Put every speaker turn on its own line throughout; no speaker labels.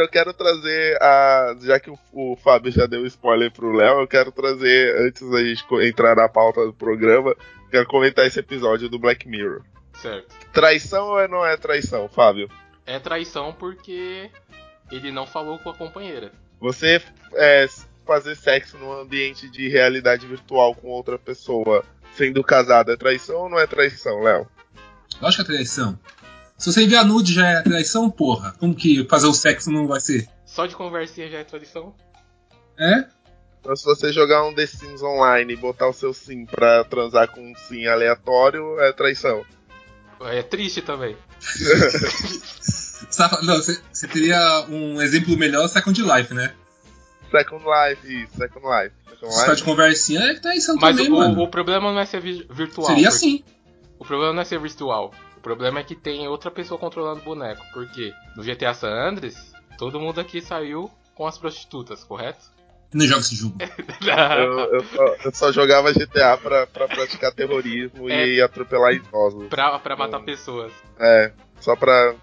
eu quero trazer a. Já que o, o Fábio já deu spoiler pro Léo, eu quero trazer, antes da gente entrar na pauta do programa, quero comentar esse episódio do Black Mirror.
Certo.
Traição ou não é traição, Fábio?
É traição porque ele não falou com a companheira.
Você é, fazer sexo num ambiente de realidade virtual com outra pessoa sendo casado é traição ou não é traição, Léo?
Lógico que é traição. Se você enviar nude já é traição, porra. Como que fazer o sexo não vai ser?
Só de conversinha já é traição?
É?
Então, se você jogar um The Sims online e botar o seu sim pra transar com um sim aleatório, é traição.
É triste também.
não, você, teria um exemplo melhor Second Life, né?
Second Life, isso, Second Life. Second
Life. Tá de conversinha é traição
Mas
também,
o,
mano.
o problema não é ser virtual.
Seria assim.
O problema não é ser virtual. O problema é que tem outra pessoa controlando o boneco. Porque no GTA San Andreas, todo mundo aqui saiu com as prostitutas, correto?
Não joga esse jogo.
eu, eu, só, eu, só, jogava GTA pra, pra praticar terrorismo é, e atropelar idosos.
Pra, pra matar hum. pessoas.
É, só pra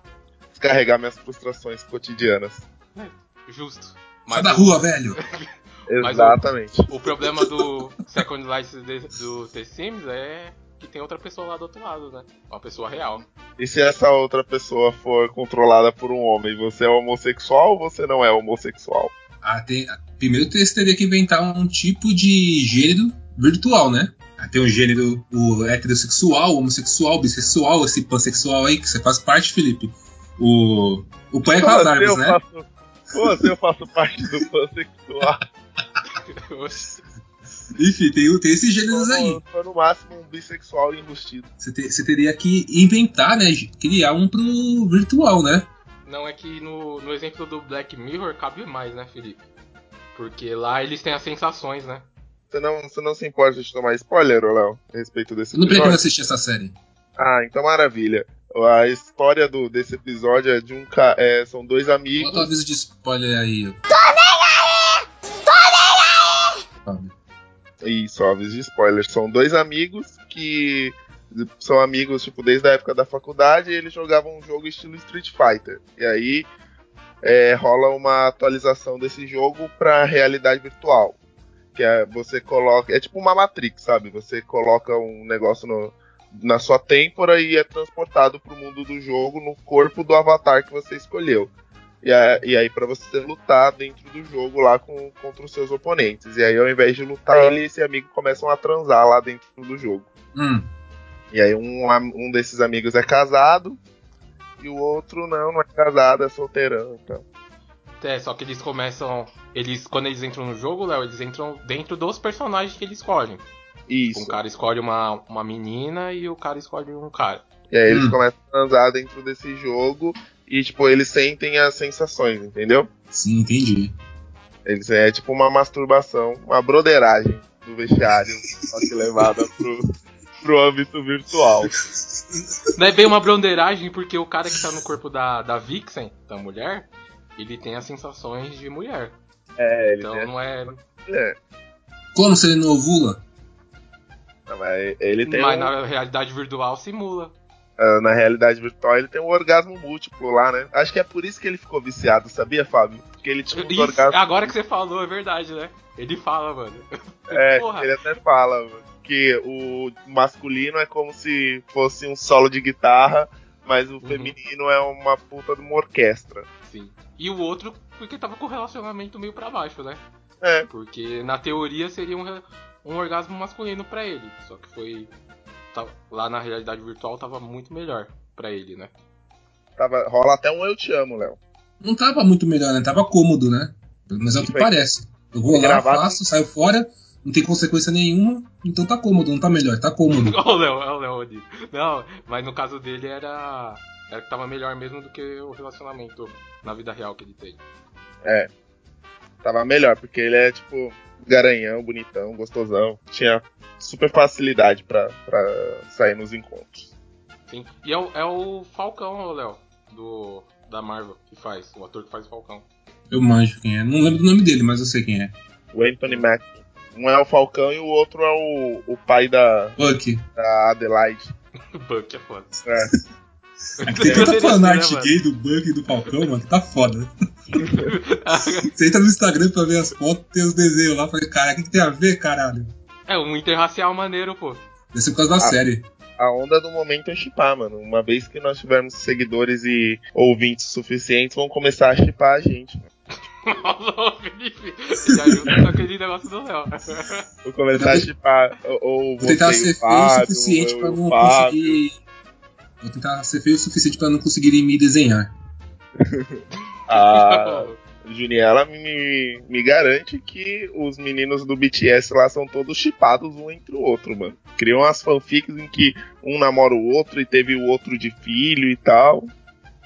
descarregar minhas frustrações cotidianas.
É, justo.
Mas da rua, velho!
Exatamente.
O, o, problema do Second Life do The Sims é que tem outra pessoa lá do outro lado, né? Uma pessoa real.
E se essa outra pessoa for controlada por um homem, você é homossexual ou você não é homossexual?
Ah, tem... Primeiro você teria que inventar um tipo de gênero virtual, né? Ah, tem um gênero o heterossexual, homossexual, bissexual, esse pansexual aí, que você faz parte, Felipe. O. O pão é com as árvores, né?
Faço... Assim eu faço parte do pansexual?
Enfim, tem, tem esses gêneros aí.
Foi no máximo um bissexual enrustido.
Você, te, você teria que inventar, né? Criar um pro virtual, né?
Não, é que no, no exemplo do Black Mirror cabe mais, né, Felipe? Porque lá eles têm as sensações, né?
Você não, você não se importa de tomar spoiler, Léo, a respeito desse
episódio? Não pretendo assistir essa série.
Ah, então maravilha. A história do, desse episódio é de um cara. É, são dois amigos.
Bota o aviso de spoiler aí.
Tô nem aí! Tô
nem aí! Isso, aviso de spoiler. São dois amigos que são amigos, tipo, desde a época da faculdade e eles jogavam um jogo estilo Street Fighter. E aí é, rola uma atualização desse jogo pra realidade virtual. Que é você coloca. É tipo uma Matrix, sabe? Você coloca um negócio no na sua têmpora e é transportado para o mundo do jogo no corpo do avatar que você escolheu. E, a, e aí para você lutar dentro do jogo lá com, contra os seus oponentes. E aí ao invés de lutar, ele e esse amigo começam a transar lá dentro do jogo.
Hum.
E aí um, um desses amigos é casado e o outro não, não é casado, é solteirão. Então.
É, só que eles começam. Eles, quando eles entram no jogo, Léo, eles entram dentro dos personagens que eles escolhem.
Isso.
Um cara escolhe uma, uma menina e o cara escolhe um cara.
E aí eles hum. começam a transar dentro desse jogo e, tipo, eles sentem as sensações, entendeu?
Sim, entendi.
Eles, é tipo uma masturbação, uma broderagem do vestiário, só que levada pro, pro âmbito virtual.
Não é bem uma broderagem, porque o cara que tá no corpo da, da Vixen, da mulher, ele tem as sensações de mulher.
É, ele
então
tem
não é.
é.
Como se ele não ovula?
Não, mas ele tem
mas
um...
na realidade virtual simula.
Uh, na realidade virtual ele tem um orgasmo múltiplo lá, né? Acho que é por isso que ele ficou viciado, sabia, Fábio? Porque ele tinha um
isso,
orgasmo.
Agora que você falou, é verdade, né? Ele fala, mano.
É, Porra. ele até fala mano, que o masculino é como se fosse um solo de guitarra, mas o uhum. feminino é uma puta de uma orquestra.
Sim. E o outro, porque tava com o relacionamento meio pra baixo, né?
É.
Porque na teoria seria um, um orgasmo masculino para ele. Só que foi. Tá, lá na realidade virtual tava muito melhor para ele, né?
Tava, rola até um eu te amo, Léo.
Não tava muito melhor, né? Tava cômodo, né? Mas é o que foi, parece. Eu vou lá, gravado. faço, saio fora, não tem consequência nenhuma, então tá cômodo, não tá melhor, tá cômodo.
Olha o Léo, olha o Léo. Não, mas no caso dele era. Era que tava melhor mesmo do que o relacionamento na vida real que ele tem.
É. Tava melhor, porque ele é tipo garanhão, bonitão, gostosão. Tinha super facilidade para sair nos encontros.
Sim. E é o, é o Falcão, Léo, do da Marvel que faz, o ator que faz o Falcão.
Eu manjo quem é. Não lembro do nome dele, mas eu sei quem é.
O Anthony Mackie. Um é o Falcão e o outro é o, o pai da.
Buck.
Da Adelaide.
Buck é foda.
É.
Tem tanta fanart gay do Buck e do Falcão, mano, que tá foda. Você entra no Instagram pra ver as fotos, tem os desenhos lá, falei, cara, o que, que tem a ver, caralho?
É um interracial maneiro, pô.
Deve ser por causa da
Ah.
série.
A onda do momento é chipar, mano. Uma vez que nós tivermos seguidores e ouvintes suficientes, vão começar a chipar a gente. mano.
Nossa, Felipe, já ajuda com aquele negócio do Léo.
Vou começar a chipar ou- ou
Vou tentar ser feio o suficiente pra não
Fábio.
conseguir. Vou tentar ser feio o suficiente pra não conseguirem me desenhar.
A Juniela me, me garante que os meninos do BTS lá são todos chipados um entre o outro, mano. Criam umas fanfics em que um namora o outro e teve o outro de filho e tal.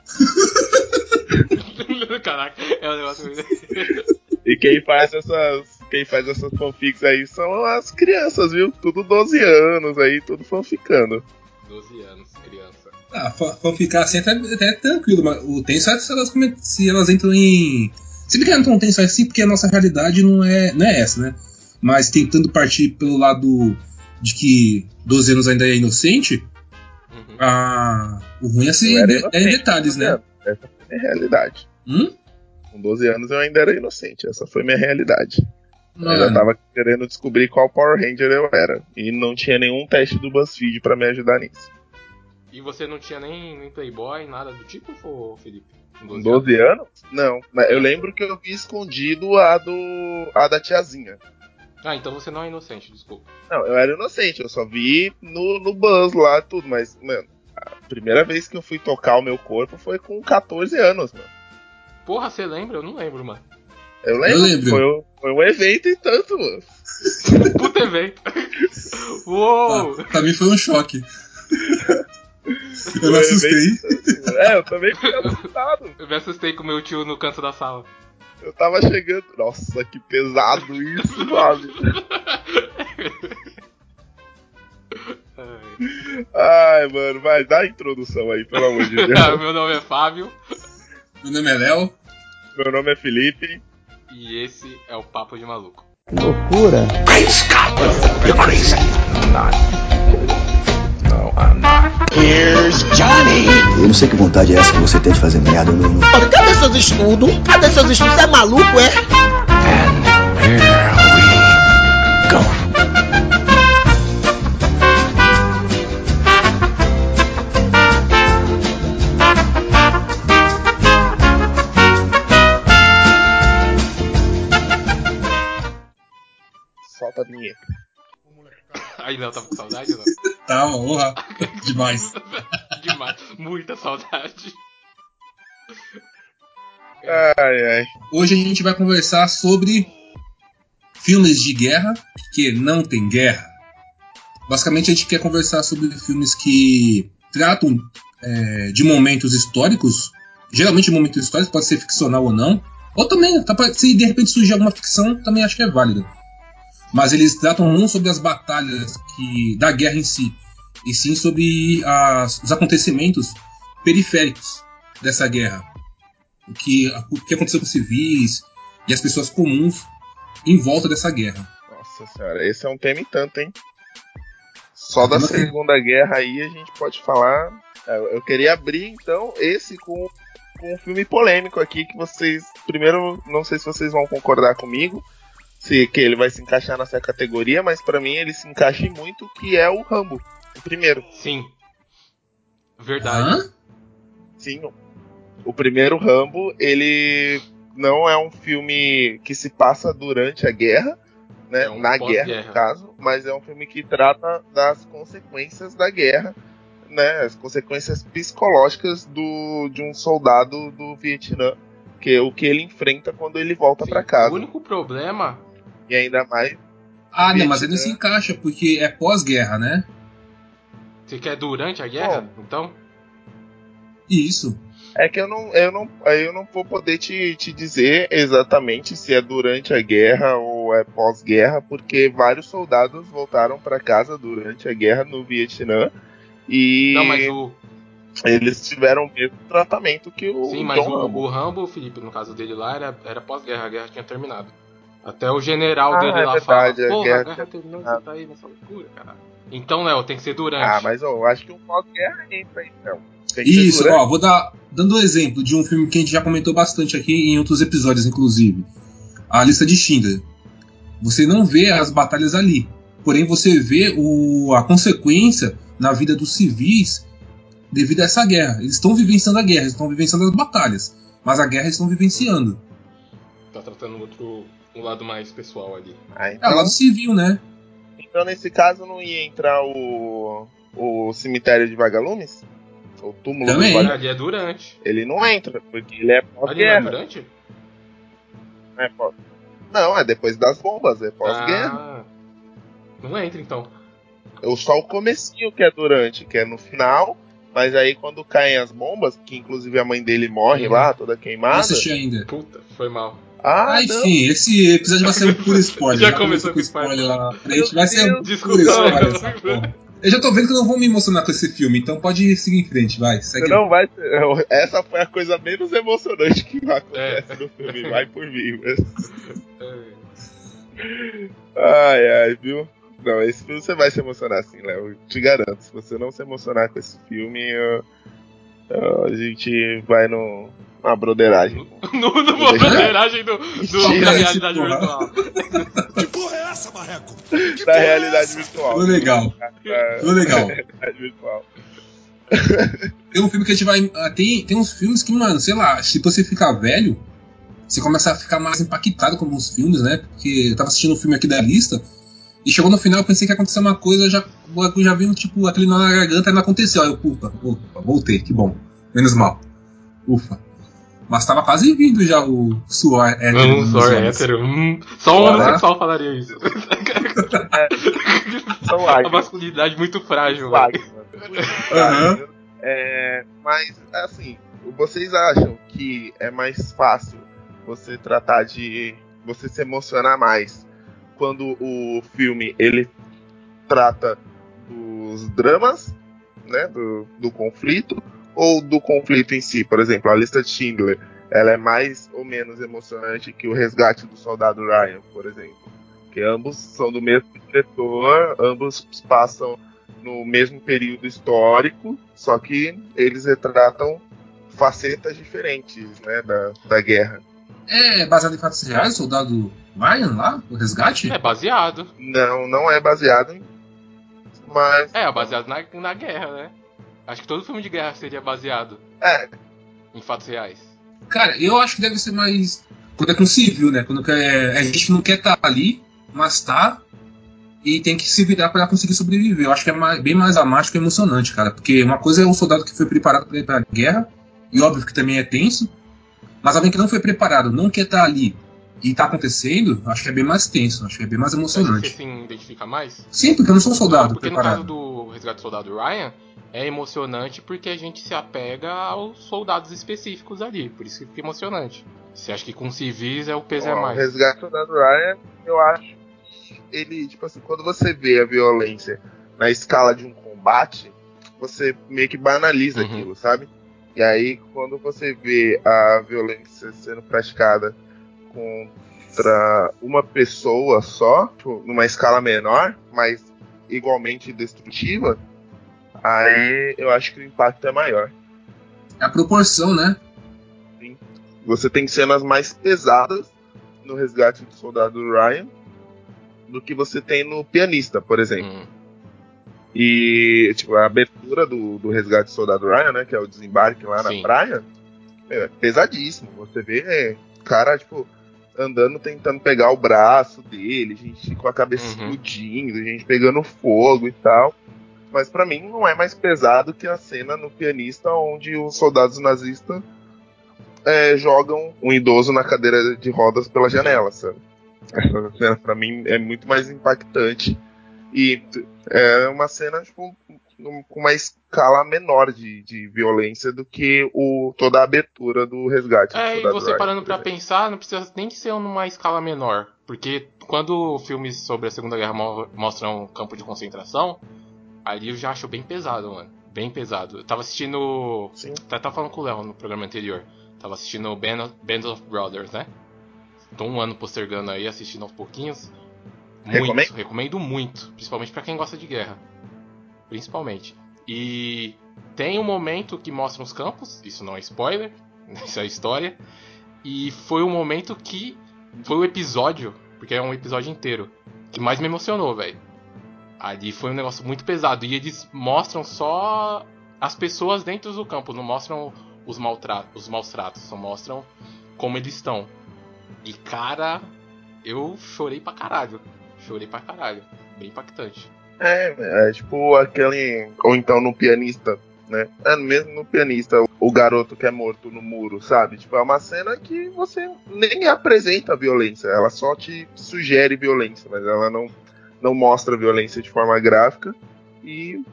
Caraca, é um negócio.
E quem faz essas. Quem faz essas fanfics aí são as crianças, viu? Tudo 12 anos aí, tudo fanficando.
12 anos, criança.
Ah, ficar assim até, até tranquilo, mas o tenso é se elas, se elas entram em. Se bem que não tão tenso assim, porque a nossa realidade não é, não é essa, né? Mas tentando partir pelo lado de que 12 anos ainda é inocente,
Uhum.
ah, o ruim é, se, é em detalhes, né?
Essa foi minha realidade.
Hum?
Com 12 anos eu ainda era inocente. Essa foi minha realidade. Eu já
Mano,
tava querendo descobrir qual Power Ranger eu era. E não tinha nenhum teste do BuzzFeed pra me ajudar nisso.
E você não tinha nem, nem Playboy, nada do tipo, Felipe? Com
Com
12
12 anos? Não. Mas eu lembro que eu vi escondido a do. a da tiazinha.
Ah, então você não é inocente, desculpa.
Não, eu era inocente, eu só vi no, no Buzz lá e tudo, mas, mano, a primeira vez que eu fui tocar o meu corpo foi com 14 anos, mano.
Porra, você lembra? Eu não lembro, mano.
Eu lembro.
Eu lembro.
Foi, um- foi um evento e tanto, mano.
Puta evento. Uou!
pra, pra mim foi um choque. Eu me
um
assustei.
É, eu também fiquei assustado.
Eu me assustei com meu tio no canto da sala.
Eu tava chegando. Nossa, que pesado isso, mano.
Ai.
Mano, vai, dá a introdução aí, pelo amor de Deus.
meu nome é Fábio
Meu nome é Léo.
Meu nome é Felipe.
e esse é o Papo de Maluco.
Loucura.
Eu não sei que vontade é essa que você tem de fazer merda, não.
Olha, cadê seus estudos? Cadê seus estudos? Você é maluco, é?
Solta a vinheta.
Aí não, tava com saudade, não?
Tá, honra. Demais.
Demais. Muita saudade.
Ai, ai.
Hoje a gente vai conversar sobre filmes de guerra que não tem guerra. Basicamente a gente quer conversar sobre filmes que tratam é, de momentos históricos, geralmente momentos históricos, pode ser ficcional ou não, ou também, tá, se de repente surgir alguma ficção, também acho que é válido. Mas eles tratam não sobre as batalhas que, da guerra em si, e sim sobre as- os acontecimentos periféricos dessa guerra o que, o que aconteceu com os civis e as pessoas comuns em volta dessa guerra.
Nossa senhora, esse é um tema e tanto, hein? Só da? Segunda Guerra aí a gente pode falar. É, Eu queria abrir então esse com, com um filme polêmico aqui que vocês. Primeiro, não sei se vocês vão concordar comigo, se que ele vai se encaixar nessa categoria, mas pra mim ele se encaixa em muito, que é o Rambo. O primeiro.
Sim. Verdade.
Hã?
Sim, o- primeiro Rambo, ele não é um filme que se passa durante a guerra, né?
É um
na guerra, no caso, mas é um filme que trata das consequências da guerra, né? As consequências psicológicas do, de um soldado do Vietnã, que é o que ele enfrenta quando ele volta pra casa.
O único problema.
E ainda mais
Ah, não, mas ele não se encaixa, porque é pós-guerra, né?
Você quer durante a guerra? Então?
Isso.
É que eu não, eu não, aí eu não vou poder te, te dizer exatamente se é durante a guerra ou é pós-guerra, porque vários soldados voltaram para casa durante a guerra no Vietnã e
Não, mas o.
eles tiveram o mesmo tratamento que o
Sim, mas
John
o,
Rambo.
o Rambo, Felipe, no caso dele lá, era, era pós-guerra, a guerra tinha terminado. Até o general
Ah,
dele
é
lá
verdade,
fala,
a
porra,
guerra
a guerra
tinha
terminou e
terminado."
você tá aí nessa loucura, cara. Então, Léo, tem que ser durante.
Ah, mas eu acho que um pós-guerra entra, então.
Isso, ó, vou dar. Dando um exemplo de um filme que a gente já comentou bastante aqui em outros episódios, inclusive. A lista de Schindler. Você não vê as batalhas ali. Porém, você vê o, a consequência na vida dos civis devido a essa guerra. Eles estão vivenciando a guerra, eles estão vivenciando as batalhas. Mas a guerra eles estão vivenciando.
Tá tratando outro, um lado mais pessoal ali.
Ah,
É o
então,
lado civil, né?
então, nesse caso, não ia entrar o, o cemitério de vagalumes? O túmulo
Também.
Ali é durante.
Ele não entra, porque ele é
Ali não é
pós-guerra.
durante?
É pós- Não, é depois das bombas, é pós-guerra.
Ah, não entra então.
É só o comecinho que é durante, que é no final. Mas aí quando caem as bombas, que inclusive a mãe dele morre
Uhum.
lá, toda
Não
queimada.
assisti ainda.
Puta, foi mal.
Ah,
Ah,
não.
enfim, esse episódio vai ser um puro spoiler.
Já começou com spoiler.
lá na frente. Vai ser um puro
Desculpa.
spoiler. Eu já tô vendo que eu não vou me emocionar com esse filme, então pode seguir em frente, vai. Segue.
Não vai ser- Essa foi a coisa menos emocionante que
É.
acontece no filme. Vai por mim. mas-
É,
Ai, ai, viu? Não, esse filme você vai se emocionar sim, Léo. Eu te garanto. Se você não se emocionar com esse filme, eu- eu- a gente vai no, na broderagem.
No,
deixar-
broderagem do, do, da realidade
porra.
virtual.
Que porra é essa, Marreco?
Da realidade virtual.
Ficou legal, ficou legal.
realidade virtual.
Tem um filme que a gente vai. ah, Tem, tem uns filmes que, mano, sei lá, se você ficar velho, você começa a ficar mais impactado com alguns filmes, né? Porque eu tava assistindo um filme aqui da lista, e chegou no final, eu pensei que ia acontecer uma coisa, já, eu já vi, tipo, aquele nó na garganta e não aconteceu. Aí eu, ufa, ufa, voltei, que bom. Menos mal. Ufa. Mas tava quase vindo já o suor hétero.
Sorry,
olhos.
hétero. Hum, só um homossexual falaria isso.
São
A masculinidade muito frágil, velho.
Aham.
É, mas, assim, vocês acham que é mais fácil você tratar de. você se emocionar mais quando o filme ele trata dos dramas, né, do, do conflito, ou do conflito em si? Por exemplo, a lista de Schindler, ela é mais ou menos emocionante que o resgate do soldado Ryan, por exemplo. Que ambos são do mesmo diretor, ambos passam no mesmo período histórico, só que eles retratam facetas diferentes né, da, da guerra.
É baseado em fatos reais, o soldado Ryan lá, o resgate?
É baseado.
Não, não é baseado em. Mas.
É, baseado na, na guerra, né? Acho que todo filme de guerra seria baseado
É,
em fatos reais.
Cara, eu acho que deve ser mais. Quando é com civil, né? Quando quer... a gente não quer estar ali, mas tá. E tem que se virar pra conseguir sobreviver. Eu acho que é mais- bem mais dramático e emocionante, cara. Porque uma coisa é um soldado que foi preparado pra ir pra guerra, e óbvio que também é tenso. Mas alguém que não foi preparado, não quer estar ali e tá acontecendo, acho que é bem mais tenso, acho que é bem mais
Você
emocionante.
se identifica mais?
Sim, porque eu não sou um soldado
Porque no caso
preparado.
do Resgate do Soldado Ryan, é emocionante porque a gente se apega aos soldados específicos ali. Por isso que fica emocionante. Você acha que com civis é o peso é
ó, o
mais?
resgate do soldado Ryan, eu acho que ele, tipo assim, quando você vê a violência na escala de um combate, você meio que banaliza
Uhum.
aquilo, sabe? E aí, quando você vê a violência sendo praticada contra uma pessoa só, tipo, numa escala menor, mas igualmente destrutiva, aí eu acho que o impacto é maior.
É a proporção, né?
Você tem cenas mais pesadas no resgate do soldado Ryan do que você tem no pianista, por exemplo.
Hum.
E, tipo, a abertura do, do resgate do soldado Ryan, né? Que é o desembarque lá
Sim.
na praia, é pesadíssimo. Você vê é, cara, tipo, andando tentando pegar o braço dele, gente com a cabeça
Uhum.
explodindo, gente pegando fogo e tal. Mas pra mim não é mais pesado que a cena no pianista onde os soldados nazistas é, jogam um idoso na cadeira de rodas pela janela, sabe? Essa cena pra mim é muito mais impactante e é uma cena tipo, com uma escala menor de, de violência do que o, toda a abertura do resgate. do
É, e
Soldado
você
Ryan,
parando
exemplo.
pensar, não precisa nem ser numa escala menor. Porque quando filmes sobre a Segunda Guerra mo- mostram um campo de concentração, ali eu já acho bem pesado, mano. Bem pesado. Eu tava assistindo.
Sim.
Até tava falando com o Léo no programa anterior. Tava assistindo Band of, Band of Brothers, né? Tô um ano postergando aí, assistindo aos pouquinhos. Muito,
Recomendo?
recomendo muito, principalmente pra quem gosta de guerra. Principalmente. E tem um momento que mostra os campos, isso não é spoiler, isso é história. E foi o momento que foi o episódio, porque é um episódio inteiro, que mais me emocionou, velho. Ali foi um negócio muito pesado e eles mostram só as pessoas dentro do campo, não mostram os, os maus tratos, só mostram como eles estão. E cara, eu chorei pra caralho. Chorei pra caralho. Bem impactante.
É, é tipo aquele. Ou então no pianista, né? É mesmo no pianista, o garoto que é morto no muro, sabe? Tipo, é uma cena que você nem apresenta violência, ela só te sugere violência, mas ela não, não mostra violência de forma gráfica. E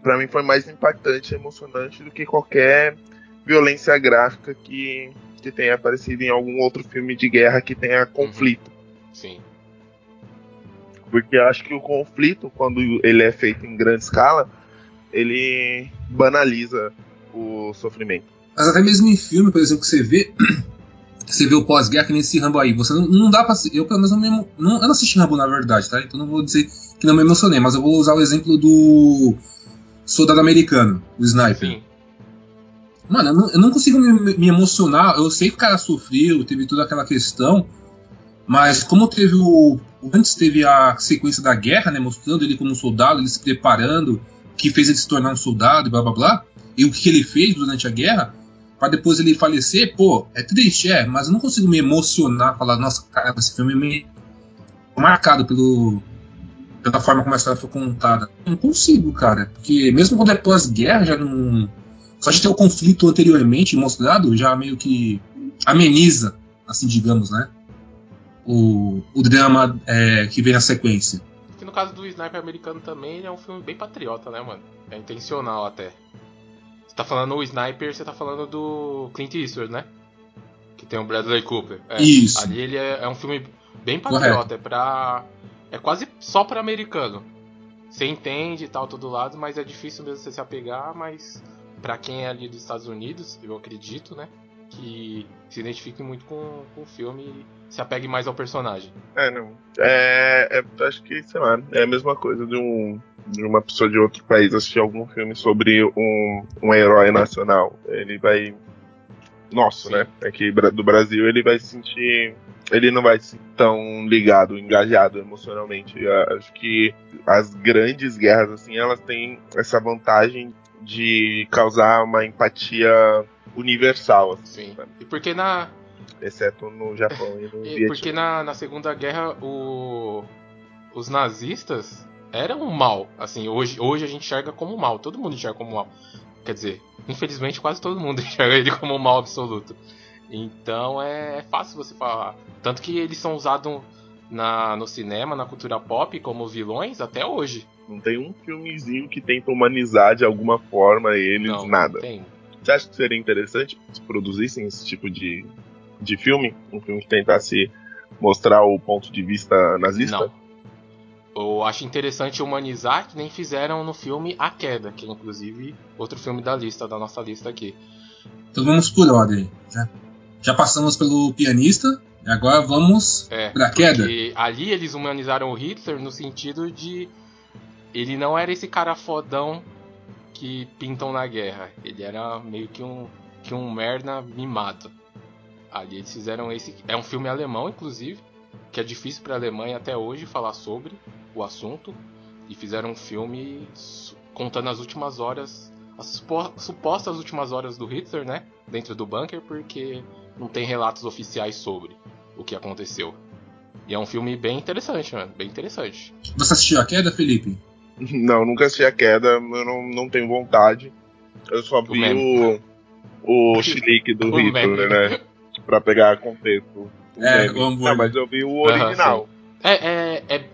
pra mim foi mais impactante e emocionante do que qualquer violência gráfica que, que tenha aparecido em algum outro filme de guerra que tenha conflito.
Sim.
Porque acho que o conflito, quando ele é feito em grande escala, ele banaliza o sofrimento.
Mas até mesmo em filme, por exemplo, que você vê. Você vê o pós-guerra que nem esse Rambo aí. Você não, não dá pra. Eu, pelo menos, não, me, não, eu não assisti Rambo na verdade, tá? Então não vou dizer que não me emocionei, mas eu vou usar o exemplo do Soldado Americano, o Sniper.
Sim.
Mano, eu não, eu não consigo me, me emocionar. Eu sei que o cara sofreu, teve toda aquela questão. Mas como teve o. Antes teve a sequência da guerra, né? Mostrando ele como um soldado, ele se preparando, que fez ele se tornar um soldado e blá blá blá. E o que ele fez durante a guerra, pra depois ele falecer, pô, é triste, é, mas eu não consigo me emocionar, falar, nossa, cara, esse filme me marcado pelo, pela forma como a história foi contada. Não consigo, cara. Porque mesmo quando é pós-guerra, já não. Só de ter o conflito anteriormente mostrado, já meio que ameniza, assim, digamos, né? O, o drama é, que vem na sequência.
Que no caso do Sniper americano também, ele é um filme bem patriota, né, mano? É intencional até. Você tá falando o Sniper, você tá falando do Clint Eastwood, né? Que tem o Bradley Cooper. É,
Isso.
Ali ele é, é um filme bem patriota, é pra. É quase só pra americano. Você entende e tal, todo lado, mas é difícil mesmo você se apegar, mas pra quem é ali dos Estados Unidos, eu acredito, né? Que se identifique muito com, com o filme se apegue mais ao personagem.
É, não. É, é- acho que, sei lá, é a mesma coisa de, um, de uma pessoa de outro país assistir algum filme sobre um, um herói nacional. Ele vai. Nosso,
Sim.
né? Aqui bra- do Brasil, ele vai se sentir. Ele não vai se sentir tão ligado, engajado emocionalmente. Eu Acho que as grandes guerras, assim, elas têm essa vantagem de causar uma empatia universal, assim,
Sim.
sabe?
E porque na,
exceto no Japão e no
E
Vietnã.
porque na, na Segunda Guerra o- os nazistas eram um mal. Assim, hoje, hoje a gente enxerga como mal. Todo mundo enxerga como mal. Quer dizer, infelizmente quase todo mundo enxerga ele como um mal absoluto. Então é, é fácil você falar. Tanto que eles são usados na, no cinema, na cultura pop, como vilões até hoje.
Não tem um filmezinho que tenta humanizar de alguma forma eles,
Não,
nada.
não tem.
Você acha que seria interessante se produzissem esse tipo de, de filme? Um filme que tentasse mostrar o ponto de vista nazista?
Não. Eu acho interessante humanizar que nem fizeram no filme A Queda, que é inclusive outro filme da lista, da nossa lista aqui.
Então vamos por ordem. Já, já passamos pelo pianista, e agora vamos
É,
pra queda.
porque ali eles humanizaram o Hitler no sentido de ele não era esse cara fodão que pintam na guerra. Ele era meio que um que um merda mimado. Ali eles fizeram esse é um filme alemão inclusive, que é difícil para Alemanha até hoje falar sobre o assunto e fizeram um filme contando as últimas horas as supo- supostas últimas horas do Hitler, né, dentro do bunker, porque não tem relatos oficiais sobre o que aconteceu. E é um filme bem interessante, mano. Bem interessante.
Você assistiu a queda, Felipe?
Não, nunca assisti a queda, eu não, não tenho vontade. Eu só vi
meme.
o, o chilique do
O
Hitler,
meme.
né? Pra pegar contexto. O
É, o hambúrguer.
Não, mas eu vi o original.
É, é, é,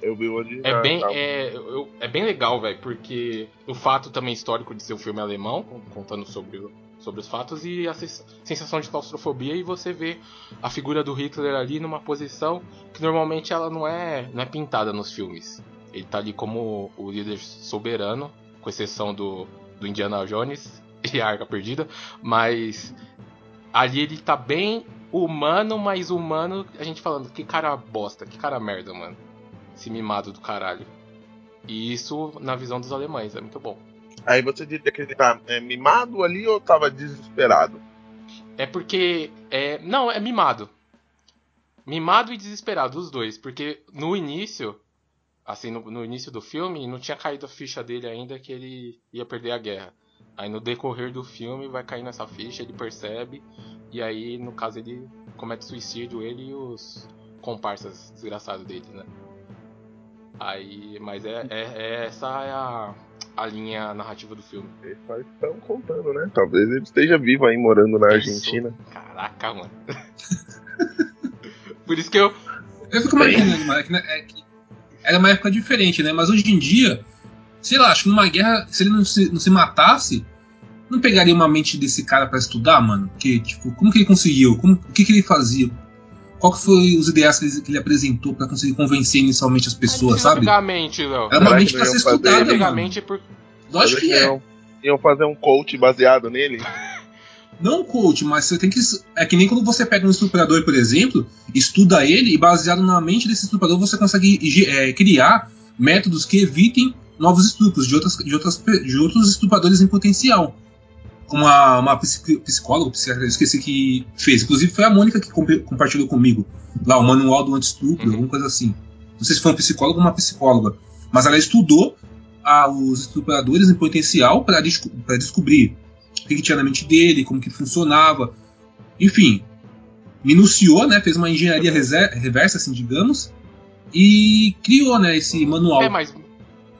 eu vi o original.
é, bem, é, eu- é bem legal, velho, porque o fato também histórico de ser um filme alemão, contando sobre, sobre os fatos, e a sens- sensação de claustrofobia, e você vê a figura do Hitler ali numa posição que normalmente ela não é, não é pintada nos filmes. Ele tá ali como o líder soberano, com exceção do, do Indiana Jones e a Arca Perdida, mas ali ele tá bem humano, mas humano, a gente falando, que cara bosta, que cara merda, mano. esse mimado do caralho. E isso na visão dos alemães, é muito bom.
Aí você diria que ele tá é, mimado ali ou tava desesperado?
É porque. É, não, é mimado. Mimado e desesperado, os dois. Porque no início, assim, no, no início do filme, não tinha caído a ficha dele ainda que ele ia perder a guerra. Aí no decorrer do filme vai cair nessa ficha, ele percebe, e aí, no caso, ele comete suicídio, ele e os comparsas desgraçados dele, né? Aí, mas é, é- é- essa é a, a linha narrativa do filme.
Eles só estão contando, né? Talvez ele esteja vivo aí morando na? Argentina.
Caraca, mano. Por isso que eu.
Eu fico imaginando, mano, é que, né, é que era uma época diferente, né? Mas hoje em dia, sei lá, acho que numa guerra, se ele não se, não se matasse, não pegaria uma mente desse cara pra estudar, mano? Porque, tipo, como que ele conseguiu? Como, o que, que ele fazia? Qual que foi os ideais que ele, que ele apresentou pra conseguir convencer inicialmente as
Não
pessoas, sabe?
pegar a mente, Léo.
Era uma
Será
mente
que
pra
não
ser
fazer
estudada,
a
mano.
mente é por.
Lógico que é.
Iam, iam fazer um coach baseado nele.
Não coach, mas você tem que. É que nem quando você pega um estuprador, por exemplo, estuda ele e baseado na mente desse estuprador você consegue é, criar métodos que evitem novos estupros de, outras, de, outras, de outros estupradores em potencial. Como uma, uma psic- psicóloga, psiquiatra, eu esqueci que fez. Inclusive foi a Mônica que compa- compartilhou comigo lá o manual do anti-estupro,
Uhum.
alguma coisa assim. Não sei se foi um psicólogo ou uma psicóloga. Mas ela estudou os estupradores em potencial para descobrir o que, tinha na mente dele, como que funcionava. Enfim, minuciou, né? Fez uma engenharia rese- reversa, assim, digamos, e criou, né, esse manual.
É, mas,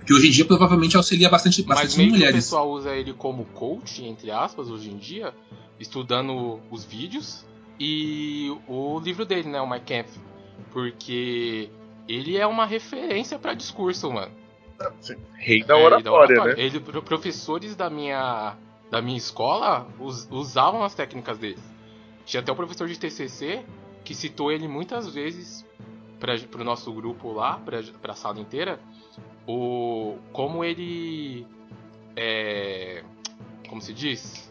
Que hoje em dia provavelmente auxilia bastante,
mas
bastante
meio que o
mulheres.
pessoal usa ele como coach, entre aspas, hoje em dia, estudando os vídeos e o livro dele, né, o My Camp. Porque ele é uma referência pra discurso, mano.
Rei da
É, e
oratória, né?
Ele, pro- professores da minha, da minha escola us- usavam as técnicas dele. Tinha até um professor de TCC que citou ele muitas vezes para pro nosso grupo lá, pra, pra sala inteira, o como ele é, como se diz?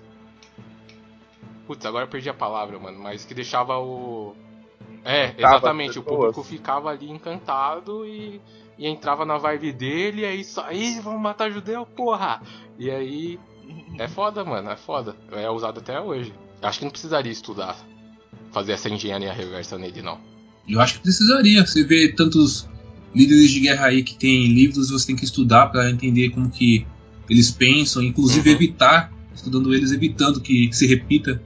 Putz, agora eu perdi a palavra, mano, mas que deixava o é, exatamente, o público ficava ali encantado e e entrava na vibe dele, e aí isso aí, vamos matar judeu, porra! E aí. É foda, mano, é foda. É usado até hoje. Acho que não precisaria estudar, fazer essa engenharia reversa nele, não.
Eu acho que precisaria. Você vê tantos líderes de guerra aí que tem livros, você tem que estudar para entender como que eles pensam, inclusive
Uhum.
evitar, estudando eles, evitando que se repita.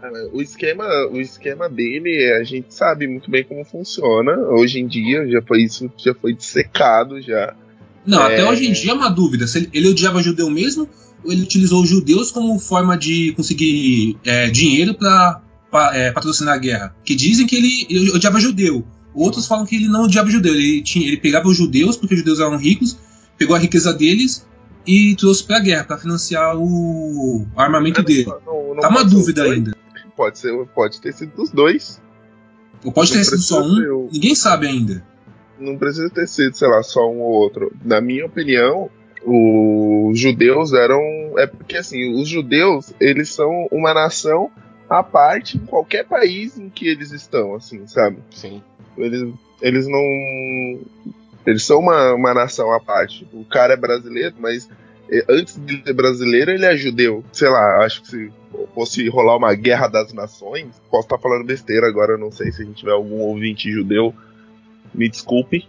Cara, O esquema, o esquema dele, a gente sabe muito bem como funciona. Hoje em dia, já foi isso, já foi dissecado já.
Não,
É.
até hoje em dia é uma dúvida. Se ele, ele odiava judeu mesmo ou ele utilizou os judeus como forma de conseguir é, dinheiro para patrocinar a guerra? Que dizem que ele, ele odiava judeu. Outros falam que ele não odiava judeu. Ele, tinha, ele pegava os judeus, porque os judeus eram ricos, pegou a riqueza deles e trouxe para a guerra, para financiar o armamento dele.
Não- não
Tá uma dúvida ainda.
Pode, ser, pode ter sido dos dois.
Ou pode ter
Não
sido só um,
o-
ninguém sabe ainda.
Não precisa ter sido, sei lá, só um ou outro. Na minha opinião, os judeus eram. É porque assim, os judeus, eles são uma nação à parte em qualquer país em que eles estão, assim, sabe?
Sim.
Eles, eles não. Eles são uma, uma nação à parte. O cara é brasileiro, mas antes de ser brasileiro, ele é judeu. Sei lá, acho que se fosse rolar uma guerra das nações, posso estar falando besteira agora, não sei se a gente tiver algum ouvinte judeu, me desculpe.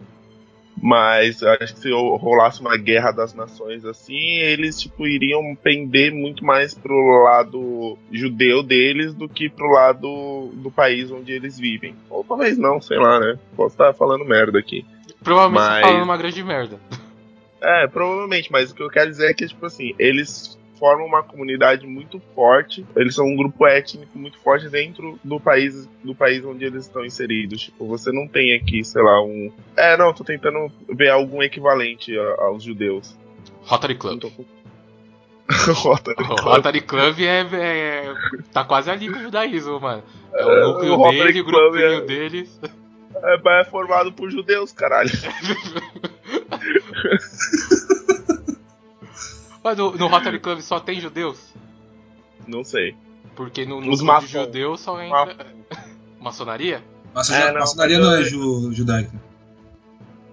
Mas eu acho que se rolasse uma guerra das nações assim, eles tipo iriam pender muito mais pro lado judeu deles do que pro lado do país onde eles vivem. Ou talvez não, sei lá, né? Posso estar falando merda aqui.
Provavelmente
Mas-
tá falando uma grande merda.
É, provavelmente, mas o que eu quero dizer é que, tipo assim, eles formam uma comunidade muito forte, eles são um grupo étnico muito forte dentro do país, do país onde eles estão inseridos. Tipo, você não tem aqui, sei lá, um. É, não, tô tentando ver algum equivalente a- aos judeus.
Rotary Club.
tô com- Rotary
O
Club.
Rotary Club é, é- tá quase ali com o judaísmo, mano. É o
É,
núcleo
o
dele, o grupinho
é-
deles.
É, é formado por judeus, caralho.
Mas no, no Rotary Club só tem judeus?
Não sei.
Porque no
Os
núcleo de
maçons.
judeus só entra. Maçonaria?
Maço-
É, não,
maçonaria não é ju- judaica.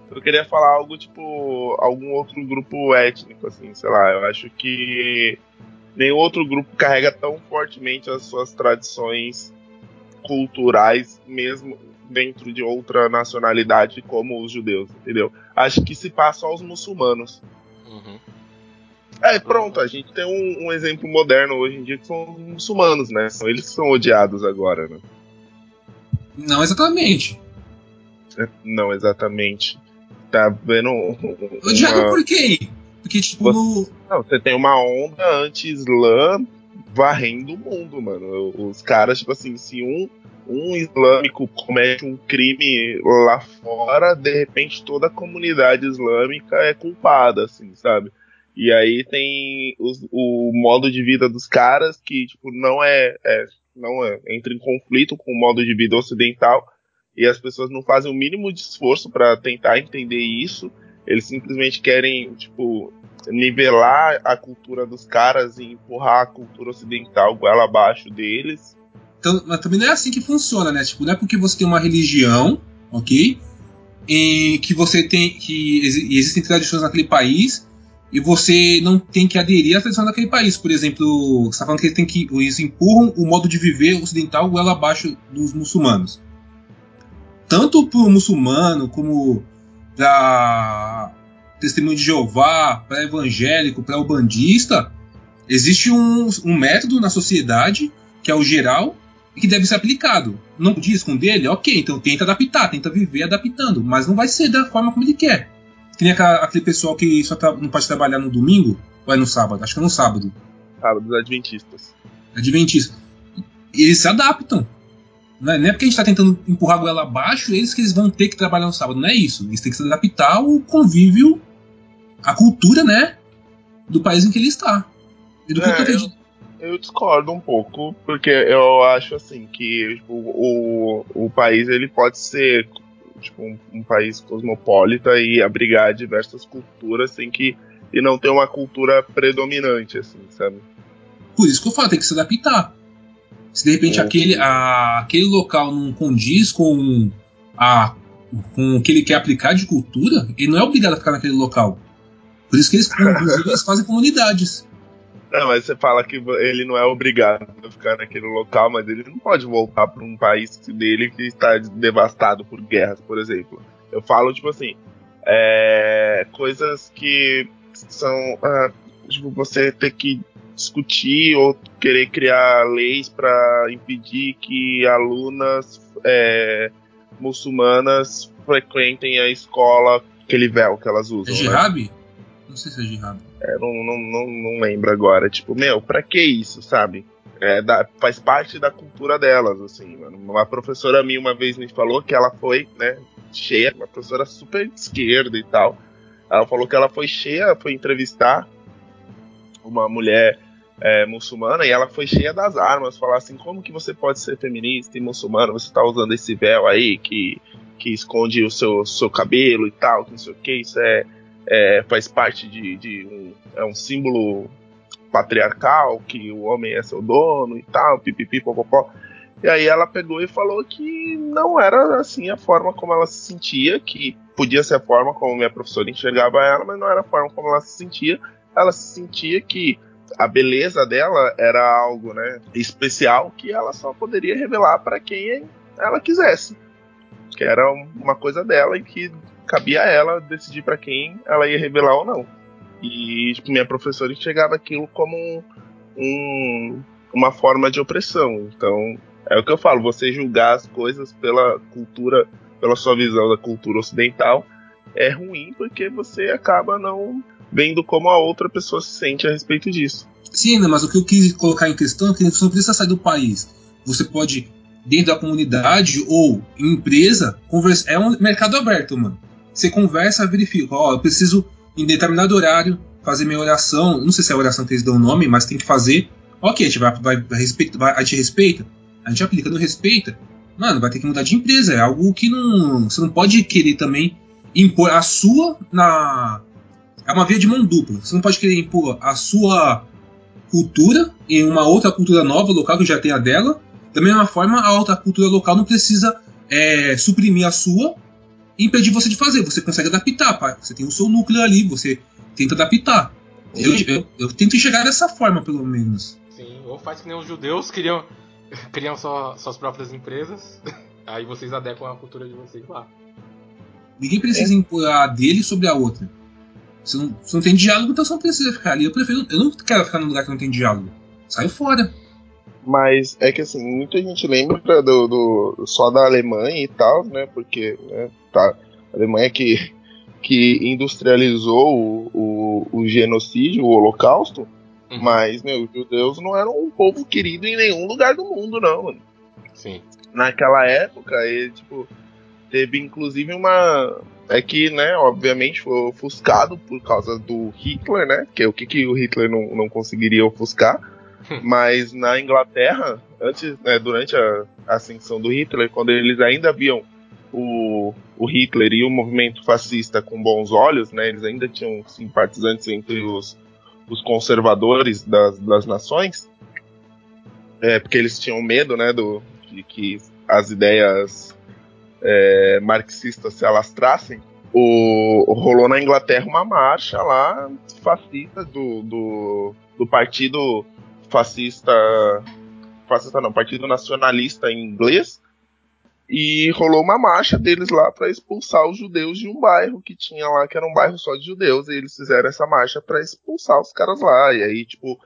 Eu queria falar algo tipo algum outro grupo étnico, assim, sei lá. Eu acho que nenhum outro grupo carrega tão fortemente as suas tradições culturais, mesmo dentro de outra nacionalidade como os judeus, entendeu? Acho que se passa aos muçulmanos.
Uhum.
É, pronto, a gente tem um, um, exemplo moderno hoje em dia que são os muçulmanos, né? São eles que são odiados agora, né?
Não exatamente.
É, não exatamente. Tá vendo?
Odiado uma... por quem? Porque, tipo.
Você, não, você tem uma onda anti-islã varrendo o mundo, mano. Os caras, tipo assim, se um, um islâmico comete um crime lá fora, de repente toda a comunidade islâmica é culpada, assim, sabe? E aí tem os, o modo de vida dos caras que, tipo, não é, é, não é, entra em conflito com o modo de vida ocidental e as pessoas não fazem o mínimo de esforço para tentar entender isso. Eles simplesmente querem, tipo, nivelar a cultura dos caras e empurrar a cultura ocidental goela abaixo deles.
Então, mas também não é assim que funciona, né? Tipo, não é porque você tem uma religião, ok? E que você tem que existem tradições naquele país e você não tem que aderir à tradição daquele país. Por exemplo, você está falando que, tem que eles empurram o modo de viver ocidental goela abaixo dos muçulmanos. Tanto para o muçulmano como para testemunho de Jeová, para evangélico, para o bandista, existe um, um método na sociedade que é o geral e que deve ser aplicado. Não diz com dele, ok, então tenta adaptar, tenta viver adaptando, mas não vai ser da forma como ele quer. Que nem aquele pessoal que só tá, não pode trabalhar no domingo ou é no sábado? Acho que é no sábado.
Sábado, os adventistas.
Adventistas. Eles se adaptam. Não é, não é porque a gente está tentando empurrar a goela abaixo, eles que eles vão ter que trabalhar no sábado. Não é isso. Eles têm que se adaptar ao convívio, à cultura, né? Do país em que ele está.
E do é, que eu, eu, eu discordo um pouco, porque eu acho assim que tipo, o, o país ele pode ser tipo, um, um, país cosmopolita e abrigar diversas culturas sem que e não ter uma cultura predominante, assim, sabe?
Por isso que eu falo, tem que se adaptar. Se de repente é. aquele, a, aquele local não condiz com, a, com o que ele quer aplicar de cultura, ele não é obrigado a ficar naquele local. Por isso que eles, eles fazem comunidades.
Não, mas você fala que ele não é obrigado a ficar naquele local, mas ele não pode voltar para um país dele que está devastado por guerras, por exemplo. Eu falo, tipo assim, é, coisas que são. Ah, tipo, você ter que discutir ou querer criar leis para impedir que alunas é, muçulmanas frequentem a escola, aquele véu que elas usam. É
jihad? Né? Não sei se é jihad.
É, não, não, não, não, lembro agora. Tipo, meu, pra que isso, sabe? É, da, faz parte da cultura delas, assim, mano. Uma professora minha uma vez me falou que ela foi, né, cheia, uma professora super esquerda e tal. Ela falou que ela foi cheia, foi entrevistar uma mulher é, muçulmana e ela foi cheia das armas, falar assim, como que você pode ser feminista e muçulmana, você tá usando esse véu aí que, que esconde o seu, seu cabelo e tal, que não sei o que, isso é é, faz parte de, de um, é um símbolo patriarcal, que o homem é seu dono e tal, pipipi, popopó. E aí ela pegou e falou que não era assim a forma como ela se sentia, que podia ser a forma como minha professora enxergava ela, mas não era a forma como ela se sentia. Ela se sentia que a beleza dela era algo, né, especial que ela só poderia revelar para quem ela quisesse. Que era uma coisa dela e que cabia a ela decidir para quem ela ia revelar ou não. E tipo, minha professora enxergava aquilo como um, um, uma forma de opressão. Então, é o que eu falo, você julgar as coisas pela cultura, pela sua visão da cultura ocidental, é ruim porque você acaba não vendo como a outra pessoa se sente a respeito disso.
Sim, mas o que eu quis colocar em questão é que você não precisa sair do país. Você pode, dentro da comunidade ou em empresa, conversar. É um mercado aberto, mano. Você conversa, verifica, ó, oh, eu preciso em determinado horário fazer minha oração. Não sei se é a oração que eles dão o nome, mas tem que fazer. Ok, a gente vai, vai, respeita, vai, a gente respeita, a gente aplica, não respeita. Mano, vai ter que mudar de empresa. É algo que não. Você não pode querer também impor a sua na. É uma via de mão dupla. Você não pode querer impor a sua cultura em uma outra cultura nova, local que já tem a dela. Da mesma forma, a outra cultura local não precisa é, suprimir a sua impedir você de fazer. Você consegue adaptar, pá. Você tem o seu núcleo ali, você tenta adaptar. Eu, eu, eu tento enxergar dessa forma, pelo menos.
Sim, ou faz que nem os judeus criam, criam só, suas próprias empresas, aí vocês adequam a cultura de vocês lá.
Ninguém precisa impor a dele sobre a outra. Se não, se não tem diálogo, então você não precisa ficar ali. Eu prefiro. Eu não quero ficar num lugar que não tem diálogo. Saio fora.
Mas é que assim, muita gente lembra do, do- só da Alemanha e tal, né? Porque né, tá, a Alemanha que, que industrializou o, o, o genocídio, o holocausto,
Uhum.
mas, meu, os judeus não eram um povo querido em nenhum lugar do mundo, não, mano.
Sim.
Naquela época, ele, tipo, teve inclusive uma. É que, né, obviamente foi ofuscado por causa do Hitler, né? Que é o que, que o Hitler não, não conseguiria ofuscar. Mas na Inglaterra, antes, né, durante a ascensão do Hitler, quando eles ainda viam o, o Hitler e o movimento fascista com bons olhos, né? Eles ainda tinham simpatizantes entre os, os conservadores das, das nações, é, porque eles tinham medo, né, do, de que as ideias é, marxistas se alastrassem. O, rolou na Inglaterra uma marcha lá fascista do, do, do partido fascista fascista não, partido nacionalista em inglês e rolou uma marcha deles lá para expulsar os judeus de um bairro que tinha lá, que era um bairro só de judeus, e eles fizeram essa marcha para expulsar os caras lá. E aí, tipo,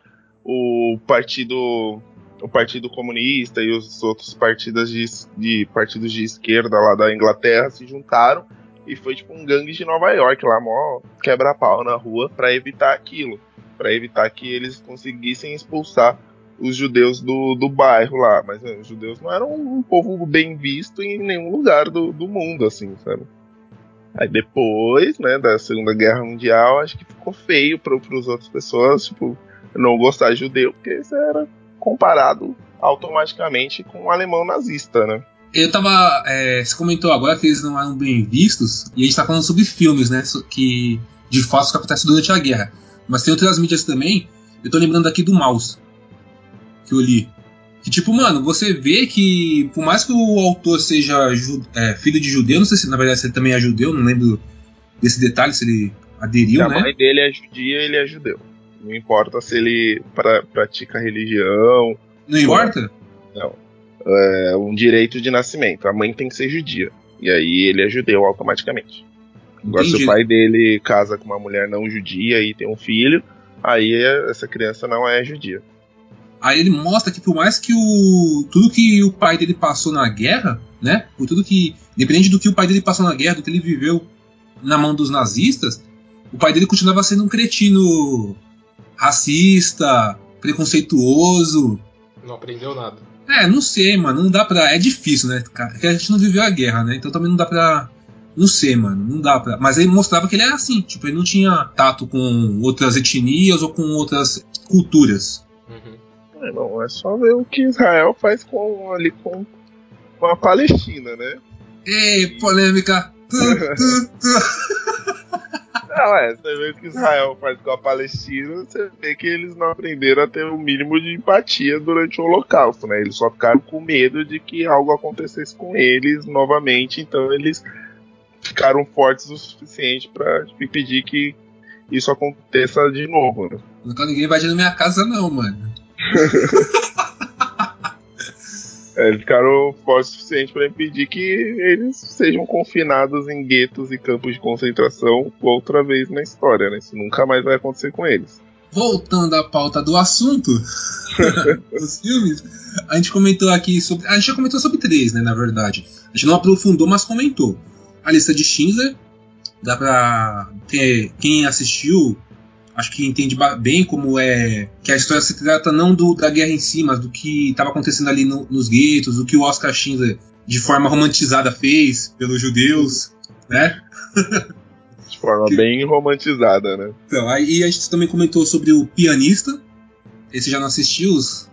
o partido o Partido Comunista e os outros partidos de, de partidos de esquerda lá da Inglaterra se juntaram e foi tipo um gangue de Nova York lá, mó quebra-pau na rua para evitar aquilo, para evitar que eles conseguissem expulsar os judeus do, do bairro lá, mas né, os judeus não eram um povo bem visto em nenhum lugar do, do mundo, assim, sabe? Aí depois, né, da Segunda Guerra Mundial, acho que ficou feio para as outras pessoas, tipo, não gostar de judeu, porque isso era comparado automaticamente com o alemão nazista, né?
Eu tava. é, você comentou agora que eles não eram bem vistos, e a gente tá falando sobre filmes, né? Que, de fatos que acontecem durante a guerra. Mas tem outras mídias também. Eu tô lembrando aqui do Mouse. Que eu li. Que, tipo, mano, você vê que, por mais que o autor seja é, filho de judeu, não sei se na verdade se ele também é judeu, não lembro desse detalhe, se ele aderiu,
a
né?
mãe dele é judia, ele é judeu. Não importa se ele pra, pratica religião,
Não importa?
é um direito de nascimento. A mãe tem que ser judia. E aí ele é judeu automaticamente. Agora, se o pai dele casa com uma mulher não judia e tem um filho, aí essa criança não é judia.
Aí ele mostra que por mais que o tudo que o pai dele passou na guerra, né? Por tudo que, independente do que o pai dele passou na guerra, do que ele viveu na mão dos nazistas, o pai dele continuava sendo um cretino racista, preconceituoso.
Não aprendeu nada.
É, não sei, mano, não dá pra. É difícil, né? Porque a gente não viveu a guerra, né? Então também não dá pra. Não sei, mano, não dá pra. Mas ele mostrava que ele era assim, tipo, ele não tinha tato com outras etnias ou com outras culturas.
Uhum.
É, Irmão, é só ver o que Israel faz com ali com, com a Palestina, né?
Ei, polêmica! Tu, tu.
Não, é, você vê o que Israel faz com a Palestina, você vê que eles não aprenderam a ter o mínimo de empatia durante o Holocausto, né? Eles só ficaram com medo de que algo acontecesse com eles novamente, então eles ficaram fortes o suficiente pra impedir que isso aconteça de novo, né?
Não quero ninguém invadindo minha casa, não, mano.
É, eles ficaram fortes o suficiente para impedir que eles sejam confinados em guetos e campos de concentração outra vez na história, né? Isso nunca mais vai acontecer com eles.
Voltando à pauta do assunto, os filmes, a gente comentou aqui sobre. A gente já comentou sobre três, né? Na verdade. A gente não aprofundou, mas comentou. A lista de Schindler, dá pra ter. Quem assistiu, acho que entende bem como é. Que a história se trata não do, da guerra em si, mas do que estava acontecendo ali no- nos guetos, do que o Oscar Schindler, de forma romantizada, fez pelos judeus, né?
De forma
Que-
bem romantizada, né?
Então, aí a gente também comentou sobre o pianista. Esse já não assistiu? os-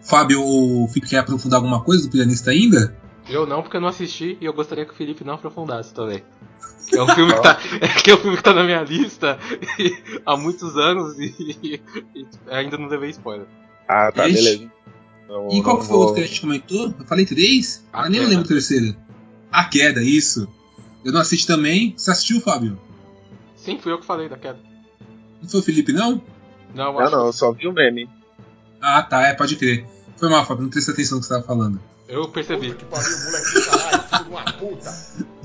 Fábio ou Felipe quer aprofundar alguma coisa do pianista ainda?
Eu não, porque eu não assisti e eu gostaria que o Felipe não aprofundasse também. Que é um filme que tá, que é um filme que tá na minha lista há muitos anos e, e ainda não levei spoiler.
Ah, tá,
Ixi.
beleza. Não-
e qual foi o outro que a gente comentou? Eu falei três?
A
Ah, nem eu
Queda.
lembro o terceiro. A queda, isso. Eu não assisti também. Você assistiu, Fábio?
Sim, fui eu que falei da queda.
Não foi o Felipe, não?
Não, eu
não, eu só vi o meme.
Ah, tá, é, pode crer. Foi mal, Fábio, não prestei atenção no que você tava falando.
Eu percebi.
Que pariu, moleque caralho, filho de uma puta.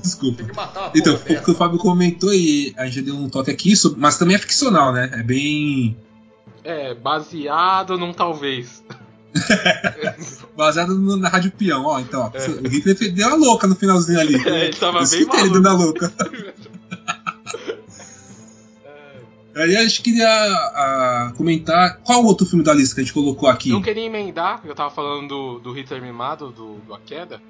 Desculpa.
Tem que matar
Então, o que o Fábio comentou e a gente deu um toque aqui, mas também é ficcional, né? É bem.
É, baseado num talvez.
Baseado no- na Rádio Peão, ó. Então, ó, o Hitler deu a louca no finalzinho ali.
É, ele tava bem
escutei ele
maluco.
dando a louca. A gente queria ah, comentar qual outro filme da lista que a gente colocou aqui.
Eu queria emendar, eu tava falando do, do Hitler mimado, do, do A Queda,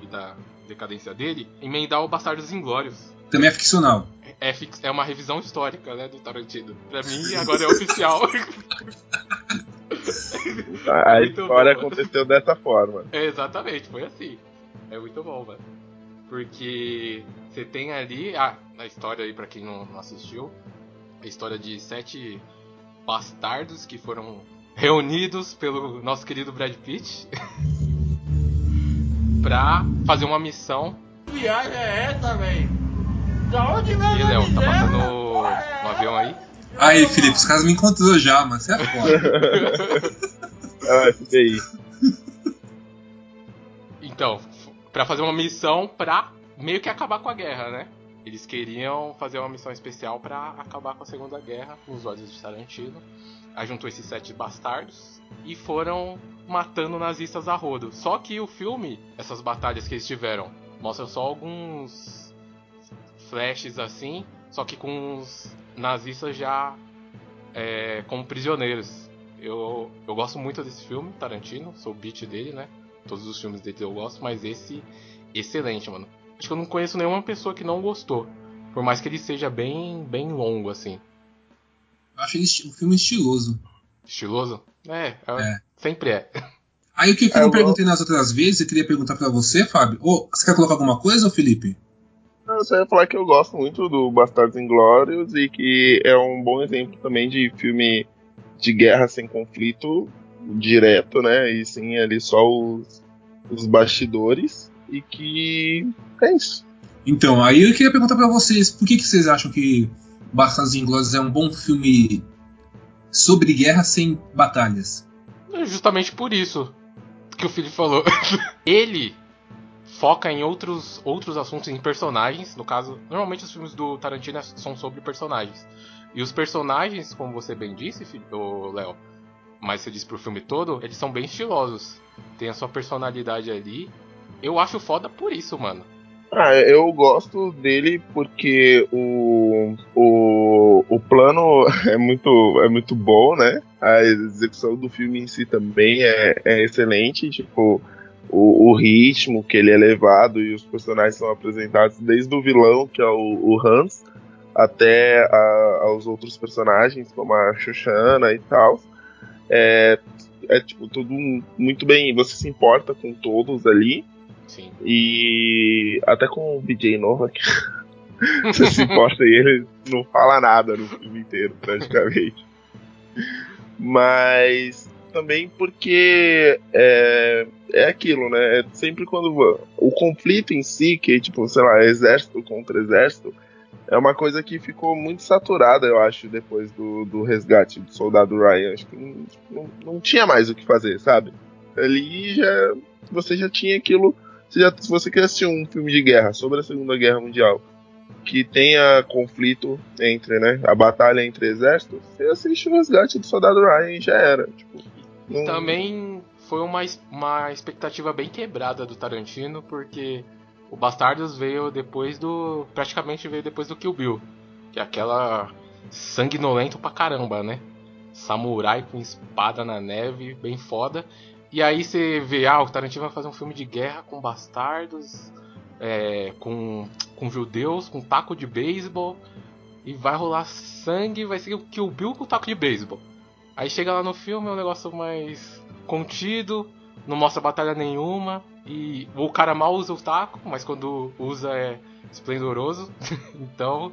e da decadência dele, emendar o Bastardos Inglórios.
Também é ficcional.
É, fix- é uma revisão histórica, né, do Tarantino. Pra mim, agora é oficial.
A, a história
bom.
aconteceu dessa forma.
É, exatamente, foi assim. É muito bom, mano. Porque você tem ali, ah, na história aí pra quem não, não assistiu, a história de sete bastardos que foram reunidos pelo nosso querido Brad Pitt pra fazer uma missão.
Que viagem é essa, velho? Da onde vem
E Léo, tá passando no, no avião aí?
Aí, Felipe, os caras me encontrou já, mas você é foda.
Ah, FBI.
Então, f- pra fazer uma missão pra meio que acabar com a guerra, né? Eles queriam fazer uma missão especial pra acabar com a Segunda Guerra, nos olhos de Tarantino. Aí juntou esses sete bastardos e foram matando nazistas a rodo. Só que o filme, essas batalhas que eles tiveram, mostra só alguns flashes assim, só que com os nazistas já é, como prisioneiros. Eu, eu gosto muito desse filme, Tarantino, sou beat dele, né? Todos os filmes dele eu gosto, mas esse, excelente, mano. Acho que eu não conheço nenhuma pessoa que não gostou. Por mais que ele seja bem, bem longo, assim.
Eu achei esti- um filme estiloso.
Estiloso? É, é,
É.
sempre é.
Aí o que que
É,
eu não
eu
perguntei nas outras vezes, eu queria perguntar pra você, Fábio. Ô, você quer colocar alguma coisa, Felipe?
Eu só ia falar que eu gosto muito do Bastardos Inglórios e que é um bom exemplo também de filme de guerra sem conflito direto, né? E sim ali só os, os bastidores. E que é isso.
Então, aí eu queria perguntar pra vocês, por que, que vocês acham que Bastardos Inglórios é um bom filme sobre guerra sem batalhas?
É Justamente por isso que o Felipe falou. Ele foca em outros, outros assuntos, em personagens. No caso, normalmente os filmes do Tarantino são sobre personagens. E os personagens, como você bem disse, Léo, mas você disse pro filme todo, eles são bem estilosos. Tem a sua personalidade ali. Eu acho foda por isso, mano.
Ah, eu gosto dele porque o, o, o plano é muito, é muito bom, né? A execução do filme em si também é, é excelente. Tipo, o, o ritmo que ele é levado e os personagens são apresentados desde o vilão, que é o, o Hans, até a- aos outros personagens, como a Shoshana e tal. É, é tipo, tudo muito bem. Você se importa com todos ali.
Sim.
E até com o BJ Nova, que você se importa e ele não fala nada no filme inteiro, praticamente. Mas também porque é, é aquilo, né? É sempre quando o conflito em si, que tipo, sei lá, exército contra exército, é uma coisa que ficou muito saturada, eu acho, depois do, do resgate do soldado Ryan. Acho que não, não, não tinha mais o que fazer, sabe? Ali já você já tinha aquilo. Se, já, se você quer assistir um filme de guerra sobre a Segunda Guerra Mundial que tenha conflito entre, né? A batalha entre exércitos, você assiste o resgate do soldado Ryan e já era. Tipo, não-
Também foi uma, uma expectativa bem quebrada do Tarantino, porque o Bastardos veio depois do. praticamente veio depois do Kill Bill. Que é aquela sanguinolento pra caramba, né? Samurai com espada na neve, bem foda. E aí você vê, ah, o Tarantino vai fazer um filme de guerra com bastardos, é, com, com judeus, com taco de beisebol. E vai rolar sangue, vai ser o Kill Bill com taco de beisebol. Aí chega lá no filme, é um negócio mais contido, não mostra batalha nenhuma. E o cara mal usa o taco, mas quando usa é esplendoroso. então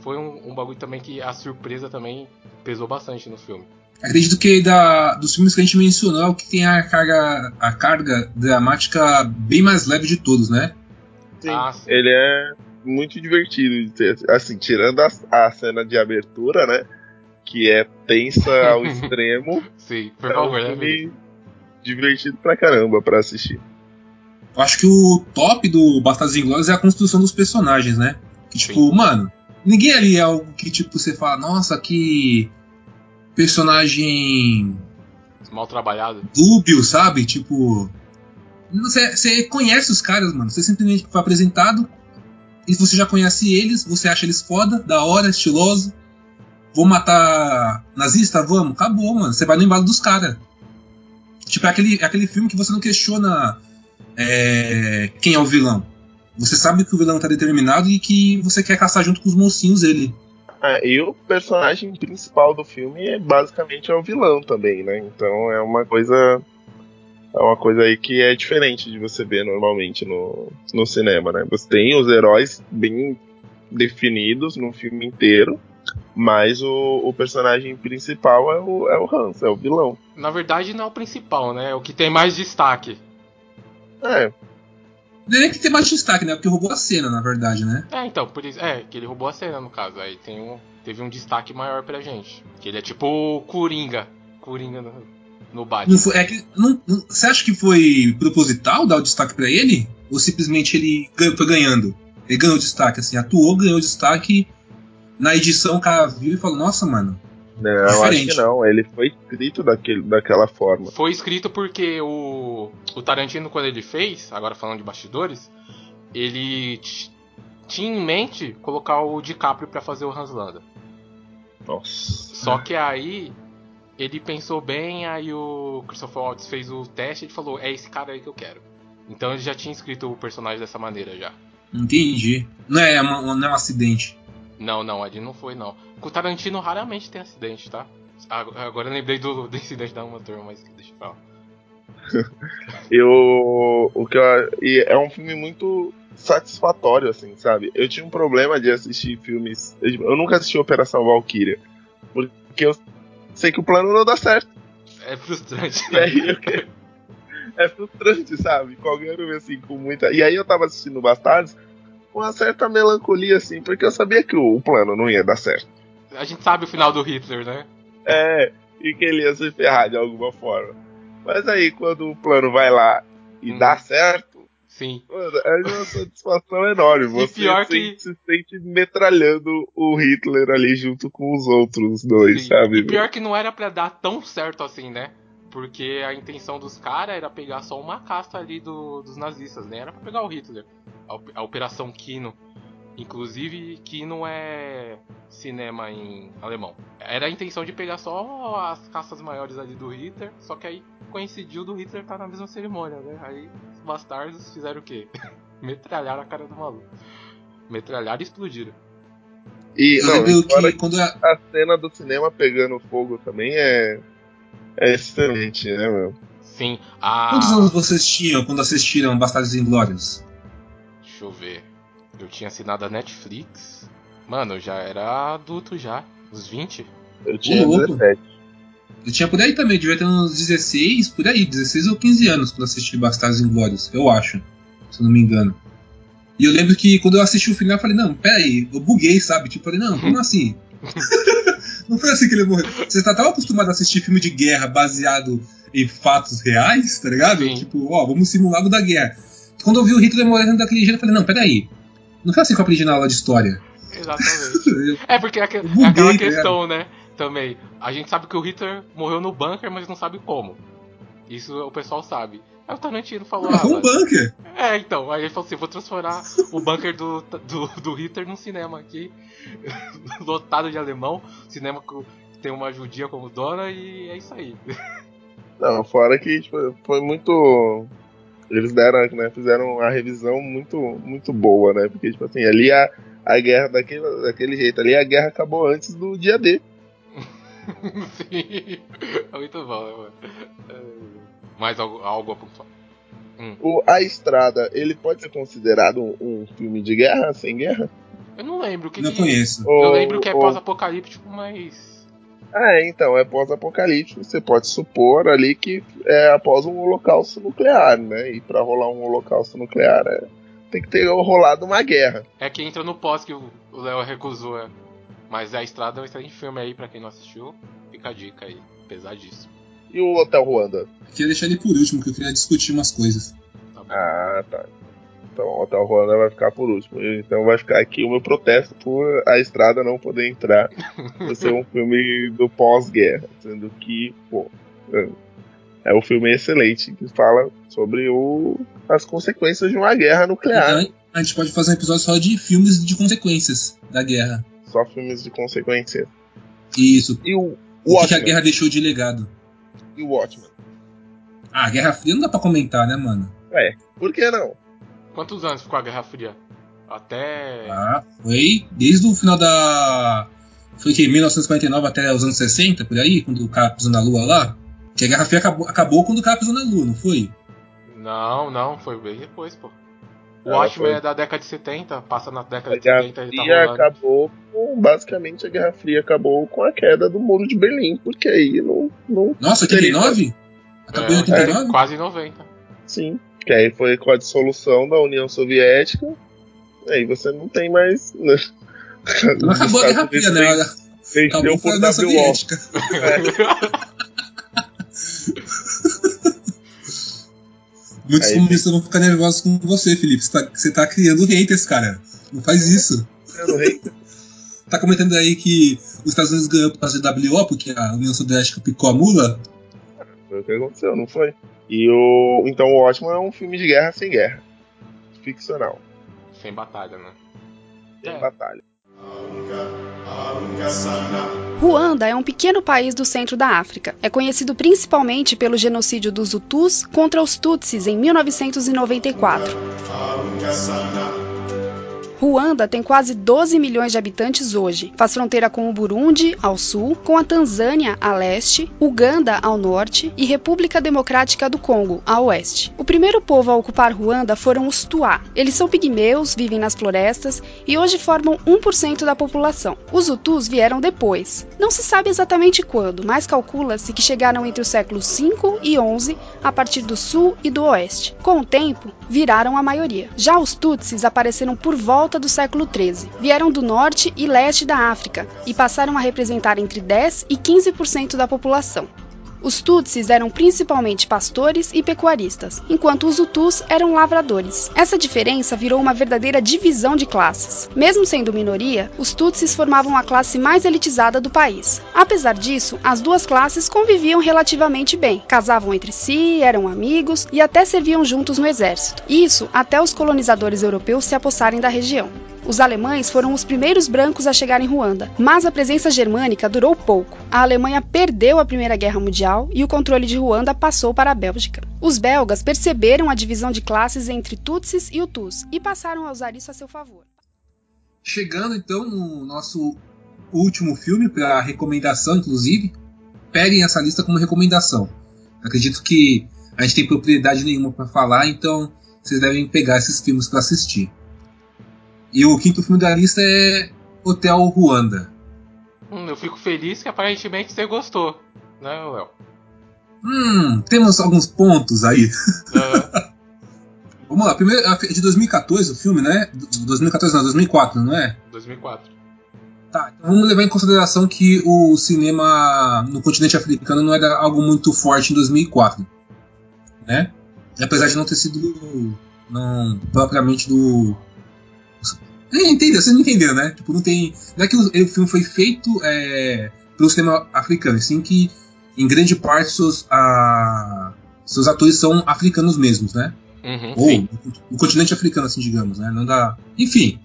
foi um, um bagulho também que a surpresa também pesou bastante no filme.
Acredito que da, dos filmes que a gente mencionou é o que tem a carga, a carga dramática bem mais leve de todos, né?
Sim,
Ah, sim.
ele é muito divertido. Assim, tirando a, a cena de abertura, né? Que é tensa ao extremo.
Sim, por
é
favor,
um
né, Felipe?
filme divertido pra caramba pra assistir.
Eu acho que o top do Bastardos Inglórios é a construção dos personagens, né? Que, tipo, mano, ninguém ali é algo que, tipo, você fala, nossa, que personagem
Mal trabalhado.
dúbio, sabe? Tipo. Você, conhece os caras, mano. Você simplesmente foi apresentado e você já conhece eles, você acha eles foda, da hora, estiloso. Vou matar nazista? Vamos, acabou, mano. Você vai no embalo dos caras. Tipo, é aquele, é aquele filme que você não questiona é, quem é o vilão. Você sabe que o vilão tá determinado e que você quer caçar junto com os mocinhos ele.
E o personagem principal do filme é basicamente é o vilão também, né? Então é uma coisa. É uma coisa aí que é diferente de você ver normalmente no, no cinema, né? Você tem os heróis bem definidos no filme inteiro, mas o, o personagem principal é o, é o Hans, é o vilão.
Na verdade, não é o principal, né? É o que tem mais destaque.
É,
Não é nem que tem mais destaque, né? Porque roubou a cena, na verdade, né?
É, então, por isso. É, que ele roubou a cena, no caso. Aí tem um, teve um destaque maior pra gente. Que ele é tipo Coringa. Coringa no, no Batman.
Foi, é que, não- não- você acha que foi proposital dar o destaque pra ele? Ou simplesmente ele ganha- foi ganhando? Ele ganhou destaque, assim, atuou, ganhou destaque. Na edição o cara viu e falou, nossa, mano.
Não, eu acho
Diferente.
que não. Ele foi escrito daquele, daquela forma.
Foi escrito porque o, o Tarantino, quando ele fez, agora falando de bastidores, ele tinha em mente colocar o DiCaprio pra fazer o Hans Landa.
Nossa.
Só que aí ele pensou bem, aí o Christopher Waltz fez o teste e ele falou: É esse cara aí que eu quero. Então ele já tinha escrito o personagem dessa maneira já.
Entendi. Não é, uma- não é um acidente.
Não, não, ali não foi não. O Tarantino raramente tem acidente, tá? Ag- Agora eu lembrei do, do incidente da uma turma, mas deixa eu falar.
Eu, o que eu, e é um filme muito satisfatório, assim, sabe? Eu tinha um problema de assistir filmes. Eu, nunca assisti Operação Valkyria. Porque eu sei que o plano não dá certo.
É frustrante.
E aí eu que- É frustrante, sabe? Qualquer um assim, com muita. E aí eu tava assistindo Bastardos uma certa melancolia, assim, porque eu sabia que o, plano não ia dar certo.
A gente sabe o final do Hitler, né?
É, e que ele ia se ferrar de alguma forma. Mas aí, quando o plano vai lá e
Hum.
dá certo,
Sim.
Mano, é uma satisfação enorme. Você se,
que-
se sente metralhando o Hitler ali junto com os outros dois,
Sim.
sabe?
E pior que não era pra dar tão certo assim, né? Porque a intenção dos caras era pegar só uma casta ali do- dos nazistas, né? Era pra pegar o Hitler. A, op- a Operação Kino. Inclusive, Kino é cinema em alemão. Era a intenção de pegar só as castas maiores ali do Hitler, só que aí coincidiu do Hitler estar na mesma cerimônia, né? Aí os bastardos fizeram o quê? Metralharam a cara do maluco. Metralharam e explodiram.
E
Eu
não,
lembro que quando a,
a cena do cinema pegando fogo também é, é excelente, né, meu?
Sim, a.
Quantos anos vocês tinham quando assistiram Bastardos Inglórios?
Deixa eu ver. Eu tinha assinado a Netflix. Mano, eu já era adulto já. Uns 20?
Eu tinha
louco.
17.
Eu tinha por aí também, devia ter uns 16, por aí, 16 ou 15 anos quando assisti Bastardos Inglórios, eu acho, se eu não me engano. E eu lembro que quando eu assisti o final, eu falei, não, peraí, eu buguei, sabe? Tipo, falei, não, como assim? não foi assim que ele morreu. Você tá tão acostumado a assistir filme de guerra baseado em fatos reais, tá ligado?
Sim.
Tipo, ó, vamos simular o da guerra. Quando eu vi o Hitler morrendo daquele jeito, eu falei, não, peraí. Não foi assim que eu aprendi na aula de história.
Exatamente.
Eu-
é porque é, aque- é aquela questão, né? Também. A gente sabe que o Hitler morreu no bunker, mas não sabe como. Isso o pessoal sabe. Aí o Tarantino falou, ah,
um bunker.
É, então. Aí ele falou assim: vou transformar o bunker do, do, do Hitler num cinema aqui. lotado de alemão. Cinema que tem uma judia como dona e é isso aí.
Não, fora que tipo, foi muito. Eles deram, né? Fizeram uma revisão muito, muito boa, né? Porque, tipo assim, ali a, a guerra daquele, daquele jeito ali, a guerra acabou antes do dia D.
Sim. É muito bom, né, mano? É, Mais algo, algo a pontuar?
O A Estrada, ele pode ser considerado um, um filme de guerra, sem guerra?
Eu não lembro o que
Não
que-
conheço.
Eu
Ou-
lembro que é
ou-
pós-apocalíptico, mas.
É, então, é pós-apocalíptico. Você pode supor ali que é após um holocausto nuclear, né? E pra rolar um holocausto nuclear é, tem que ter rolado uma guerra.
É que entra no pós que o o Léo recusou. é. Mas a estrada é um excelente filme aí, pra quem não assistiu. Fica a dica aí, pesadíssimo.
E o Hotel Ruanda?
Eu queria deixar ele por último, que eu queria discutir umas coisas.
Tá bom.
Ah, tá. Então o Hotel Ruanda vai ficar por último. Então vai ficar aqui o meu protesto por a estrada não poder entrar. Por ser um filme do pós-guerra. Sendo que, pô. é- É um filme excelente que fala sobre o, as consequências de uma guerra nuclear.
Então, a gente pode fazer um episódio só de filmes de consequências da guerra.
Só filmes de consequências.
Isso.
E o
O que que a guerra deixou de legado?
E o Watchmen.
Ah, a Guerra Fria não dá pra comentar, né, mano?
Por que não?
Quantos anos ficou a Guerra Fria? Até.
Ah, foi desde o final da. Foi que 1949 até os anos 60, por aí, quando o cara pisou na Lua lá? Que a Guerra Fria acabou, acabou quando o cara pisou na Lua, não foi?
Não, não, foi bem depois, pô. O
Ela
Watchmen é da década de 70, passa na década
A
de
Guerra
70 e tá rolando.
acabou com. Basicamente a Guerra Fria acabou com a queda do Muro de Berlim. Porque aí não. não
Nossa, 89? Acabou em
É,
89?
quase 90.
sim. Que aí foi com a dissolução da União Soviética. Aí você não tem mais. né?
Não
Os
acabou a Guerra Fria, né?
Venceu
Acabou
por
com a União
W.O.
Muitos
Aí,
comunistas vão ficar nervosos com você, Felipe. Você tá, você tá criando haters, cara. Não faz isso.
Eu rei.
Tá comentando aí que os Estados Unidos ganhou por causa do WO, porque a União Soviética picou a mula.
Foi o que aconteceu, não foi? E o. Então o Watchmen é um filme de guerra sem guerra. Ficcional.
Sem batalha, né?
Sem
É.
batalha.
Ruanda é um pequeno país do centro da África. É conhecido principalmente pelo genocídio dos Hutus contra os Tutsis em 1994. Ruanda tem quase 12 milhões de habitantes hoje. Faz fronteira com o Burundi, ao sul, com a Tanzânia, a leste, Uganda, ao norte e República Democrática do Congo, a oeste. O primeiro povo a ocupar Ruanda foram os Tuá. Eles são pigmeus, vivem nas florestas e hoje formam 1% da população. Os Hutus vieram depois. Não se sabe exatamente quando, mas calcula-se que chegaram entre os séculos 5 e 11 a partir do sul e do oeste. Com o tempo, viraram a maioria. Já os Tutsis apareceram por volta do século 13. Vieram do norte e leste da África e passaram a representar entre 10 e 15% da população. Os Tutsis eram principalmente pastores e pecuaristas, enquanto os Hutus eram lavradores. Essa diferença virou uma verdadeira divisão de classes. Mesmo sendo minoria, os Tutsis formavam a classe mais elitizada do país. Apesar disso, as duas classes conviviam relativamente bem, casavam entre si, eram amigos e até serviam juntos no exército. Isso até os colonizadores europeus se apossarem da região. Os alemães foram os primeiros brancos a chegar em Ruanda, mas a presença germânica durou pouco. A Alemanha perdeu a Primeira Guerra Mundial e o controle de Ruanda passou para a Bélgica. Os belgas perceberam a divisão de classes entre Tutsis e Hutus e passaram a usar isso a seu favor.
Chegando então no nosso último filme, para recomendação, inclusive. Peguem essa lista como recomendação. Acredito que a gente tem propriedade nenhuma para falar, então vocês devem pegar esses filmes para assistir. E o quinto filme da lista é Hotel Ruanda.
Hum, eu fico feliz que aparentemente você gostou, né, Léo?
Hum, temos alguns pontos aí. Vamos lá, primeiro é de 2014 o filme, né? 2014 não, 2004, não é?
2004.
Tá, então vamos levar em consideração que o cinema no continente africano não era algo muito forte em 2004, né? Apesar de não ter sido não, propriamente do é, entendeu? Vocês não entenderam, né? Tipo, não tem. Não é que o, o filme foi feito é, pelo cinema africano, sim que em grande parte seus, a, seus atores são africanos mesmos, né?
Uhum,
Ou
sim.
no, no continente africano, assim, digamos, né? Não dá. Enfim,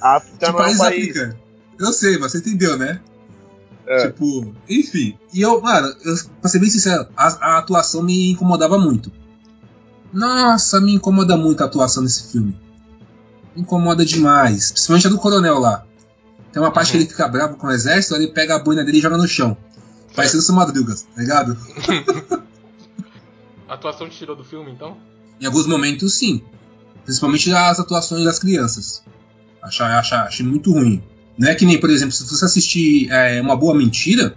África
de
não é um
país africano. Eu sei, mas você entendeu, né?
É.
Tipo, enfim. E eu, mano, eu, pra ser bem sincero, a, a atuação me incomodava muito. Nossa, me incomoda muito a atuação desse filme. Me incomoda demais. Principalmente a do coronel lá. Tem uma parte
Uhum.
que ele fica bravo com o exército, ele pega a boina dele e joga no chão. Parecendo o Madrugas, tá ligado?
A atuação te tirou do filme, então?
Em alguns momentos, sim. Principalmente as atuações das crianças. Achei, achei, achei muito ruim. Não é que nem, por exemplo, se você assistir é, Uma Boa Mentira,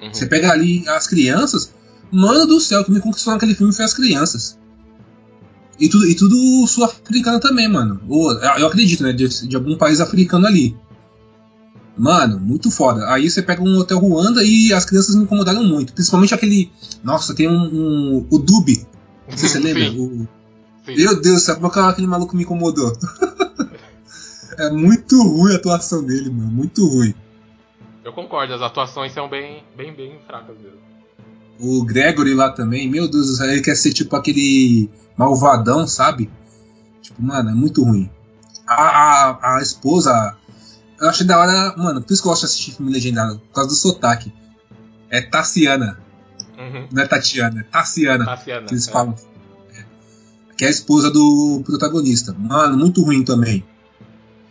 Uhum.
você pega ali as crianças. Mano do céu, o que me conquistou naquele filme foi as crianças. E tudo, e tudo sul-africano também, mano. Ou, eu acredito, né? De, de algum país africano ali. Mano, muito foda. Aí você pega um hotel Ruanda e as crianças me incomodaram muito. Principalmente aquele. Nossa, tem um. um o Dub. Não sei se você lembra.
Sim.
O, meu Deus, sabe qual que aquele maluco me incomodou? é muito ruim a atuação dele, mano. Muito ruim.
Eu concordo, as atuações são bem, bem, bem fracas mesmo.
O Gregory lá também, meu Deus do céu, ele quer ser tipo aquele malvadão, sabe? Tipo, mano, é muito ruim. A, a, a esposa, eu achei da hora, mano, por isso que eu gosto de assistir filme legendado, por causa do sotaque. É Tassiana,
Uhum.
não é Tatiana, é Tassiana.
Tassiana,
que eles
é.
falam. É. Que é a esposa do protagonista. Mano, muito ruim também.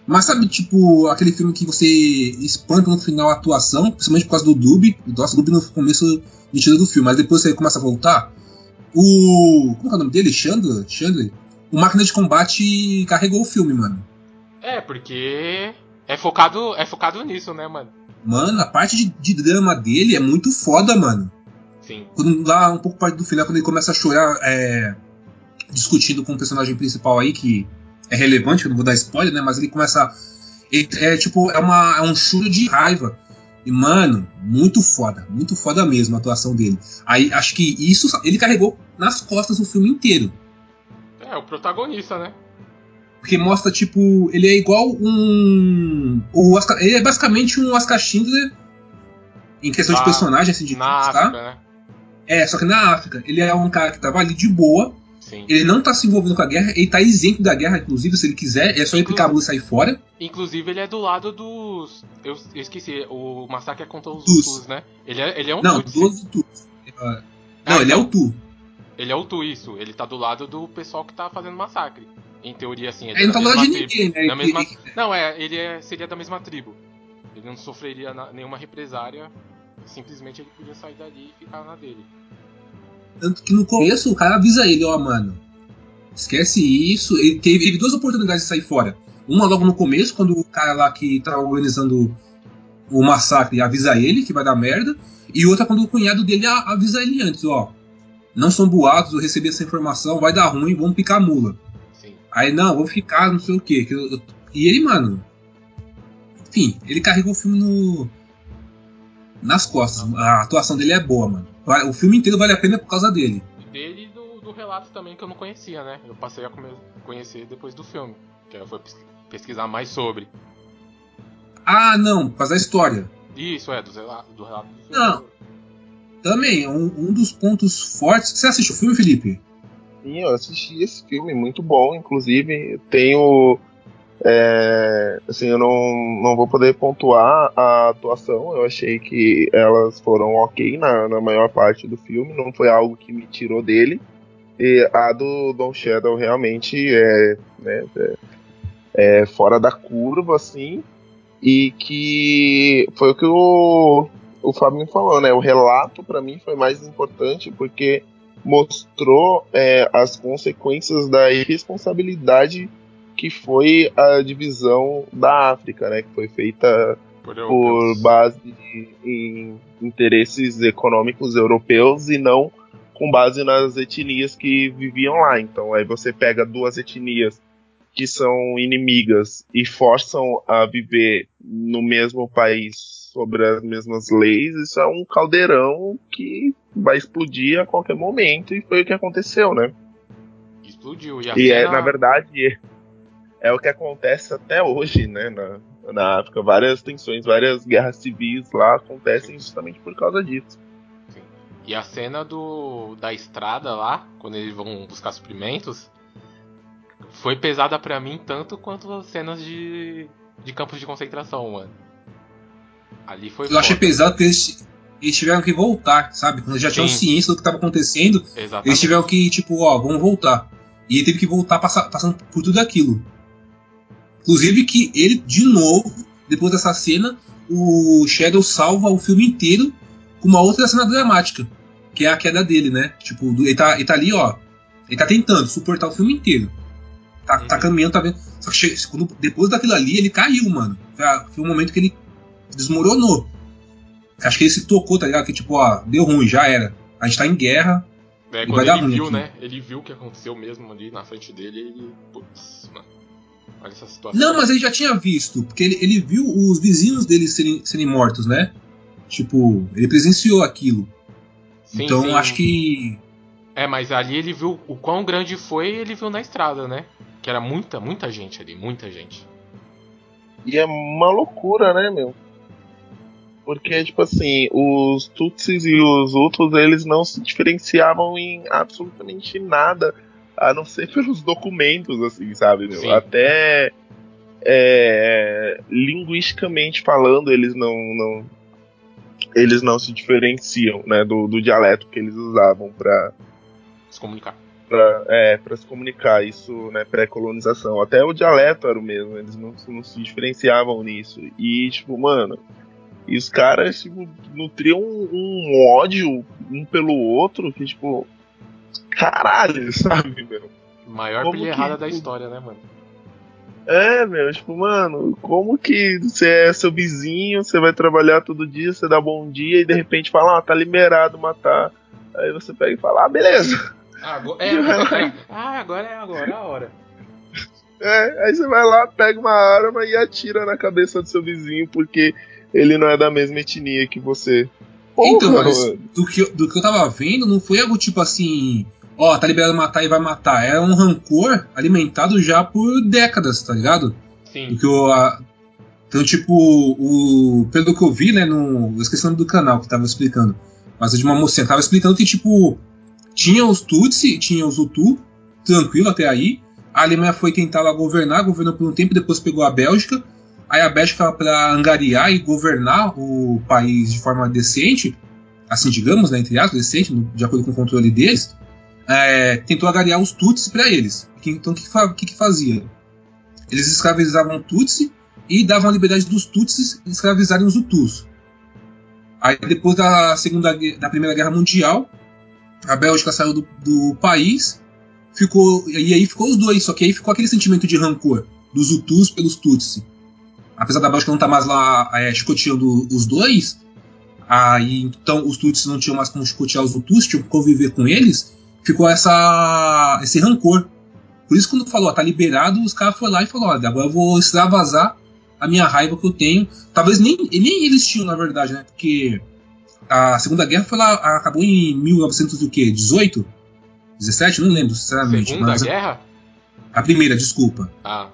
Mas sabe, tipo, aquele filme que você espanta no final a atuação, principalmente por causa do Dub. Nossa, o Dub no começo me tira do filme, mas depois você começa a voltar. O. Como é o nome dele? Chandler? Chandler? O Máquina de Combate carregou o filme, mano.
É, porque é focado, é focado nisso, né, mano?
Mano, a parte de, de drama dele é muito foda, mano.
Sim.
quando lá um pouco parte do final, quando ele começa a chorar, é, discutindo com o personagem principal aí, que é relevante, eu não vou dar spoiler, né? Mas ele começa. ele- é tipo, é, uma, é um choro de raiva. E, mano, muito foda, muito foda mesmo a atuação dele. Aí acho que isso ele carregou nas costas o filme inteiro.
É, o protagonista, né?
Porque mostra, tipo, ele é igual um. O Oscar, ele é basicamente um Oscar Schindler em questão
Ah,
de personagem, assim, de
Na
tá?
África, né?
É, só que na África. Ele é um cara que tava ali de boa,
Sim.
ele não tá se envolvendo com a guerra, ele tá isento da guerra, inclusive, se ele quiser, é só ele picar a e sair fora.
Inclusive, ele é do lado dos. Eu, eu esqueci, o massacre é contra os
Tus.
Hutus, né? Ele é, ele é um
não,
Tutsi.
12 tu.
Ah,
Não, ele é
então.
o tu.
Ele é o Tu, isso. Ele tá do lado do pessoal que tá fazendo massacre. Em teoria, assim.
Ele não tá do
da
de
mesma
ninguém,
tribo.
né?
Da
Ele-
mesma-
ele-
Não, é, ele é- seria da mesma tribo. Ele não sofreria na- nenhuma represária. Simplesmente ele podia sair dali e ficar na dele.
Tanto que no começo o cara avisa ele, ó, mano. Esquece isso. Ele teve, teve duas oportunidades de sair fora. Uma logo no começo, quando o cara lá que tá organizando o massacre avisa ele que vai dar merda. E outra quando o cunhado dele avisa ele antes, ó. Não são boatos, eu recebi essa informação, vai dar ruim, vamos picar a mula. Aí, não, vou ficar, não sei o quê. que e ele, mano. Enfim, ele carregou o filme no. Nas costas. A atuação dele é boa, mano. O filme inteiro vale a pena por causa dele.
E dele e do, do relato também que eu não conhecia, né? Eu passei a conhecer depois do filme. Que eu fui pes- pesquisar mais sobre.
Ah, não, por causa da história.
Isso, é, do, rela- do relato do filme.
Não. Também, um, um dos pontos fortes. Você assistiu o filme, Felipe?
Sim, eu assisti esse filme, muito bom, inclusive. Tenho. é, assim, eu não, não vou poder pontuar a atuação. Eu achei que elas foram ok na, na maior parte do filme, não foi algo que me tirou dele. E a do Don Shadow realmente é, né, é, é fora da curva, assim. E que foi o que o, o Fábio falou, né? O relato para mim foi mais importante porque mostrou é, as consequências da irresponsabilidade que foi a divisão da África, né? Que foi feita
Por,
por base em interesses econômicos europeus e não com base nas etnias que viviam lá. Então aí você pega duas etnias que são inimigas e forçam a viver no mesmo país sobre as mesmas leis, isso é um caldeirão que vai explodir a qualquer momento e foi o que aconteceu, né?
Explodiu. E,
E é, na verdade, é o que acontece até hoje, né? Na, na África. Várias tensões, várias guerras civis lá acontecem justamente por causa disso.
Sim. E a cena do da estrada lá, quando eles vão buscar suprimentos, foi pesada pra mim tanto quanto as cenas de, de campos de concentração, mano. Ali foi
Eu achei
foda.
pesado porque eles, eles tiveram que voltar, sabe? Quando eles já tinham ciência do que estava acontecendo,
Exatamente.
eles tiveram que, tipo, ó, vamos voltar. E ele teve que voltar passa- passando por tudo aquilo. Inclusive que ele, de novo, depois dessa cena, o Shadow salva o filme inteiro com uma outra cena dramática. Que é a queda dele, né? Tipo, ele tá, ele tá ali, ó. Ele tá tentando suportar o filme inteiro. Tá, tá
Uhum.
caminhando, tá vendo. Só que depois daquilo ali, ele caiu, mano. Foi o momento que ele desmoronou. Acho que ele se tocou, tá ligado? Que tipo, ó, deu ruim, já era. A gente tá em guerra,
É,
E
quando
vai dar
ele
ruim
viu,
aqui.
né? Ele viu o que aconteceu mesmo ali na frente dele e ele. Putz, mano. Olha essa situação.
Não, mas ele já tinha visto, porque ele, ele viu os vizinhos dele serem, serem mortos, né? Tipo, ele presenciou aquilo.
Sim,
então
sim.
acho que.
É, mas ali ele viu o quão grande foi ele viu na estrada, né? Que era muita, muita gente ali, muita gente.
E é uma loucura, né, meu? Porque, tipo assim, os Tutsis e os Hutus, eles não se diferenciavam em absolutamente nada, a não ser pelos documentos, assim, sabe, meu?
Sim.
Até é, linguisticamente falando, eles não, não eles não se diferenciam, né, do, do dialeto que eles usavam pra,
Se comunicar.
pra, é, pra se comunicar, isso, né, pré-colonização. Até o dialeto era o mesmo, eles não, não se diferenciavam nisso. E, tipo, mano, e os caras, tipo, nutriam um, um ódio um pelo outro que, tipo, caralho, sabe, meu?
Maior
Como
pilha
que-
errada da história, né, mano?
É, meu, tipo, mano, como que você é seu vizinho, você vai trabalhar todo dia, você dá bom dia e de repente fala, ah, tá liberado matar. Aí você pega e fala, ah, beleza.
Ah, agora é, agora, ah, agora é agora é a hora.
É, aí você vai lá, pega uma arma e atira na cabeça do seu vizinho porque ele não é da mesma etnia que você.
Então,
Porra,
mas
mano.
do que, eu- do que eu tava vendo, não foi algo tipo assim, ó, tá liberado matar e vai matar. Era um rancor alimentado já por décadas, tá ligado? Do
Sim.
que eu, a- então, tipo, o, pelo que eu vi, né, no, eu esqueci o nome do canal que tava explicando, mas é de uma mocinha tava explicando que, tipo, tinha os Tutsi, tinha os Hutu, tranquilo até aí, a Alemanha foi tentar lá governar, governou por um tempo, depois pegou a Bélgica, aí a Bélgica para angariar e governar o país de forma decente, assim digamos, né, entre aspas, decente, de acordo com o controle deles, é, tentou angariar os Tutsi para eles. Então o que, que que, fazia? Eles escravizavam Tutsi e davam a liberdade dos Tutsis escravizarem os Hutus. Aí depois da segunda da primeira guerra mundial, a Bélgica saiu do, do país, ficou e aí ficou os dois, só que aí ficou aquele sentimento de rancor dos Hutus pelos Tutsi. Apesar da Bélgica não estar mais lá é, chicoteando os dois, aí então os Tutsis não tinham mais como chicotear os Hutus, tinham que conviver com eles, ficou essa esse rancor. Por isso, quando falou, ó, tá liberado, os caras foram lá e falaram, olha, agora eu vou extravasar a minha raiva que eu tenho. Talvez nem, nem eles tinham, na verdade, né? Porque a Segunda Guerra foi lá, acabou em 1918? 17? Não lembro, sinceramente.
Segunda
mas
Guerra?
a primeira, desculpa.
Ah,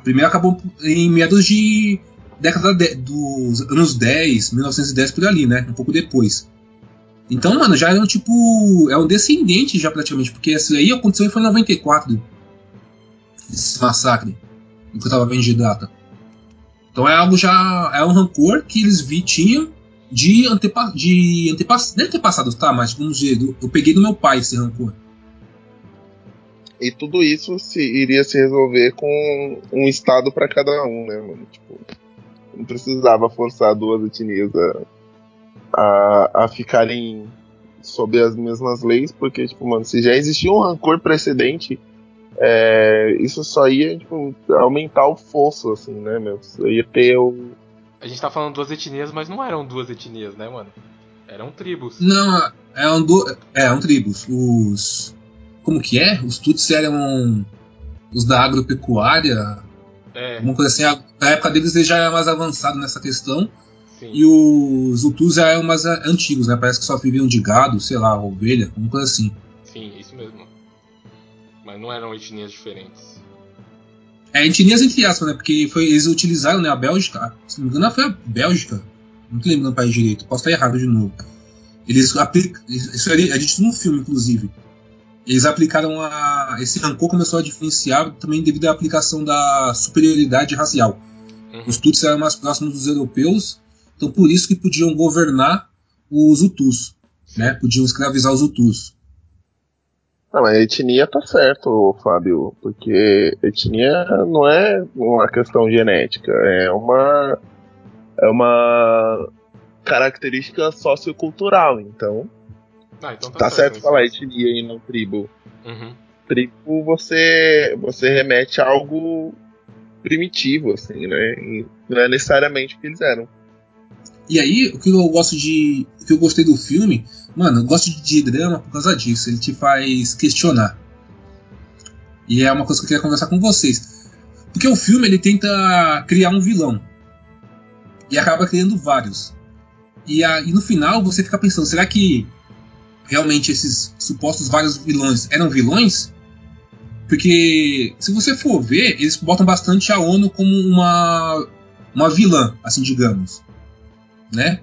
A primeira acabou em meados de década de- dos anos 10, 1910 por ali, né? Um pouco depois. Então, mano, já era um tipo. É um descendente já praticamente, porque isso aí aconteceu foi em 94. Esse massacre. Enquanto eu tava vendo de data. Então é algo já. É um rancor que eles vi, tinham de, antepa, de antepass, é antepassados, tá? Mas vamos dizer, eu peguei do meu pai esse rancor.
E tudo isso se, iria se resolver com um estado pra cada um, né, mano? Tipo, não precisava forçar duas etnias a, a, a ficarem sob as mesmas leis, porque, tipo, mano, se já existia um rancor precedente, é, isso só ia, tipo, aumentar o fosso, assim, né, meu? Você ia ter o.
a gente tá falando duas etnias, mas não eram duas etnias, né, mano? Eram tribos.
Não, é um, do, é um tribos. Os. Como que é? Os Tutsis eram os da agropecuária.
É,
Alguma coisa assim. A- Na época deles eles já eram mais avançados nessa questão.
sim.
E os Hutus já eram mais a- antigos, né? Parece que só viviam de gado, sei lá, ovelha, alguma coisa assim.
Sim, isso mesmo. Mas não eram etnias diferentes.
É, etnias entre aspas, né? Porque foi, eles utilizaram né, a Bélgica. Se não me engano, foi a Bélgica. Não tô lembrando o país direito. Posso estar errado de novo. Eles aplicam. Isso é dito no filme, inclusive. Eles aplicaram a. Esse rancor começou a diferenciar também devido à aplicação da superioridade racial.
Uhum.
Os Tutsis eram mais próximos dos europeus, então por isso que podiam governar os Hutus, né? Podiam escravizar os Hutus.
Não, mas a etnia tá certo, Fábio, porque etnia não é uma questão genética, é uma é uma característica sociocultural, então
Ah, então tá,
tá certo
nesse
falar
caso.
etnia e não tribo.
Uhum.
Tribo você você remete a algo primitivo, assim, né? E não é necessariamente o que eles eram.
E aí, o que eu gosto de. O que eu gostei do filme, mano, eu gosto de drama por causa disso. Ele te faz questionar. E é uma coisa que eu queria conversar com vocês. Porque o filme ele tenta criar um vilão. E acaba criando vários. E, a, e no final você fica pensando, será que realmente esses supostos vários vilões eram vilões? Porque se você for ver, eles botam bastante a ONU como uma, uma vilã, assim digamos. Né?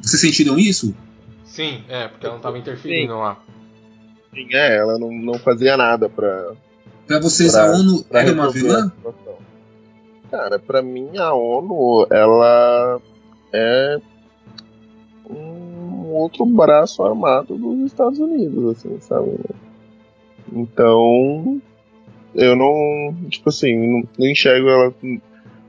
Vocês sentiram isso?
Sim, é, porque ela não tava interferindo
Sim.
lá.
Sim, é, ela não, não fazia nada pra,
Pra vocês,
Pra-
a ONU era uma vilã?
Cara, pra mim a ONU, ela é um outro braço armado dos Estados Unidos, assim, sabe? Então, eu não, tipo assim, não, não enxergo ela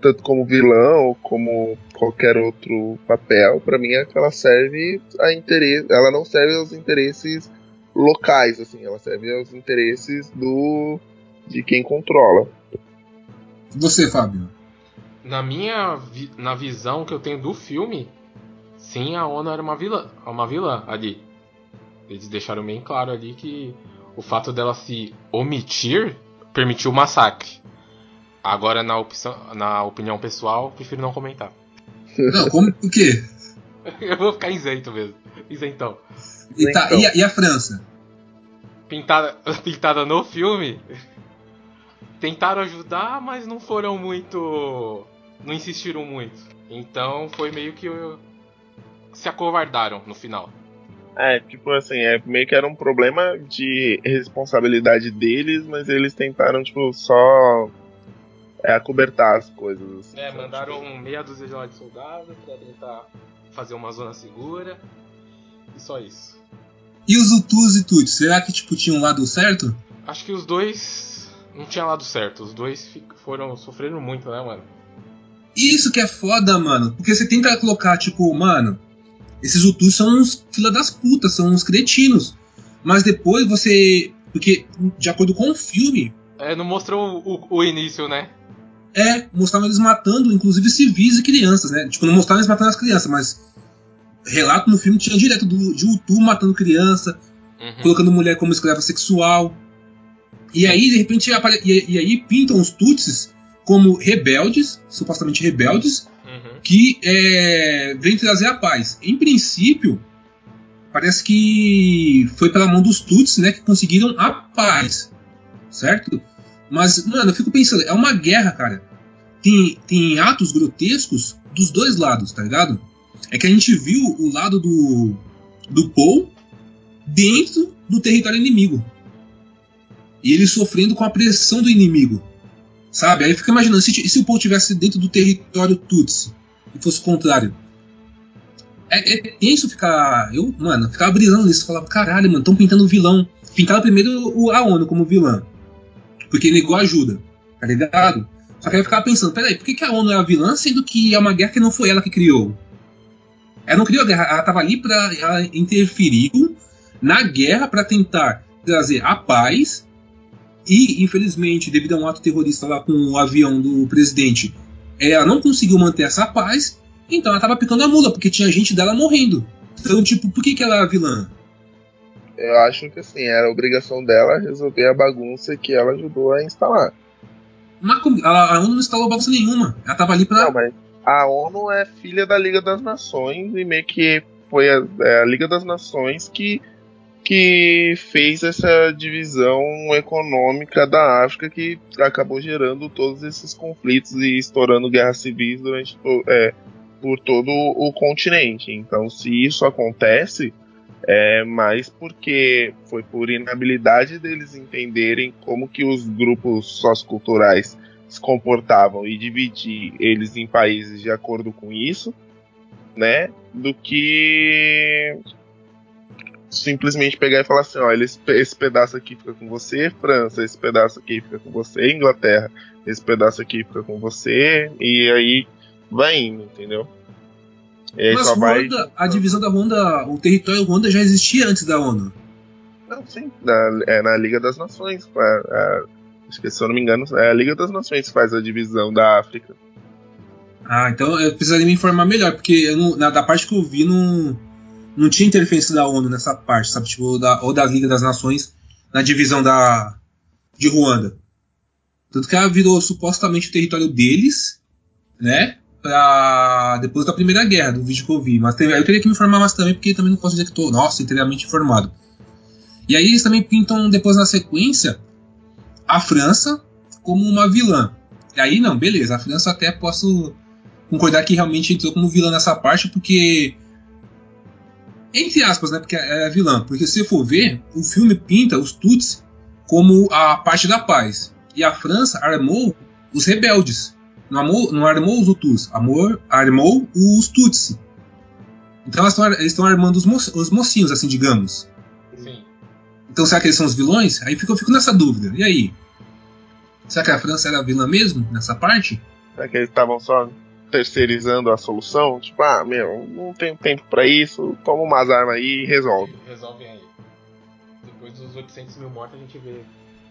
tanto como vilão ou como qualquer outro papel. Pra mim é que ela serve a interesse, ela não serve aos interesses locais, assim, ela serve aos interesses do de quem controla.
E Você, Fábio?
Na minha vi- na visão que eu tenho do filme, sim, a ONU era uma vilã, uma vilã ali. Eles deixaram bem claro ali que o fato dela se omitir permitiu o massacre. Agora, na, opção, na opinião pessoal, prefiro não comentar.
Não, como por quê?
Eu vou ficar isento mesmo. Isentão.
E, tá, e, a, e a França?
Pintada, pintada no filme. Tentaram ajudar, mas não foram muito. Não insistiram muito. Então foi meio que. uh, Se acovardaram no final.
É, tipo assim, é meio que era um problema de responsabilidade deles, mas eles tentaram, tipo, só é, acobertar as coisas. assim,
É,
sabe?
mandaram meia dúzia de lá de soldados pra tentar fazer uma zona segura. E só isso.
E os Hutus e Tutsis? Será que tipo, tinha um lado certo?
Acho que os dois não tinha lado certo. Os dois foram sofrendo muito, né, mano?
Isso que é foda, mano. Porque você tenta colocar, tipo, mano, esses Hutus são uns fila das putas, são uns cretinos. Mas depois você. Porque, de acordo com o filme,
É, não mostrou o, o- início, né?
é, mostravam eles matando, inclusive, civis e crianças, né? Tipo, não mostravam eles matando as crianças, mas. Relato no filme tinha direto do, de Hutu matando criança,
Uhum.
colocando mulher como escrava sexual. E aí, de repente, apare- e, aí pintam os Tutsis como rebeldes, supostamente rebeldes. Que é, vem trazer a paz. Em princípio, parece que foi pela mão dos Tutsis né, que conseguiram a paz, certo? Mas, mano, eu fico pensando, é uma guerra, cara. Tem, tem atos grotescos dos dois lados, tá ligado? É que a gente viu o lado do, do Paul dentro do território inimigo. E ele sofrendo com a pressão do inimigo. Sabe? Aí fica imaginando, se, se o Paul tivesse dentro do território Tutsi e fosse o contrário. É, é tenso ficar. Eu, mano, ficava brisando nisso. Falava, caralho, mano, estão pintando o vilão. Pintaram primeiro o, a ONU como vilã. Porque negou ajuda. Tá ligado? Só que eu ficava pensando, peraí, por que, que a ONU é a vilã, sendo que é uma guerra que não foi ela que criou? Ela não criou a guerra, ela tava ali pra. Ela interferiu na guerra para tentar trazer a paz. E, infelizmente, devido a um ato terrorista lá com o avião do presidente, ela não conseguiu manter essa paz. Então ela tava picando a mula, porque tinha gente dela morrendo. Então, tipo, por que, que ela é a vilã?
Eu acho que assim, era obrigação dela resolver a bagunça que ela ajudou a instalar.
Mas a, a ONU não instalou bagunça nenhuma. Ela tava ali pra.
Não, mas a ONU é filha da Liga das Nações e meio que foi a, é a Liga das Nações que, que fez essa divisão econômica da África que acabou gerando todos esses conflitos e estourando guerras civis durante é, por todo o continente. Então, se isso acontece, é mais porque foi por inabilidade deles entenderem como que os grupos socioculturais se comportavam e dividir eles em países de acordo com isso, né? Do que simplesmente pegar e falar assim, ó, esse, esse pedaço aqui fica com você, França, esse pedaço aqui fica com você, Inglaterra, esse pedaço aqui fica com você, e aí vai indo, entendeu? E aí
Mas
só vai.
A divisão da Ruanda, o território Ruanda já existia antes da ONU.
Não, sim, na, é na Liga das Nações. A, a, se eu não me engano, é a Liga das Nações que faz a divisão da África.
Ah, então eu precisaria me informar melhor, porque eu não- na, da parte que eu vi não, não tinha interferência da ONU nessa parte, sabe? Tipo, da, ou da Liga das Nações na divisão da, de Ruanda. Tanto que ela virou supostamente o território deles, né? Pra, depois da Primeira Guerra, do vídeo que eu vi. Mas tem- eu teria que me informar mais também, porque também não posso dizer que estou, nossa, inteiramente informado. E aí eles também pintam depois na sequência a França como uma vilã. E aí não, beleza, a França até posso concordar que realmente entrou como vilã nessa parte, porque. Entre aspas, né? Porque é vilã. Porque se você for ver, o filme pinta os Tutsis como a parte da paz. E a França armou os rebeldes. Não, armou, não armou os Hutus, amor, armou os Tutsi. Então elas tão eles estão armando os, mo os mocinhos, assim, digamos.
Sim.
Então será que eles são os vilões? Aí fico- eu fico nessa dúvida. E aí? Será que a França era a vilã mesmo nessa parte?
Será que eles estavam só terceirizando a solução? Tipo, ah, meu, não tenho tempo pra isso, toma umas armas aí e resolve.
Resolvem aí. Depois dos 800 mil mortos a gente vê,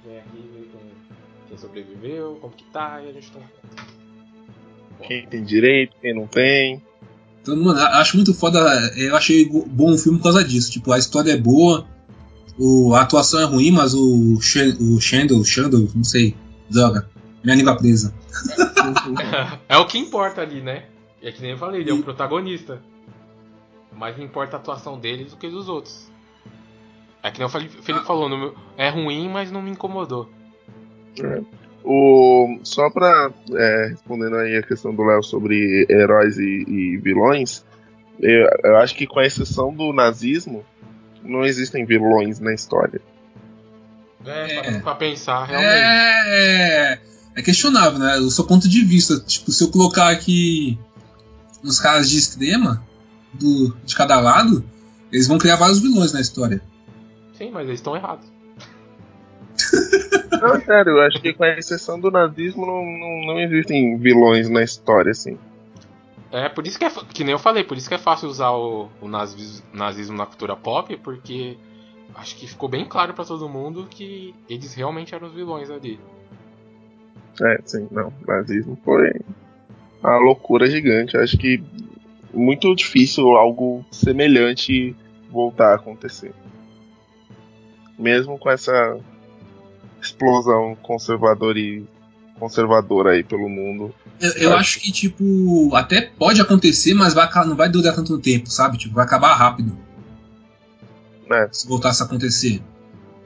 vê aqui vê quem, quem sobreviveu, como que tá, e a gente toma conta.
Quem tem direito, quem não tem.
Então, mano, acho muito foda. Eu achei bom o filme por causa disso. Tipo, a história é boa, o, a atuação é ruim, mas o, o Shandle, Shandle, não sei, droga, minha língua presa.
é o que importa ali, né? E é que nem eu falei, ele é o protagonista. Mais importa a atuação dele do que dos outros. É que nem o Felipe falou, no meu- é ruim, mas não me incomodou.
O, só pra é, respondendo aí a questão do Léo sobre heróis e, e vilões, eu, eu acho que com a exceção do nazismo, não existem vilões na história.
É,
É.
Pra, pra pensar, realmente.
É, é questionável, né? O seu ponto de vista. Tipo, se eu colocar aqui nos caras de extrema, do, de cada lado, eles vão criar vários vilões na história.
Sim, mas eles estão errados.
Não, é sério, eu acho que com a exceção do nazismo não, não, não existem vilões na história, assim.
É, por isso que é, que nem eu falei, por isso que é fácil usar o, o nazis- nazismo na cultura pop, porque acho que ficou bem claro pra todo mundo que eles realmente eram os vilões ali.
É, sim, não. O nazismo foi uma loucura gigante. Eu acho que muito difícil algo semelhante voltar a acontecer. Mesmo com essa explosão conservadora e conservadora aí pelo mundo.
Eu, eu acho que, tipo, até pode acontecer, mas vai, não vai durar tanto tempo, sabe? Tipo, vai acabar rápido
Né?
se voltasse a acontecer.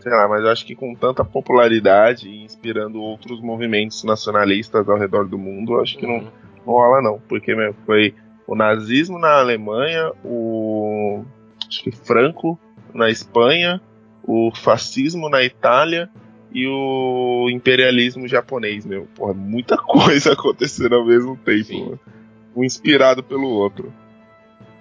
Sei lá, mas eu acho que com tanta popularidade e inspirando outros movimentos nacionalistas ao redor do mundo, eu acho que não,
Uhum.
não rola não. Porque meu, foi o nazismo na Alemanha, o acho que Franco na Espanha, o fascismo na Itália e o imperialismo japonês, meu. Porra, muita coisa acontecendo ao mesmo tempo. Um inspirado pelo outro.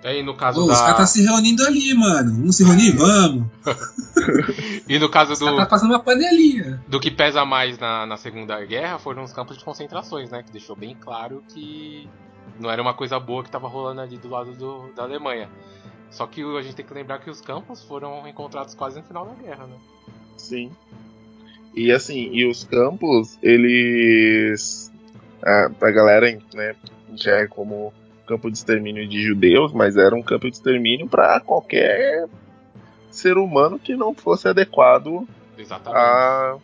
É, E no caso
Ô, Os caras
da.
tá se reunindo ali, mano. Vamos se reunir? Vamos.
E no caso
Os caras
do,
tá fazendo uma panelinha.
do que pesa mais na, na Segunda Guerra foram os campos de concentrações, né? Que deixou bem claro que não era uma coisa boa que tava rolando ali do lado do- da Alemanha. Só que a gente tem que lembrar que os campos foram encontrados quase no final da guerra, né?
Sim. E assim, e os campos, eles. A, a galera, né, enxerga como campo de extermínio de judeus, mas era um campo de extermínio para qualquer ser humano que não fosse adequado
Exatamente.
à,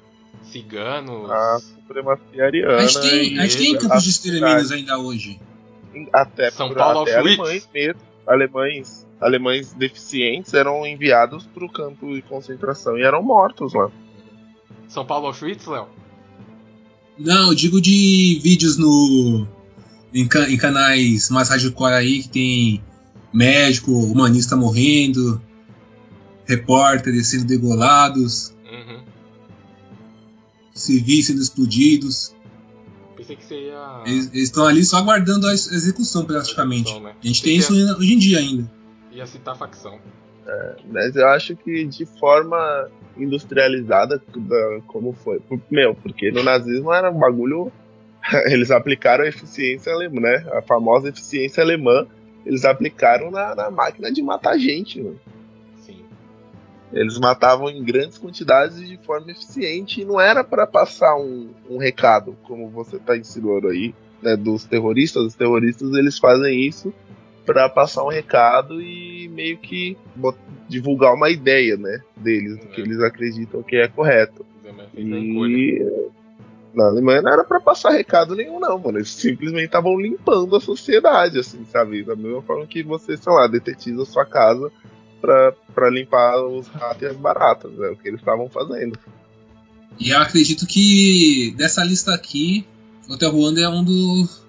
Ciganos.
à supremacia ariana.
A gente tem, a gente tem campos de
a
extermínios ainda hoje.
até
São
por-
Paulo,
até
Auschwitz.
alemães mesmo, alemães, alemães deficientes eram enviados para o campo de concentração e eram mortos lá.
São Paulo Auschwitz, Léo?
Não, eu digo de vídeos no. Em, ca- em canais mais hardcore aí que tem médico, humanista morrendo, repórteres sendo degolados,
Uhum.
civis sendo explodidos.
Pensei que você ia.
Eles estão ali só aguardando a ex- execução praticamente.
Execução, né?
A gente tem isso hoje em dia ainda.
Ia citar a facção.
Mas eu acho que de forma industrializada, da- como foi. Meu, porque no nazismo era um bagulho. Eles aplicaram a eficiência alemã, né? A famosa eficiência alemã. Eles aplicaram na, na máquina de matar gente, mano.
Sim.
Eles matavam em grandes quantidades e de forma eficiente. E não era pra passar um, um recado, como você tá insinuando aí. né, dos terroristas, os terroristas eles fazem isso para passar um recado e meio que divulgar uma ideia, né, deles, do que
É.
eles acreditam que é correto. E na Alemanha não era pra passar recado nenhum, não, mano. Eles simplesmente estavam limpando a sociedade, assim, sabe? Da mesma forma que você, sei lá, detetiza a sua casa pra, pra limpar os ratos e as baratas. É o que eles estavam fazendo.
E eu acredito que dessa lista aqui, Hotel Ruanda é um dos,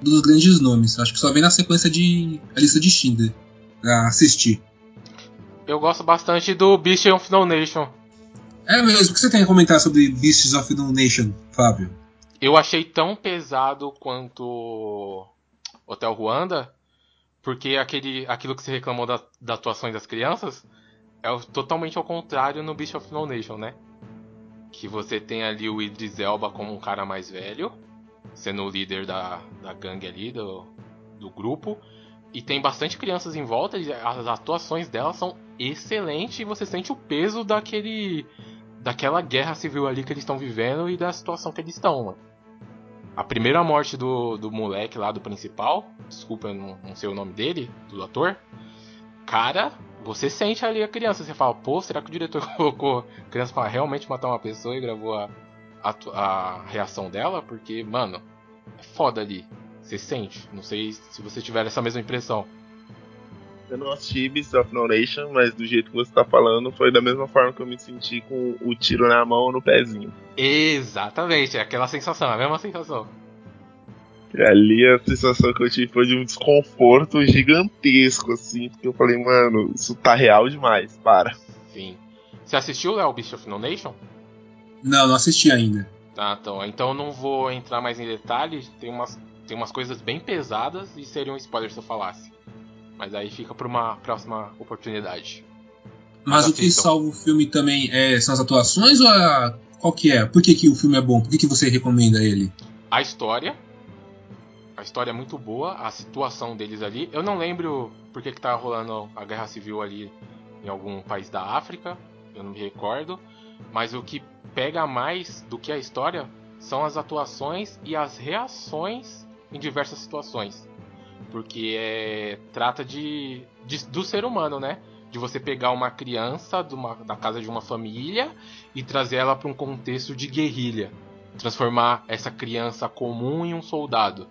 dos grandes nomes. Acho que só vem na sequência de a lista de Schindler pra assistir.
Eu gosto bastante do Beast of No Nation.
É mesmo, o que você tem a comentar sobre Beasts of No Nation, Fábio?
Eu achei tão pesado quanto Hotel Ruanda, porque aquele, aquilo que você reclamou da, das atuações das crianças é totalmente ao contrário no Beast of No Nation, né? Que você tem ali o Idris Elba como um cara mais velho, sendo o líder da, da gangue ali, do, do grupo. E tem bastante crianças em volta, as atuações delas são excelentes e você sente o peso daquele. Daquela guerra civil ali que eles estão vivendo e da situação que eles estão, mano. A primeira morte do, do moleque lá, do principal, desculpa, não, não sei o nome dele, do ator. Cara, você sente ali a criança, você fala, pô, será que o diretor colocou a criança pra realmente matar uma pessoa e gravou a, a, a reação dela? Porque, mano, é foda ali. Você sente. Não sei se você tiver essa mesma impressão.
Eu não assisti Beast of No Nation, mas do jeito que você tá falando, foi da mesma forma que eu me senti com o tiro na mão ou no pezinho.
Exatamente, é aquela sensação, a mesma sensação.
E ali a sensação que eu tive foi de um desconforto gigantesco, assim, porque eu falei, mano, isso tá real demais, para.
Sim. Você assistiu, Léo, Beast of No Nation?
Não, não assisti ainda.
Tá, então, então eu não vou entrar mais em detalhes. Tem umas, tem umas coisas bem pesadas e seria um spoiler se eu falasse. Mas aí fica pra uma próxima oportunidade.
Mas
Mas
o que
assistam.
salva o filme também é, são as atuações ou a, qual que é? Por que, que o filme é bom? Por que, que você recomenda ele?
A história. A história é muito boa, a situação deles ali. Eu não lembro por que, que tá rolando a guerra civil ali em algum país da África. Eu não me recordo. Mas o que pega mais do que a história são as atuações e as reações em diversas situações. Porque é, trata de, de- do ser humano, né? De você pegar uma criança uma- da casa de uma família e trazer ela para um contexto de guerrilha transformar essa criança comum em um soldado.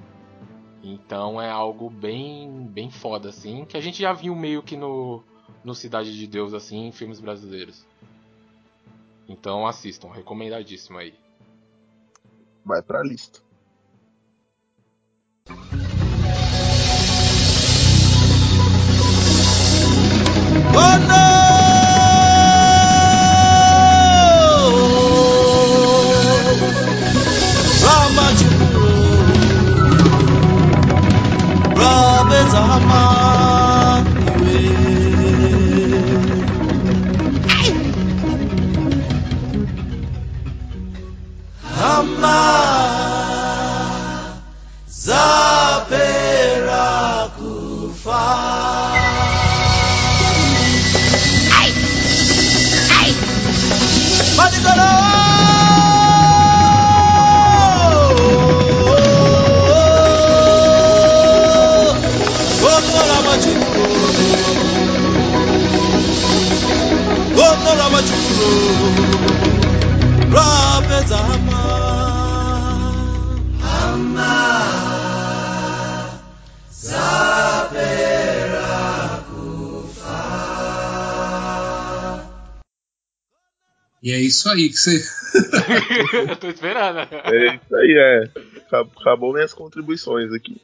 Então é algo bem bem foda assim, que a gente já viu meio que no no Cidade de Deus assim em filmes brasileiros. Então assistam, recomendadíssimo aí.
Vai pra lista. Oh no! praise the Lord.
E é isso aí que você.
Eu tô esperando.
É isso aí, é. Acab- Acabou minhas contribuições aqui.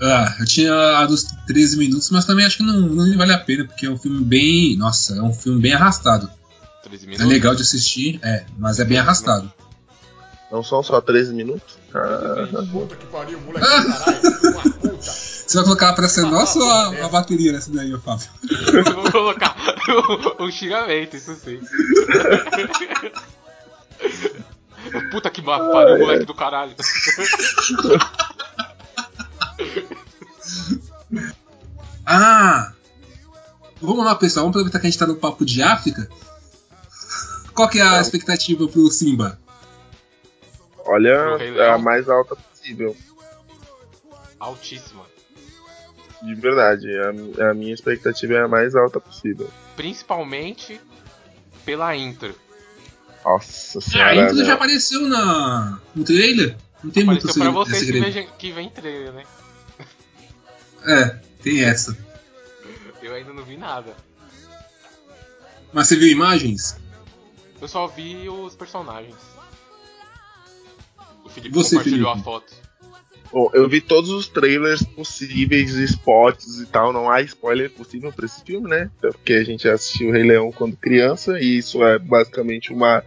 Ah, eu tinha a dos 13 minutos, mas também acho que não, não vale a pena, porque é um filme bem. Nossa, é um filme bem arrastado.
13
É
minutos.
legal de assistir, é, mas é bem arrastado.
Não são só 13 minutos? Ah,
Puta que pariu, moleque do caralho, uma puta.
Você vai colocar pra ser nossa ou a, a bateria nessa daí, ô Fábio?
Eu vou colocar um, um xingamento, isso sim. Puta que pariu, moleque do caralho.
Ah! Vamos lá, pessoal, vamos aproveitar que a gente tá no papo de África. Qual que é a expectativa pro Simba?
Olha, é a mais alta possível.
Altíssima.
De verdade. A, a minha expectativa é a mais alta possível.
Principalmente pela intro.
Nossa
A
senhora.
intro
meu.
já apareceu na, no trailer. Não tem muito
Apareceu pra
segredo-
vocês que, vem, que vem trailer, né?
É, tem essa.
Eu ainda não vi nada.
Mas você viu imagens?
Eu só vi os personagens. O Felipe
Você,
compartilhou
Felipe?
a foto.
Bom, eu vi todos os trailers possíveis, spots e tal. Não há spoiler possível pra esse filme, né? Até Porque a gente assistiu o Rei Leão quando criança e isso é basicamente uma,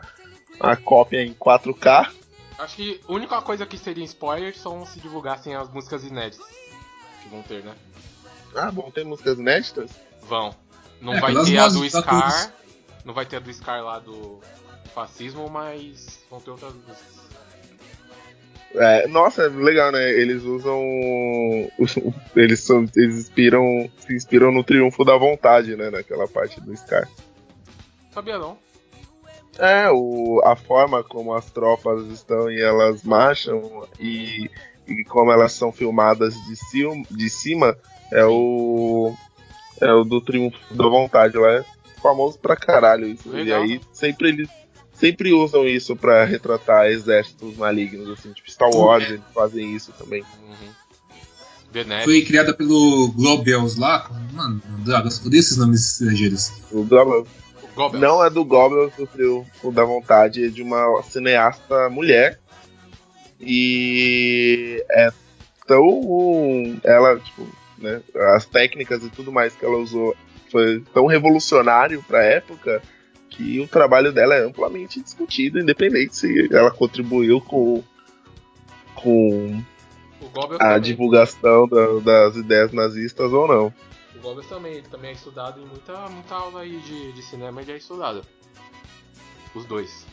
uma cópia em 4K.
Acho que a única coisa que seria spoiler são se divulgassem as músicas inéditas. Que vão ter, né?
Ah, bom, tem músicas inéditas?
Vão. Não
É,
vai ter a do Scar. Não vai ter a do Scar lá do fascismo, mas vão ter outras músicas.
É, nossa, legal, né? Eles usam. Eles, são, eles inspiram, se inspiram no triunfo da vontade, né? Naquela parte do Scar.
Sabia não?
É, o, a forma como as tropas estão e elas marcham e, e como elas são filmadas de, cima, de cima é o. É o do triunfo da vontade lá. É famoso pra caralho isso.
Legal.
E aí sempre eles sempre usam isso pra retratar exércitos malignos, assim, tipo Star Wars, eles fazem isso também.
Uhum.
Foi criada pelo Globels lá. Mano, drogas, odeio esses nomes estrangeiros.
O Goebbels. não é do Goebbels do Triunfo da Vontade, é de uma cineasta mulher. E é tão. Ela, tipo, né? As técnicas e tudo mais que ela usou foi tão revolucionário pra época que o trabalho dela é amplamente discutido, independente se ela contribuiu com, com a
também.
divulgação da- das ideias nazistas ou não.
O Goebbels também, ele também é estudado em muita, muita aula aí de, de cinema, ele é estudado. Os dois.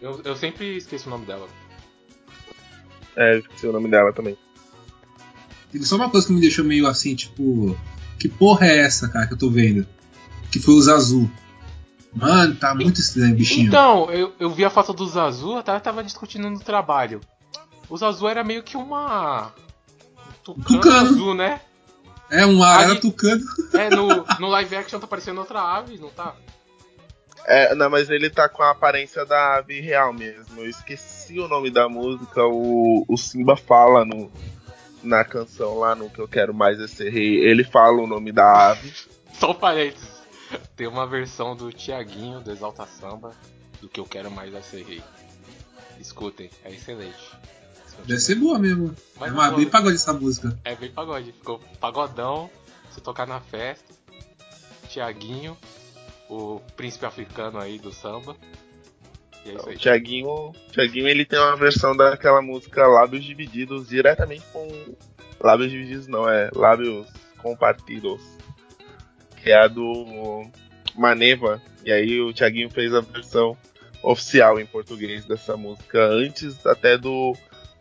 Eu, eu sempre esqueço o nome dela.
É, esqueci o nome dela também.
Teve só uma coisa que me deixou meio assim, tipo. Que porra é essa, cara, que eu tô vendo? Que foi os azul. Mano, tá muito estranho, bichinho.
Então, eu, eu vi a foto do Zazu, até tava discutindo no trabalho. O Zazu era meio que uma. Um tucano,
Tucano.
azul, né?
É um arara
Ali-
tucano.
É, no, no live action tá parecendo outra ave, não tá?
É, não, mas ele tá com a aparência da ave real mesmo. Eu esqueci o nome da música, o, o Simba fala no, na canção lá no Que Eu Quero Mais É Ser Rei. Ele fala o nome da ave.
Só um parênteses. Tem uma versão do Tiaguinho do Exalta Samba do que eu quero mais é ser rei. Escutem, é excelente.
Deve ser boa mesmo.
Mas
é uma bem pagode essa música.
É bem pagode, ficou pagodão, se tocar na festa. Tiaguinho, o príncipe africano aí do samba. E é isso
O
aí.
Tiaguinho, Tiaguinho ele tem uma versão daquela música Lábios Divididos diretamente com. Lábios Divididos não, é Lábios Compartidos. Que é a do Maneva. E aí o Tiaguinho fez a versão oficial em português dessa música, antes até do,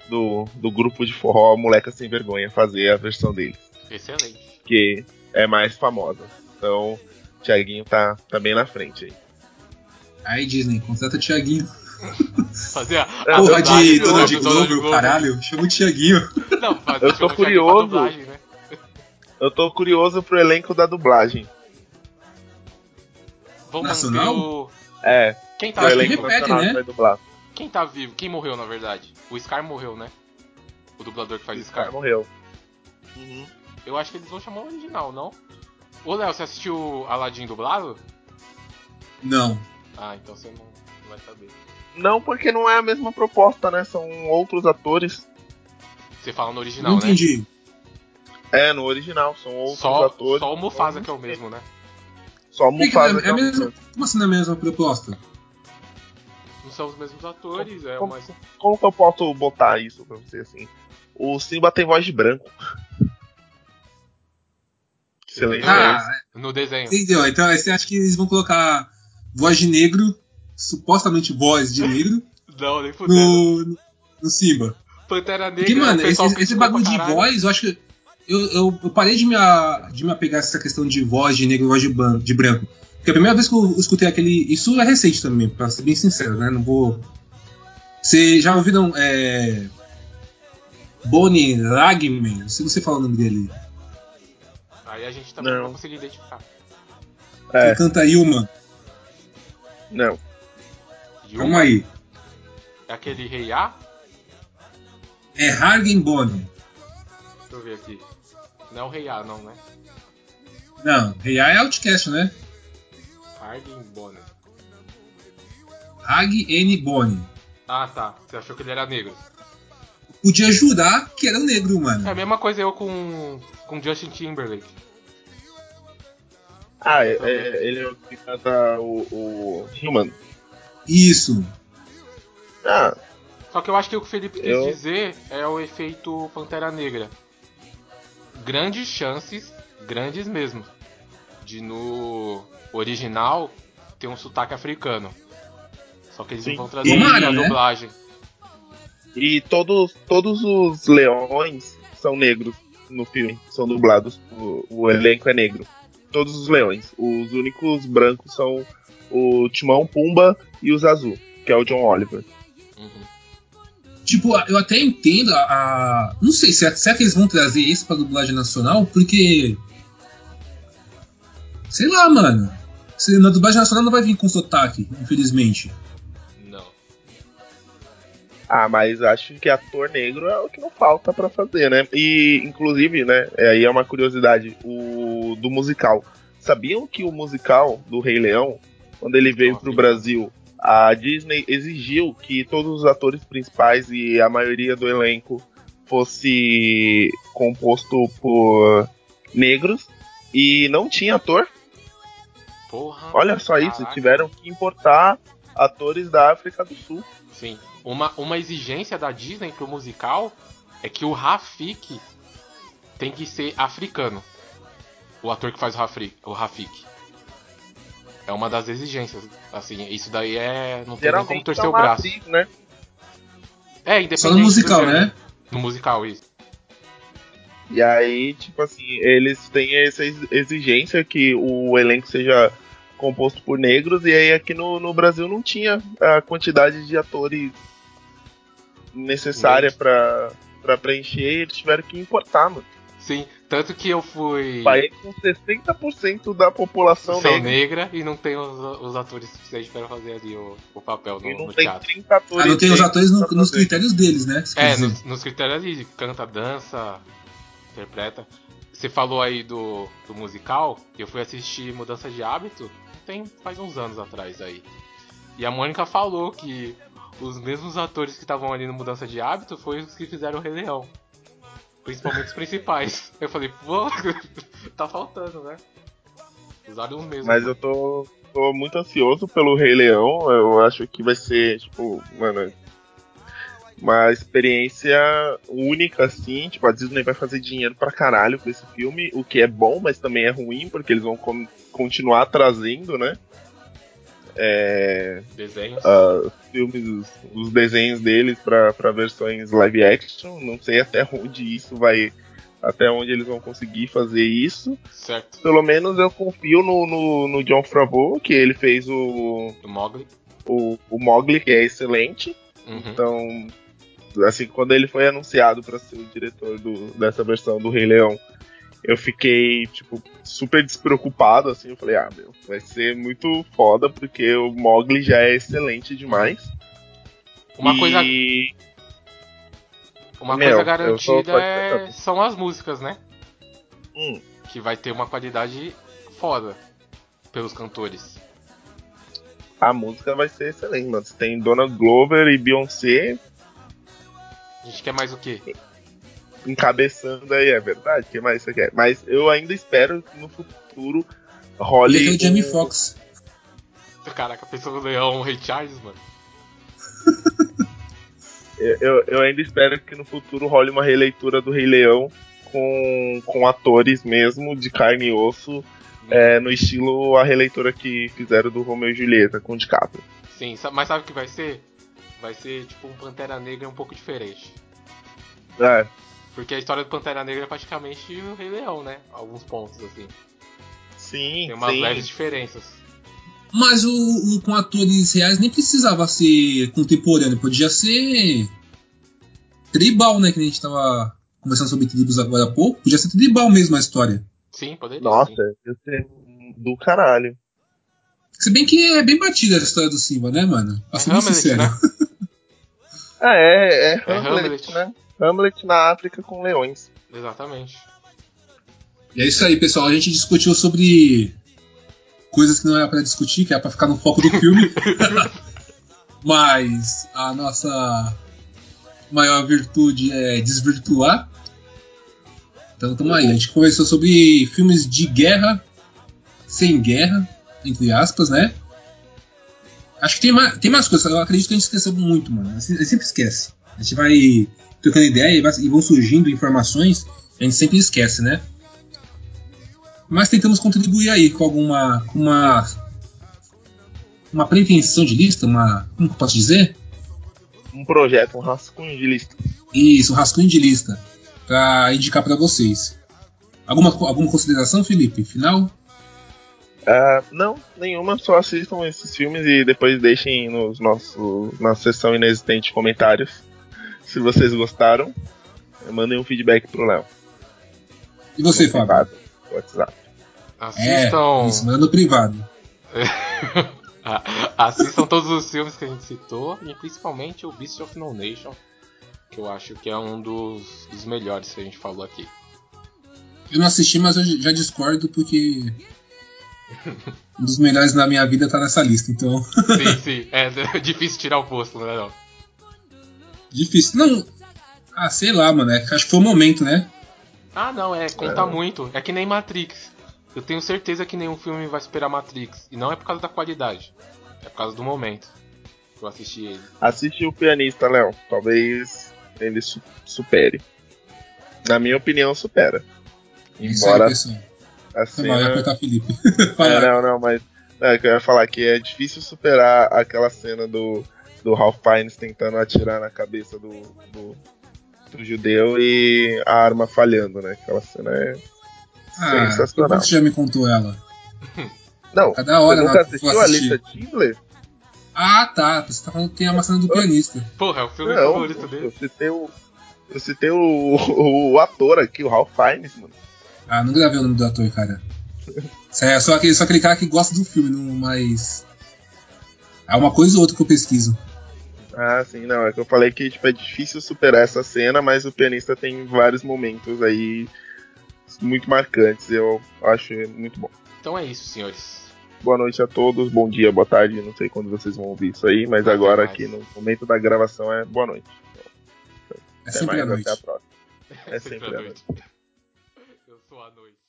do, do grupo de forró Moleca Sem Vergonha fazer a versão deles,
Excelente.
que é mais famosa. Então, o Tiaguinho tá, tá bem na frente aí.
Aí, Disney, contrata o Thiaguinho.
Fazer a, a
Porra de
do-
Donald
do Donald
Glover, caralho. Chama o Thiaguinho.
Não,
Eu tô
Thiaguinho
curioso. Eu tô curioso pro elenco da dublagem.
Vamos
Nacional?
manter o.
É,
Quem tá
que
vivo?
elenco
repete,
nacional
né?
que vai dublar.
Quem tá vivo? Quem morreu na verdade? O Scar morreu, né? O dublador que faz
O
Scar.
cara morreu. Uhum.
Eu acho que eles vão chamar o original, não? Ô Léo, você assistiu Aladdin dublado?
Não.
Ah, então você não, não vai saber.
Não, porque não é a mesma proposta, né? São outros atores.
Você fala no original,
não
né?
entendi.
É, no original, são outros
Só,
atores.
só o Mufasa que é o mesmo, né?
Só o Mufasa.
é,
que
é
é o
mesmo, como assim não é a mesma proposta?
Não são os mesmos atores, é
Como,
mais.
como que eu posso botar isso pra você assim? O Simba tem voz de branco. Excelente.
Ah,
No desenho.
entendeu? Então você acha que eles vão colocar voz de negro, supostamente voz de negro,
Não, nem fudendo.
no, no Simba.
Pantera Negra,
Porque, mano, esse, esse bagulho de voz, eu acho que. Eu, eu, eu parei de me, a- de me apegar a essa questão de voz de negro e voz de, ban- de branco. Porque a primeira vez que eu escutei aquele. Isso é recente também, pra ser bem sincero, né? Não vou. Vocês já ouviram é, Bonnie Ragman? Não sei se você fala o nome dele.
Aí a gente também não,
Não.
vai conseguir identificar.
É,
Ele canta Yuma.
não.
Yuma
Calma aí.
É aquele Rei A?
É Hargen Bonnie.
Deixa eu ver aqui. Não é o Rei A, não, né?
Não, Rei A é Outcast, né?
Harding Bonner.
Hag N. Bonnie.
Ah, tá. Você achou que ele era negro.
Podia jurar que era um negro, mano.
É a mesma coisa eu com, com Justin Timberlake.
Ah, é, é- ele é o que canta o, o Human.
Isso.
Ah,
Só que eu acho que o que o Felipe quis
Eu-
dizer é o efeito Pantera Negra. Grandes chances, grandes mesmo, de no original ter um sotaque africano. Só que eles
Sim.
não vão traduzir
Tomara,
na
né?
dublagem.
e todos, todos os leões são negros no filme, são dublados. O, o elenco é negro. Todos os leões. Os únicos brancos são o Timão, Pumba e o Zazu, que é o John Oliver.
Uhum.
Tipo, eu até entendo a. a- não sei, será, será que eles vão trazer esse pra dublagem nacional? Porque. Sei lá, mano. Se- Na dublagem nacional não vai vir com sotaque, infelizmente.
Não.
Ah, mas acho que ator negro é o que não falta pra fazer, né? E, inclusive, né, é, aí é uma curiosidade, o do musical. Sabiam que o musical do Rei Leão, quando ele veio pro Brasil, a Disney exigiu que todos os atores principais e a maioria do elenco fosse composto por negros e não tinha ator.
Porra.
Olha só isso,
caraca.
tiveram que importar atores da África do Sul.
Sim. Uma, uma exigência da Disney pro musical é que o Rafik tem que ser africano. O ator que faz o, Rafri, o Rafik. É uma das exigências. Assim, isso daí é. Não tem nem como torcer
é
o braço.
atriz, né?
É, independente.
Só no musical, né?
No musical, isso.
E aí, tipo assim, eles têm essa ex- exigência que o elenco seja composto por negros, e aí aqui no, no Brasil não tinha a quantidade de atores necessária pra preencher, e eles tiveram que importar, mano.
Sim. Tanto que eu fui.
País com 60% da população
São
negra,
negra e não tem os, os atores suficientes para fazer ali o, o papel no,
e não
no
tem
teatro.
30 atores.
Ah, não tem os atores no- nos
fazer.
critérios deles, né?
É, nos, nos critérios ali, canta, dança, interpreta. Você falou aí do, do musical, eu fui assistir Mudança de Hábito, tem faz uns anos atrás aí. E a Mônica falou que os mesmos atores que estavam ali no Mudança de Hábito foi os que fizeram o Rei Leão. Principalmente os principais. Eu falei, pô, tá faltando, né? Os mesmos.
Mas eu tô, tô muito ansioso pelo Rei Leão. Eu acho que vai ser, tipo, mano, uma experiência única, assim. Tipo, a Disney vai fazer dinheiro pra caralho com esse filme, o que é bom, mas também é ruim, porque eles vão con- continuar trazendo, né? É,
Desenhos.
os filmes, os, os desenhos deles pra versões live action. Não sei até onde isso vai. Até onde eles vão conseguir fazer isso.
Certo.
Pelo menos eu confio no, no, no John Favreau, que ele fez o,
Do Mogli.
o, o Mogli, que é excelente.
Uhum.
Então, assim, quando ele foi anunciado para ser o diretor do- dessa versão do Rei Leão, eu fiquei, tipo, super despreocupado, assim. Eu falei, ah, meu, vai ser muito foda, porque o Mogli já é excelente demais.
Uma
e...
coisa Uma
Meu,
coisa garantida é... são as músicas, né?
Hum,
Que vai ter uma qualidade foda pelos cantores.
a música vai ser excelente, mano. Você tem Donald Glover e Beyoncé
A gente quer mais o quê?
Encabeçando aí, é verdade? O que mais você quer? Mas eu ainda espero que no futuro role.
E aquele Jamie
um-
Foxx.
Caraca, pensou no Leão, o Ray Charles, mano.
Eu, eu ainda espero que no futuro role uma releitura do Rei Leão com, com atores mesmo, de carne e osso, é, no estilo a releitura que fizeram do Romeo e Julieta com o DiCaprio.
Sim, mas sabe o que vai ser? Vai ser tipo um Pantera Negra um pouco diferente.
É,
Porque a história do Pantera Negra é praticamente o Rei Leão, né? Alguns pontos, assim.
sim,
Tem umas
sim.
leves diferenças.
Mas o, o com atores reais nem precisava ser contemporâneo, podia ser tribal, né? Que a gente tava conversando sobre tribos agora há pouco. Podia ser tribal mesmo a história.
Sim, poderia.
Nossa,
sim.
ia ser do caralho.
Se bem que é bem batida a história do Simba, né, mano? Pra
É
ser bem
Hamlet,
sincero.
né?
Ah, é, é,
É
Hamlet,
Hamlet.
né? Hamlet na África com leões.
Exatamente.
E é isso aí, pessoal. A gente discutiu sobre coisas que não era pra discutir, que era pra ficar no foco do filme. Mas a nossa maior virtude é desvirtuar. Então tamo aí. A gente conversou sobre filmes de guerra, sem guerra, entre aspas, né? Acho que tem mais, tem mais coisas. Eu acredito que a gente esqueceu muito, mano. Gente sempre esquece. A gente vai trocando ideia e, vai- e vão surgindo informações. A gente sempre esquece, né? Mas tentamos contribuir aí com alguma. com uma. Uma pretensão de lista, uma. Como que eu posso dizer?
Um projeto, um rascunho de lista.
Isso, um rascunho de lista. Pra indicar pra vocês. Alguma, alguma consideração, Felipe? Final?
Ah, não, nenhuma, só assistam esses filmes e depois deixem nos nossos, na seção inexistente comentários se vocês gostaram. Mandem um feedback pro Léo.
E você,
no
Fábio?
privado, WhatsApp.
É,
Assistam.
isso, manda privado.
Assistam todos os filmes que a gente citou, e principalmente o Beast of No Nation, que eu acho que é um dos, dos melhores que a gente falou aqui.
Eu não assisti, mas eu já discordo porque. Um dos melhores da minha vida tá nessa lista, então.
Sim, sim, é difícil tirar o posto, né? Não?
Difícil. Não. Ah, sei lá, mano. é que acho que foi o momento, né?
Ah, não, é, conta muito. É que nem Matrix. Eu tenho certeza que nenhum filme vai superar Matrix. E não é por causa da qualidade, é por causa do momento que eu assisti ele.
Assiste o pianista, Léo. Talvez ele su- supere. Na minha opinião, supera.
Isso aí,
Embora a cena.
apertar Felipe.
É, não, não, mas. É, que eu ia falar que é difícil superar aquela cena do, do Ralph Fiennes tentando atirar na cabeça do, do, do judeu e a arma falhando, né? Aquela cena é
Ah,
sensacional.
você já me contou ela?
Não,
Tá da hora,
você nunca
né?
assistiu a lista Schindler?
Ah, tá. Você tá falando que tem a maçã do pianista.
Porra, é o filme
Não,
favorito
eu
dele.
citei o. Eu citei o, o, ator aqui, o Ralph Fiennes, mano.
Ah, não gravei o nome do ator, cara. Isso é só aquele, só aquele cara que gosta do filme, não, mas. É uma coisa ou outra que eu pesquiso.
Ah, sim, não. É que eu falei que tipo, é difícil superar essa cena, mas o pianista tem vários momentos aí muito marcantes. Eu acho muito bom.
Então é isso, senhores.
Boa noite a todos, bom dia, boa tarde, não sei quando vocês vão ouvir isso aí, mas
Até
agora
mais.
aqui no momento da gravação é boa noite.
É
Até
sempre
mais,
à noite.
até a próxima. É sempre à noite.
Eu sou a noite.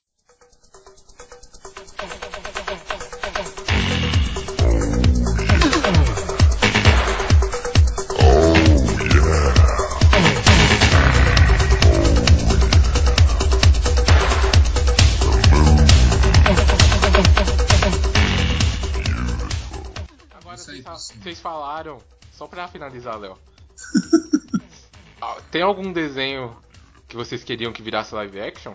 Vocês, falaram, só pra finalizar, Léo. Ah, Tem algum desenho que vocês queriam que virasse live action?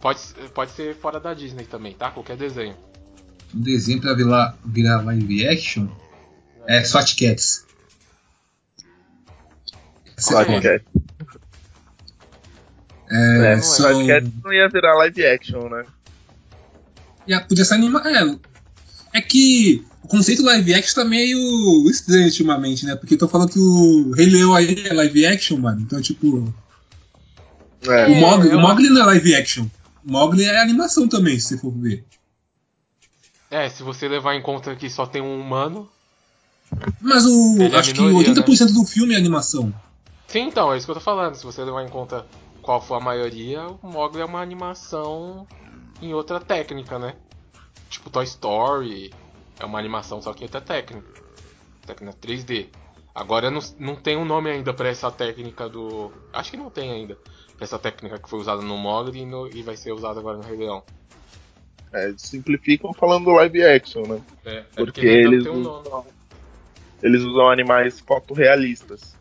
Pode, pode ser fora da Disney também, tá? Qualquer desenho.
Um desenho pra virar, virar live action é SWAT Cats.
É?
Podcast.
É,
É,
são-
podcast não ia virar live action, né?
E a- podia ser anima... É, é que o conceito live action tá meio estranho ultimamente, né? Porque estão falando que o Rei Leão aí é live action, mano. Então, tipo.
É.
o, Mogli,
eu
o Mogli não é live action. O Mogli é animação também, se você for ver.
É, se você levar em conta que só tem um humano.
Mas o.
Ele é
acho
minoria,
que 80% do filme é animação.
Sim, então, é isso que eu tô falando. Se você levar em conta qual for a maioria, o Mogli é uma animação em outra técnica, né? Tipo Toy Story. É uma animação só que em outra técnica. Técnica 3D. Agora não, não tem um nome ainda pra essa técnica do. Acho que não tem ainda. Pra essa técnica que foi usada no Mogli e, no- e vai ser usada agora no Rei Leão.
É, simplificam falando live action, né?
É, é
Porque
não
eles
tem um
usam, eles usam animais fotorrealistas.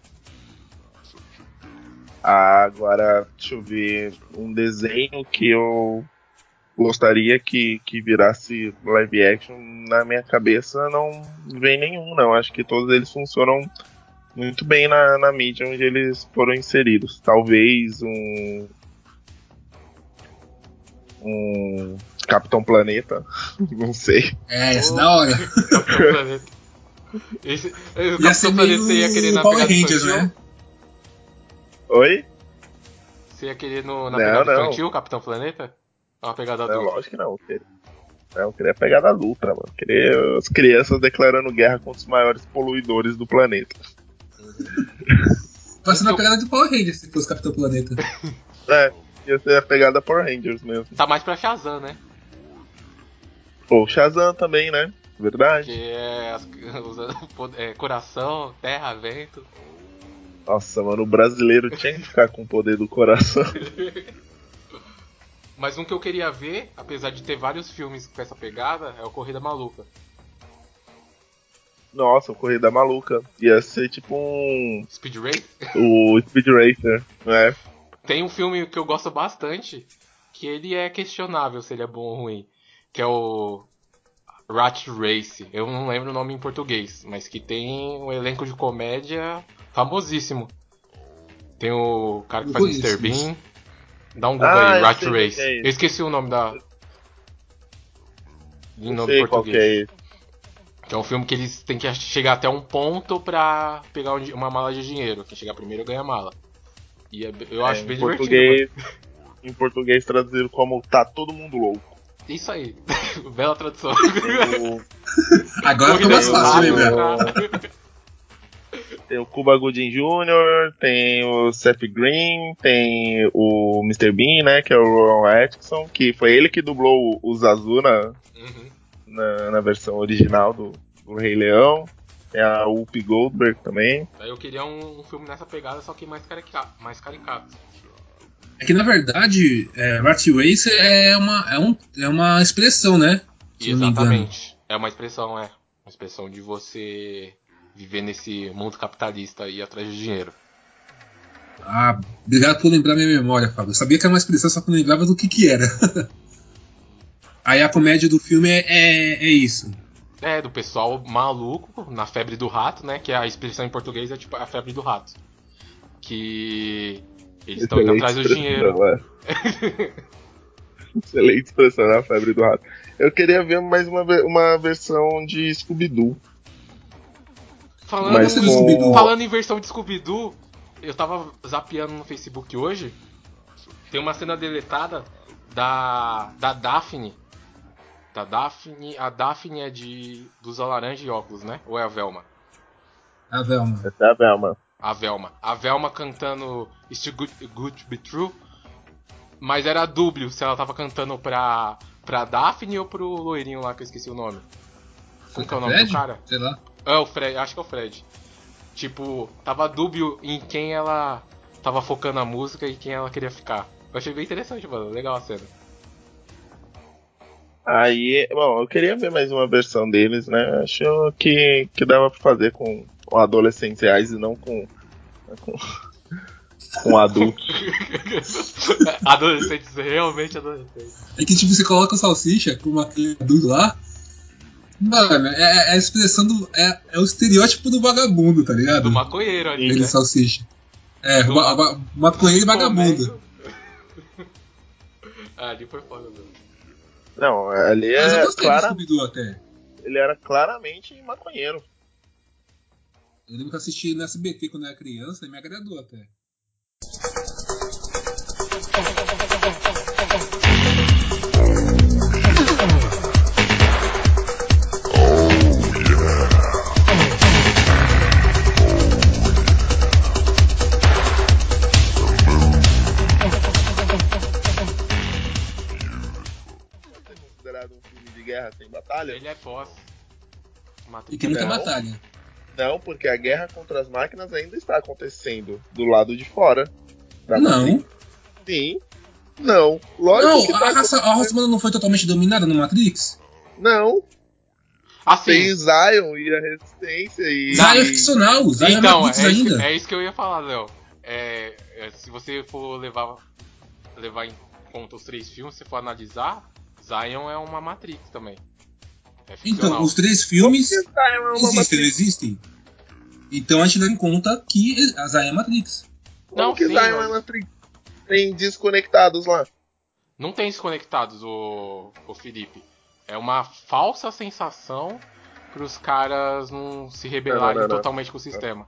Agora, deixa eu ver. Um desenho que eu gostaria que, que virasse live action, na minha cabeça não vem nenhum, não. Acho que todos eles funcionam muito bem na, na mídia onde eles foram inseridos. Talvez um. Um. Capitão Planeta, não sei.
É, essa é da hora.
Capitão Planeta. Esse, o
Ia
Capitão
ser
Planeta
meio
você ia querer na
Power Rangers, né?
Oi?
Você ia querer no, na
Não,
pegada
não.
infantil, Capitão Planeta? Ou uma pegada
Não,
adulta?
lógico que não. Eu queria, não, eu queria pegar da Ultra, mano. Eu queria as crianças declarando guerra contra os maiores poluidores do planeta.
Vai ser na pegada de Power Rangers se fosse Capitão Planeta.
É, ia ser a pegada Power Rangers mesmo.
Tá mais pra Shazam, né?
Ou Shazam também, né? Verdade.
Que é as- pod- é, coração, terra, vento.
Nossa, mano, o brasileiro tinha que ficar com o poder do coração.
Mas um que eu queria ver, apesar de ter vários filmes com essa pegada, é o Corrida Maluca.
Nossa, o Corrida Maluca. Ia ser tipo um.
Speed Race.
O Speed Racer, né?
Tem um filme que eu gosto bastante, que ele é questionável se ele é bom ou ruim, que é o Rat Race. Eu não lembro o nome em português, mas que tem um elenco de comédia famosíssimo. Tem o cara que faz
conheço
Mr.
isso.
Bean. Dá um Google
Ah,
aí, Rat
sei
Race.
é
eu esqueci o nome da.
Não
nome
sei qual que
português.
é.
Que é um filme que eles têm que chegar até um ponto pra pegar um uma mala de dinheiro. Quem chegar primeiro ganha a mala. E é- eu acho
É,
bem
em
divertido.
português, Em português traduzido como Tá Todo Mundo Louco.
Isso aí. Bela tradução.
O-
Agora ficou mais fácil
Tem o Cuba Gooding Jr., tem o Seth Green, tem o Mr. Bean, né? Que é o Ron Atkinson, que foi ele que dublou o Zazu na,
Uhum.
na, na versão original do, do Rei Leão. Tem a Whoopi Goldberg também.
Aí eu queria um, um filme nessa pegada, só que mais caricato. Mais caricato.
É que na verdade, é, Rat Race é uma, é, um, é uma expressão, né?
Exatamente. É uma expressão, é. Uma expressão de você viver nesse mundo capitalista e atrás de dinheiro.
Ah, obrigado por lembrar minha memória, Fábio. Eu sabia que era uma expressão, só que eu não lembrava do que que era. Aí a comédia do filme é, é, é isso.
É, do pessoal maluco, na febre do rato, né? Que a expressão em português é tipo a febre do rato. Que eles estão indo atrás do dinheiro.
é. Excelente expressão na febre do rato. Eu queria ver mais uma, uma versão de Scooby-Doo.
Falando,
Mas
com-
falando em versão de Scooby-Doo, eu tava zapeando no Facebook hoje. Tem uma cena deletada da, da Daphne. Da Daphne. A Daphne é de. dos laranja e óculos, né? Ou é a Velma?
A Velma.
Essa é a Velma.
A Velma. A Velma cantando It's Too Good, Good to Be True. Mas era dúbio se ela tava cantando pra, pra Daphne ou pro loirinho lá que eu esqueci o nome. Como que é o nome
Fred?
do cara?
Sei lá.
É o Fred, acho que é o Fred. Tipo, tava dúbio em quem ela tava focando a música e quem ela queria ficar. Eu achei bem interessante, mano. Legal a cena.
Aí, bom, eu queria ver mais uma versão deles, né? Acho que, que dava pra fazer com, com adolescentes reais e não com. com, com adultos.
adolescentes, realmente adolescentes.
É que tipo, você coloca o salsicha com aquele adulto lá. Mano, é, é a expressão do. É, é o estereótipo do vagabundo, tá ligado?
Do maconheiro ali,
Aquele
né?
salsicha. É,
Do
ba- ba- maconheiro e vagabundo.
ah, ali foi foda, mano.
Não, ali
Mas eu
é
gostei do
clara,
Scooby-Doo até.
ele era claramente maconheiro.
Eu lembro que eu assisti no SBT quando eu era criança e me agradou até.
Guerra sem batalha?
Ele é boss.
E que não tem
Não.
batalha.
Não, porque a guerra contra as máquinas ainda está acontecendo do lado de fora. da
Não.
Matrix. Sim. Não. Lógico
Não,
que
a
tá
raça, a raça humana não foi totalmente dominada no Matrix?
Não.
Assim,
Tem Zion e a Resistência e.
Zion é ficcional, Zion
então,
é Matrix
é isso,
ainda.
que, é isso que eu ia falar, Léo. É, é, se você for levar, levar em conta os três filmes, se for analisar, Zion é uma Matrix também. É
Então, os três filmes
Como é
existem,
Matrix?
não existem? Então a gente leva em conta que a Zion é Matrix.
Como
Não,
que
sim,
Zion é Matrix? Tem desconectados lá.
Não tem desconectados, o, o Felipe. É uma falsa sensação pros caras não se rebelarem
Não, não, não, não.
totalmente com o sistema.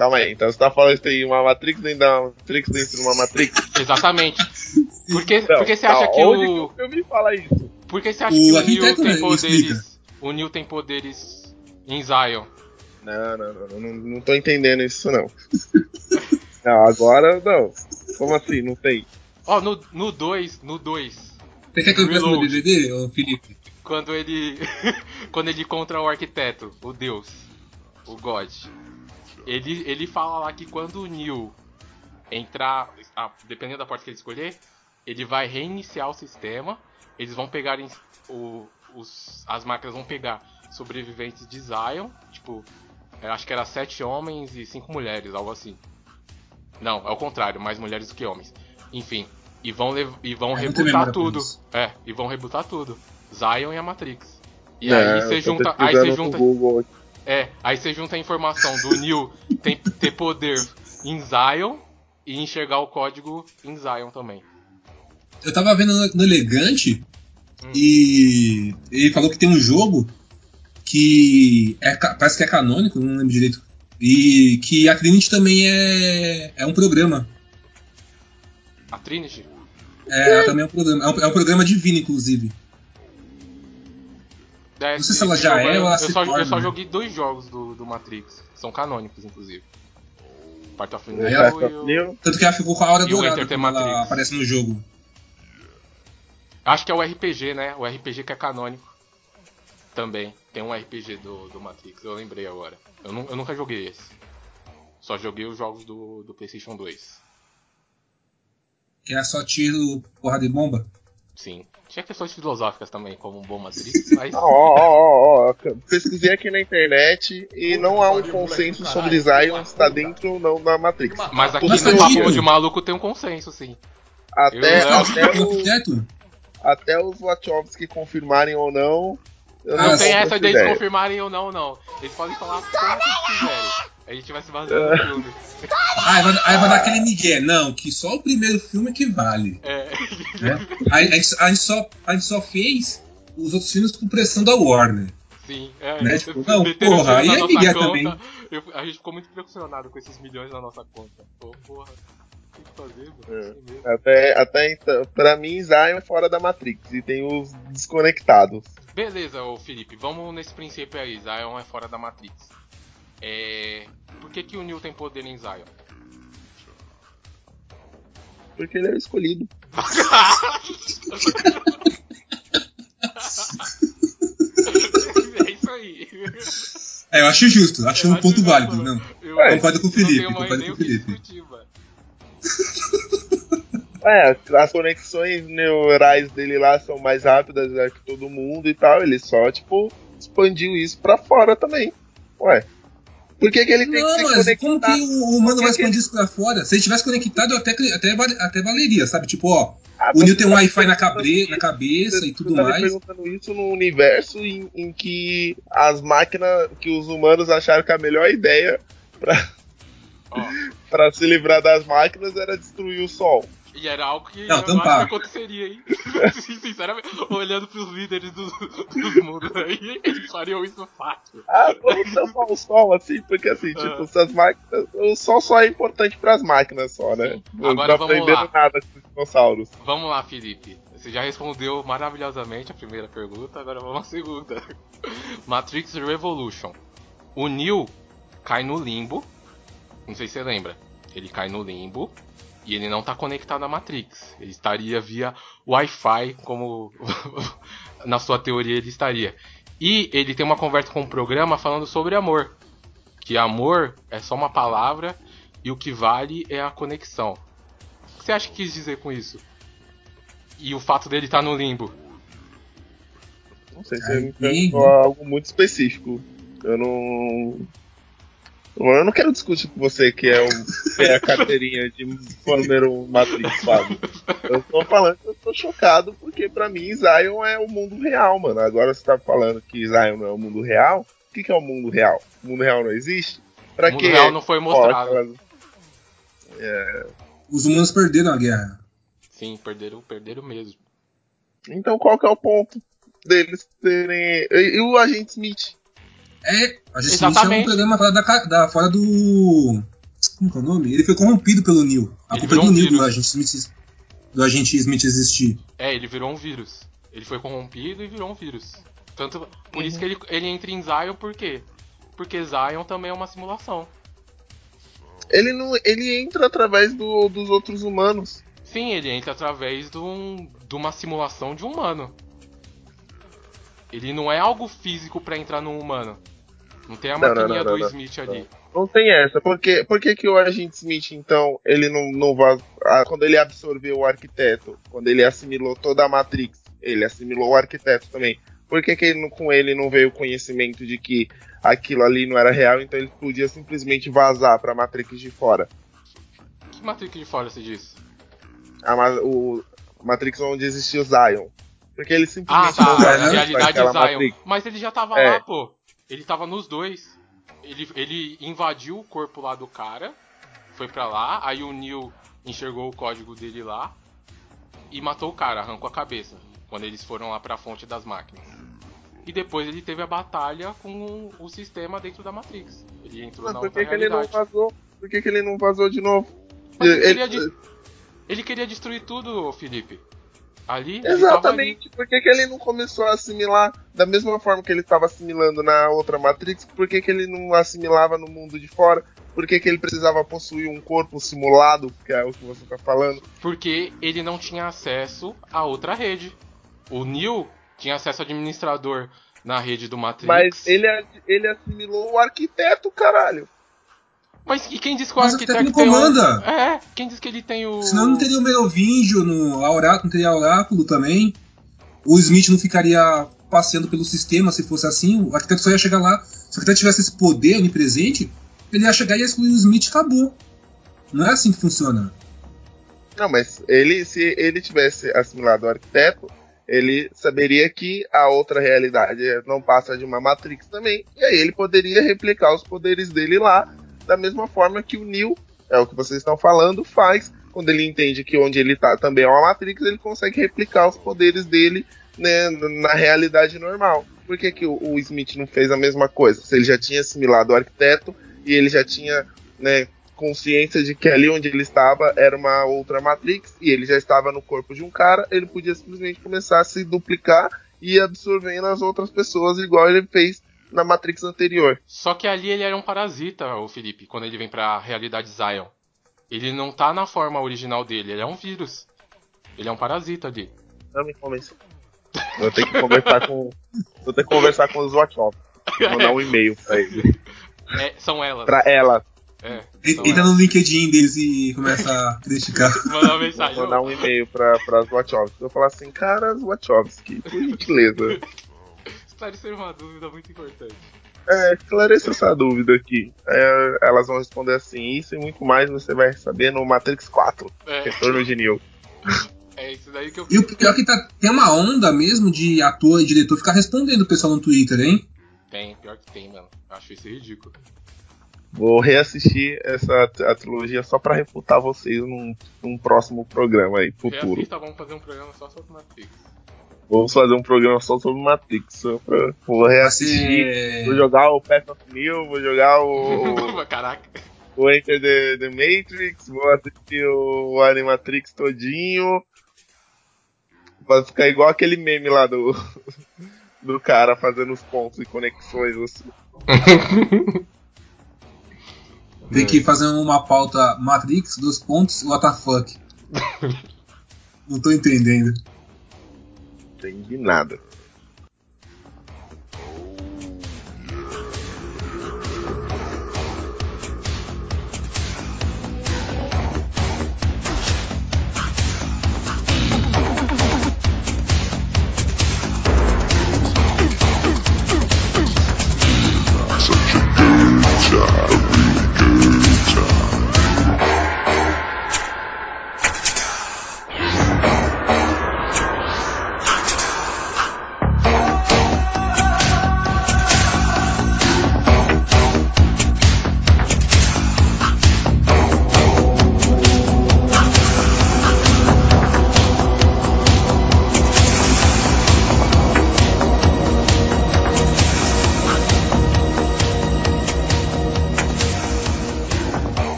Calma aí, então você tá falando que tem uma Matrix dentro da Matrix dentro de uma Matrix?
Exatamente. Por que, por que você
tá,
acha que
onde
o.
que o filme fala isso?
Por que você acha
O
que o tem poderes. O Neil tem poderes em Zion?
Não, não, não, não, não tô entendendo isso não. Não, agora não. Como assim? Não tem.
Ó, no 2, no 2, no 2,
Você quer que eu peça no. DVD, ô Felipe?
quando ele. quando ele encontra o arquiteto, o Deus, o God. Ele, ele fala lá que quando o Neil entrar. ah, dependendo da porta que ele escolher, ele vai reiniciar o sistema. Eles vão pegar. em- o, os, as máquinas vão pegar sobreviventes de Zion. Tipo, eu acho que era sete homens e cinco mulheres, algo assim. Não, é o contrário, mais mulheres do que homens. Enfim. E vão, lev- e vão
tenho
rebutar tudo. É, e vão rebutar tudo. Zion e a Matrix. E
Não,
aí você junta. Aí você junta.
Google.
É, aí você junta a informação do Neil tem, ter poder em Zion e enxergar o código em Zion também.
Eu tava vendo no, no Elegante
Hum.
e ele falou que tem um jogo que é, parece que é canônico, não lembro direito. E que a Trinity também é, é um programa.
A Trinity?
É, ela também é um programa. É um, é um programa divino, inclusive.
É,
Não sei se ela já
jogo
é ou ela
eu,
se
só, eu só
né?
joguei dois jogos do, do Matrix. São canônicos, inclusive. Part of
Aí
New
ela-
e o...
New?
Tanto que ela ficou com a hora
E o
dourada quando ela aparece no jogo.
Acho que é o RPG, né? O RPG que é canônico. Também. Tem um RPG do, do Matrix, eu lembrei agora. Eu, nu- eu nunca joguei esse. Só joguei os jogos do, do PlayStation 2.
Que é só tiro, porra de bomba.
Sim. Tinha questões filosóficas também, como um bom Matrix, mas.
Ó, ó, ó. Pesquisei aqui na internet e não há um consenso sobre Zion se tá dentro ou não da Matrix.
Mas aqui
Mas
no. Papo de Maluco tem um consenso, sim.
Até,
Eu-
até,
O
o-
arquiteto?
até os Wachowski confirmarem ou não. Eu
Não
não
tem essa
ideia.
confirmarem ou não, não. Eles podem falar eles quiserem. A gente vai se basear no filme.
Aí vai, aí vai dar aquele migué. Não, que só o primeiro filme que vale.
É.
Né? Aí, a, gente, a gente só, a gente só fez os outros filmes com pressão da Warner.
Sim, é.
Né? Tipo, não, porra, aí é migué
conta.
também.
Eu- a gente ficou muito impressionado com esses milhões na nossa conta. Pô, porra, tem que fazer, mano.
É.
Isso mesmo.
Até, até então, pra mim, Zion é fora da Matrix e tem os desconectados.
Beleza, ô Felipe, vamos nesse princípio aí. Zion é fora da Matrix. É. Por que, que o Neo tem poder em Zion?
Porque ele é o escolhido.
é isso aí.
É, eu acho justo, acho
Eu
um
acho
ponto
justo,
válido. Não.
Eu
É,
concordo com o Felipe, concordo com
o
Felipe.
discutir.
É, as conexões neurais dele lá são mais rápidas né, que todo mundo e tal. Ele só, tipo, expandiu isso pra fora também. Ué. Por que, que ele tem
Não,
que se
mas como que o humano vai
que que
expandir isso pra fora? Se ele tivesse conectado, até, até, vale- até valeria, sabe? Tipo, ó,
Ah,
o Neo tem um Wi-Fi na, cabre, na cabeça e tudo
tá
mais.
perguntando isso num universo em, em que as máquinas, que os humanos acharam que a melhor ideia pra,
Ó,
pra se livrar das máquinas era destruir o Sol.
E era algo que
Não,
eu
tampar.
acho que aconteceria, hein? Sinceramente, olhando pros líderes dos, dos mundos aí, eles fariam isso fácil.
Ah, vamos tampar o Sol assim, porque assim,
Ah.
tipo, se as máquinas. O Sol só é importante pras máquinas só, né?
Sim.
Não
Agora
tá
vamos
aprendendo
lá.
nada com os dinossauros.
Vamos lá, Felipe. Você já respondeu maravilhosamente a primeira pergunta, agora vamos à segunda. Matrix Revolution. O Neo cai no limbo. Não sei se você lembra. Ele cai no limbo e ele não está conectado à Matrix. Ele estaria via Wi-Fi, como na sua teoria ele estaria. E ele tem uma conversa com o programa falando sobre amor. Que amor é só uma palavra e o que vale é a conexão. O que você acha que quis dizer com isso? E o fato dele estar no limbo.
Não sei se ele perguntou algo muito específico. Eu não. Eu não quero discutir com você que é o ter a carteirinha de número Matrix Fábio. Eu tô falando que eu tô chocado porque pra mim Zion é o mundo real, mano. Agora você tá falando que Zion não é o mundo real. O que, que é o mundo real? O mundo real não existe? Pra
O mundo
que
real não foi mostrado.
É,
Os humanos perderam a guerra.
Sim, perderam, perderam mesmo.
Então qual que é o ponto deles terem. E, e o agente Smith?
É, a gente é um
Exatamente.
programa fora da, da, fora do. Como que é o nome? Ele foi corrompido pelo Neil. A
Ele
culpa é
virou
do
um
Neil do agente Smith. Do agente Smith existir.
É, ele virou um vírus. Ele foi corrompido e virou um vírus. Tanto, por
Uhum.
isso que ele, ele entra em Zion, por quê? Porque Zion também é uma simulação.
Ele não. Ele entra através do- dos outros humanos.
Sim, ele entra através de, um- de uma simulação de um humano. Ele não é algo físico pra entrar num humano. Não tem a
Não,
maquininha
não,
do
não,
Smith ali.
Não tem essa. Por que, por que, que o agente Smith, então, ele não, não vaz... ah, Quando ele absorveu o arquiteto, quando ele assimilou toda a Matrix, ele assimilou o arquiteto também. Por que, que ele, com ele não veio o conhecimento de que aquilo ali não era real, então ele podia simplesmente vazar pra Matrix de fora?
Que Matrix de fora se diz?
A, o Matrix onde existiu Zion. Porque ele
Ah,
simplesmente
tá.
não
vai,
A
vaza
né?
realidade Zion.
Matrix.
Mas ele já tava
É.
lá, pô. Ele tava nos dois. Ele, ele invadiu o corpo lá do cara. Foi pra lá. Aí o Neil enxergou o código dele lá. E matou o cara, arrancou a cabeça. Quando eles foram lá pra fonte das máquinas. E depois ele teve a batalha com o sistema dentro da Matrix. Ele entrou
Mas
na
por que, que ele não vazou? Por que, que ele não vazou de novo?
Ele,
Ele-
queria de- ele queria destruir tudo, Felipe. Ali, tava ali.
Exatamente. Por que, que ele não começou a assimilar da mesma forma que ele estava assimilando na outra Matrix? Por que, que ele não assimilava no mundo de fora? Por que, que ele precisava possuir um corpo simulado, que é o que você está falando?
Porque ele não tinha acesso a outra rede. O Neil tinha acesso ao administrador na rede do Matrix.
Mas ele, ele assimilou o arquiteto, caralho.
Mas e quem disse que o
Mas o
arquiteto tem o...
comanda.
É, quem disse que ele tem o...
Senão não teria o Merovingio no Oráculo, não teria Oráculo também. O Smith não ficaria passeando pelo sistema se fosse assim. O arquiteto só ia chegar lá. Se o arquiteto tivesse esse poder onipresente, ele ia chegar e ia excluir o Smith e acabou. Não é assim que funciona.
Não, mas ele, se ele tivesse assimilado o arquiteto, ele saberia que a outra realidade não passa de uma Matrix também. E aí ele poderia replicar os poderes dele lá, da mesma forma que o Neo, é o que vocês estão falando, faz. Quando ele entende que onde ele tá também é uma Matrix, ele consegue replicar os poderes dele né, na realidade normal. Por que, que o, o Smith não fez a mesma coisa? Se ele já tinha assimilado o arquiteto e ele já tinha né, consciência de que ali onde ele estava era uma outra Matrix e ele já estava no corpo de um cara, ele podia simplesmente começar a se duplicar e absorvendo as outras pessoas, igual ele fez na Matrix anterior.
Só que ali ele era um parasita, o Felipe, quando ele vem pra realidade Zion. Ele não tá na forma original dele, ele é um vírus. Ele é um parasita ali.
Não me convenceu. Vou ter que conversar com. Vou ter que conversar com os Watchop. Mandar um e-mail pra ele.
É, são elas.
Pra ela.
É,
entra
elas.
no LinkedIn deles e começa a criticar.
Manda uma
Vou
mensagem.
mandar um e-mail pra, pras Wachowski. Vou falar assim, caras Wachowski, por gentileza.
Esclarecer uma dúvida muito importante.
É, esclareça essa dúvida aqui. É, elas vão responder assim, isso e muito mais você vai saber no Matrix 4,
É,
Retorno de Neo.
é isso daí que eu
E o pior é que tá, tem uma onda mesmo de ator e diretor ficar respondendo o pessoal no Twitter, hein?
Tem, pior que tem, mano. Acho isso ridículo.
Vou reassistir essa a trilogia só pra refutar vocês num, num próximo programa aí, futuro.
Reassista, vamos fazer um programa só sobre Matrix.
Vamos fazer um programa só sobre Matrix. Só pra, vou reassistir.
ser-
Vou jogar o Path of Neo, vou jogar o,
Caraca.
o Enter the, the Matrix, vou assistir o Animatrix todinho. Vai ficar igual aquele meme lá do, do cara fazendo os pontos e conexões. Assim.
Tem que fazer uma pauta Matrix, dois pontos, what the fuck. Não tô entendendo.
Entendi nada.
Such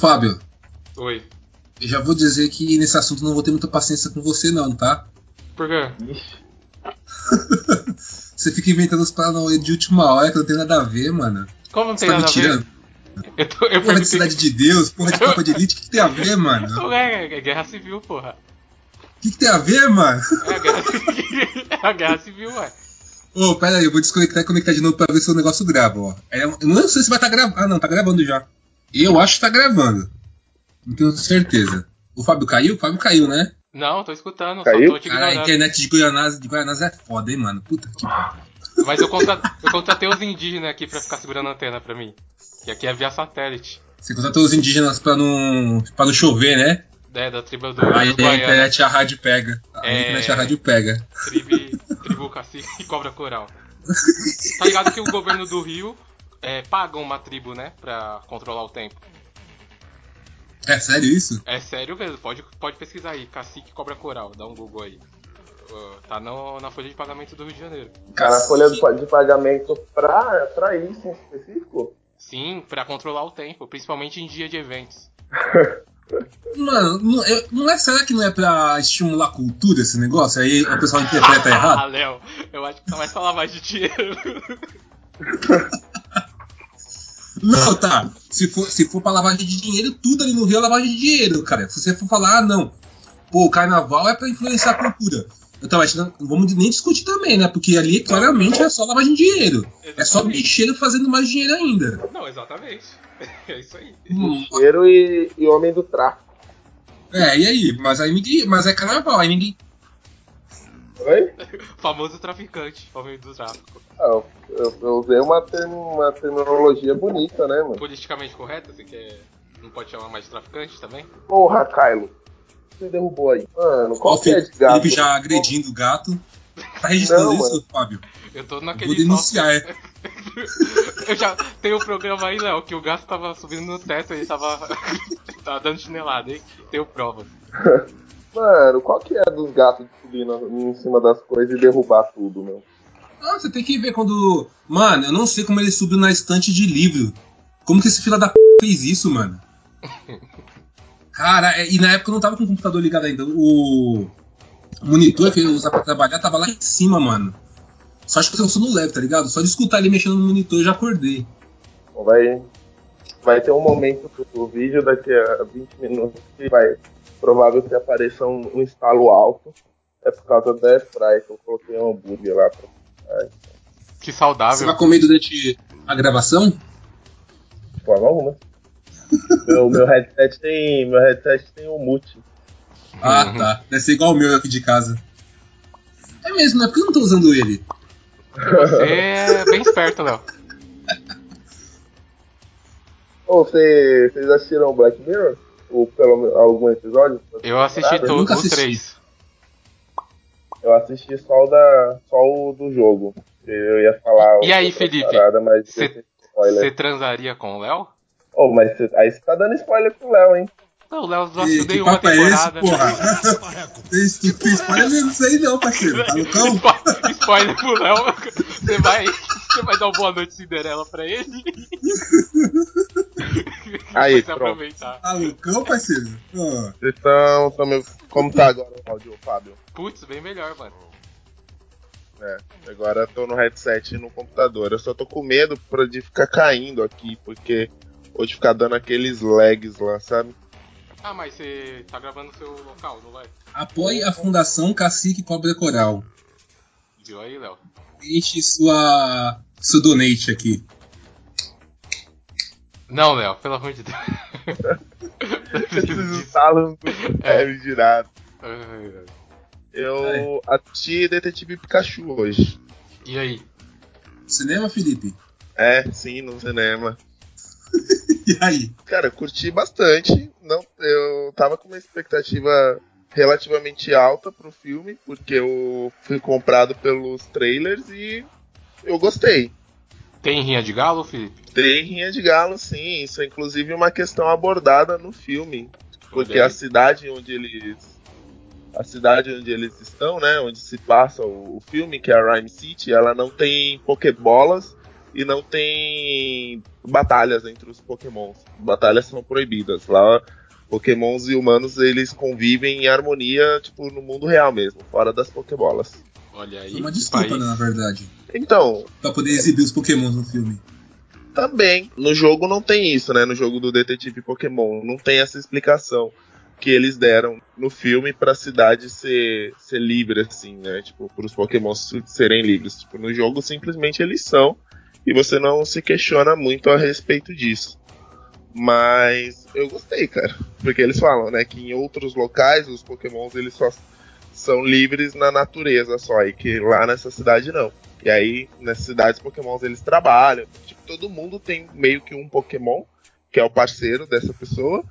Fábio,
Oi.
eu já vou dizer que nesse assunto não vou ter muita paciência com você, não, tá?
Por quê?
Você fica inventando os paranauê de última hora que não tem nada a ver, mano.
Como não
Você
tem
tá me
nada a ver? Eu, tô, eu
Porra de. Cidade de Deus, porra de Copa de Elite, o que, que tem a ver, mano? O
É, é, é guerra civil, porra.
que, que tem a ver, mano?
É a guerra civil. É a guerra civil, ué.
Ô, pera aí, eu vou desconectar e conectar de novo pra ver se o negócio grava, ó. É, eu não sei se vai estar gravando. Ah, não, tá gravando já. Eu acho que tá gravando. Não tenho certeza. O Fábio caiu? O Fábio caiu, né?
Não, tô escutando,
Caiu?
só tô te
Cara, a internet de Goianás, de Goianás é foda, hein, mano? Puta que.
Mas eu, contra... eu contratei os indígenas aqui pra ficar segurando a antena pra mim. Que aqui é via satélite.
Você contratou os indígenas pra não, pra não chover, né?
É, da tribo do,
Aí
do
a internet a rádio pega. A
É.
internet a rádio pega.
Tribo, tribo cacique e cobra coral. Tá ligado que o governo do Rio é, paga uma tribo, né? Pra controlar o tempo.
É sério isso?
É sério mesmo, pode, pode pesquisar aí. Cacique cobra coral, dá um Google aí. Uh, tá no, na folha de pagamento do Rio de Janeiro.
Cara, a folha de pagamento pra, pra isso em específico?
Sim, pra controlar o tempo, principalmente em dia de eventos.
Mano, não é, não é- será que não é pra estimular a cultura esse negócio? Aí o pessoal interpreta
Ah,
errado?
Léo, eu acho que tá mais pra lavagem de dinheiro.
Não, tá. Se for, se for pra lavagem de dinheiro, tudo ali no Rio é lavagem de dinheiro, cara. Se você for falar, ah, não. Pô, o carnaval é pra influenciar a cultura. Então, acho que não vamos nem discutir também, né? Porque ali claramente é só lavagem de dinheiro. É só
Exatamente.
bicheiro fazendo mais dinheiro ainda.
Não, exatamente. É isso aí.
Hum,
Cheiro e, e homem do tráfico.
É, e aí? Mas aí ninguém. Mas é carnaval, aí ninguém.
Oi?
Famoso traficante, homem do tráfico.
Ah, eu, eu- eu usei uma, term- uma terminologia bonita, né, mano?
Politicamente correto, você quer. Não pode chamar mais de traficante também?
Porra, Kylo. Você derrubou aí. Mano, qual
o
que é
Felipe,
de gato?
Felipe já agredindo o gato. Tá registrando isso, Fábio?
Eu tô
Vou
naquele
denunciar, é.
Eu já tenho um programa aí, Léo, que o gato tava subindo no teto e ele tava. tava dando chinelada, hein? Tenho prova.
Mano, qual que é dos gatos de subir na- em cima das coisas e derrubar tudo, meu?
Ah, você tem que ver quando. Mano, eu não sei como ele subiu na estante de livro. Como que esse fila da p fez isso, mano? Cara, é- e na época eu não tava com o computador ligado ainda. O monitor que eu usava pra trabalhar tava lá em cima, mano. Só acho que eu sou no leve, tá ligado? Só de escutar ele mexendo no monitor eu já acordei.
Bom, Vai, vai ter um momento do vídeo daqui a 20 minutos que vai provável que apareça um, um estalo alto. É por causa da airfry que eu coloquei um hambúrguer lá. Pra...
Que
Você
saudável.
vai comer durante a gravação?
De forma alguma. meu, meu headset tem. Meu headset tem um mute.
Ah,
Uhum.
tá. Deve ser igual o meu aqui de casa. É mesmo, né? Por que eu não tô usando ele?
Você é bem esperto, Léo.
Ô, você- vocês assistiram Black Mirror? Ou pelo menos algum episódio?
Eu assisti todos os
assisti.
três.
Eu assisti só o, da, só o do jogo. Eu ia falar.
E aí, Felipe? Cê-
esse spoiler.
Você transaria com o Léo?
Ô, mas cê- aí você tá dando spoiler pro Léo, hein?
Não, o Léo só
E, que
nenhuma
papo é esse,
temporada.
porra? Tem isso- tem spoiler mesmo isso aí não, parceiro. Tá loucão?
Spo- Spoiler pro Léo. Você vai, você vai dar uma boa noite Cinderela pra ele.
Aí, pronto.
Tá loucão, parceiro? Ó,
Vocês estão. tão- Como tá agora o áudio, Fábio?
Putz, bem melhor, mano.
É, agora eu tô no headset e no computador. Eu só tô com medo pra de ficar caindo aqui, porque hoje ficar dando aqueles lags lá, sabe?
Ah, mas você tá gravando no seu local, não vai?
apoie a Fundação Cacique Cobra Coral.
Viu aí, Léo?
Deixe sua, seu donate aqui.
Não, Léo, pelo amor de Deus.
Esses estalos do é. girado.
Ai, ai.
Eu assisti Detetive Pikachu hoje.
E aí?
Cinema, Felipe?
É, sim, no cinema.
E aí?
Cara, eu curti bastante. Não, eu tava com uma expectativa relativamente alta pro filme, porque eu fui comprado pelos trailers e eu gostei.
Tem rinha de galo, Felipe?
Tem rinha de galo, sim. Isso é inclusive uma questão abordada no filme. Porque a cidade onde eles. A cidade onde eles estão, né? Onde se passa o, o filme, que é a Rhyme City, ela não tem pokebolas, e não tem batalhas entre os pokémons. Batalhas são proibidas. Lá, pokémons e humanos, eles convivem em harmonia, tipo, no mundo real mesmo, fora das pokébolas.
Olha aí.
Foi uma
que
desculpa,
país.
né, na verdade.
Então,
Pra poder exibir os pokémons no filme.
Também. No jogo não tem isso, né? No jogo do Detetive Pokémon. Não tem essa explicação que eles deram no filme pra cidade ser, ser livre, assim, né? Tipo, pros Pokémons serem livres. Tipo, no jogo simplesmente eles são. E você não se questiona muito a respeito disso. Mas eu gostei, cara. Porque eles falam, né, que em outros locais os Pokémons eles só são livres na natureza só. E que lá nessa cidade não. E aí, nessas cidades, Pokémons eles trabalham. Tipo, todo mundo tem meio que um Pokémon, que é o parceiro dessa pessoa.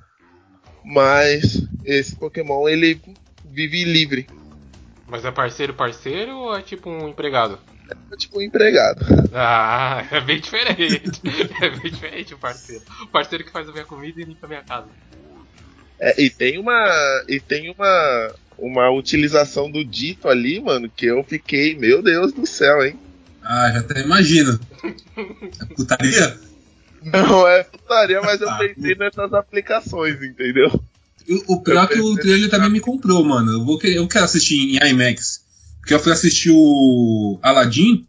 Mas esse Pokémon ele vive livre.
Mas é parceiro, parceiro ou é tipo um empregado?
É tipo um empregado.
Ah, é bem diferente. é bem diferente o parceiro. O parceiro que faz a minha comida e limpa a minha casa.
É, e tem uma. E tem uma. Uma utilização do dito ali, mano, que eu fiquei, meu Deus do céu, hein?
Ah, já até imagino. É putaria?
Não é putaria, mas eu
Ah,
pensei nessas aplicações, entendeu?
O pior é que o trailer também me comprou, mano. Eu, vou eu quero assistir em IMAX. Porque eu fui assistir o Aladdin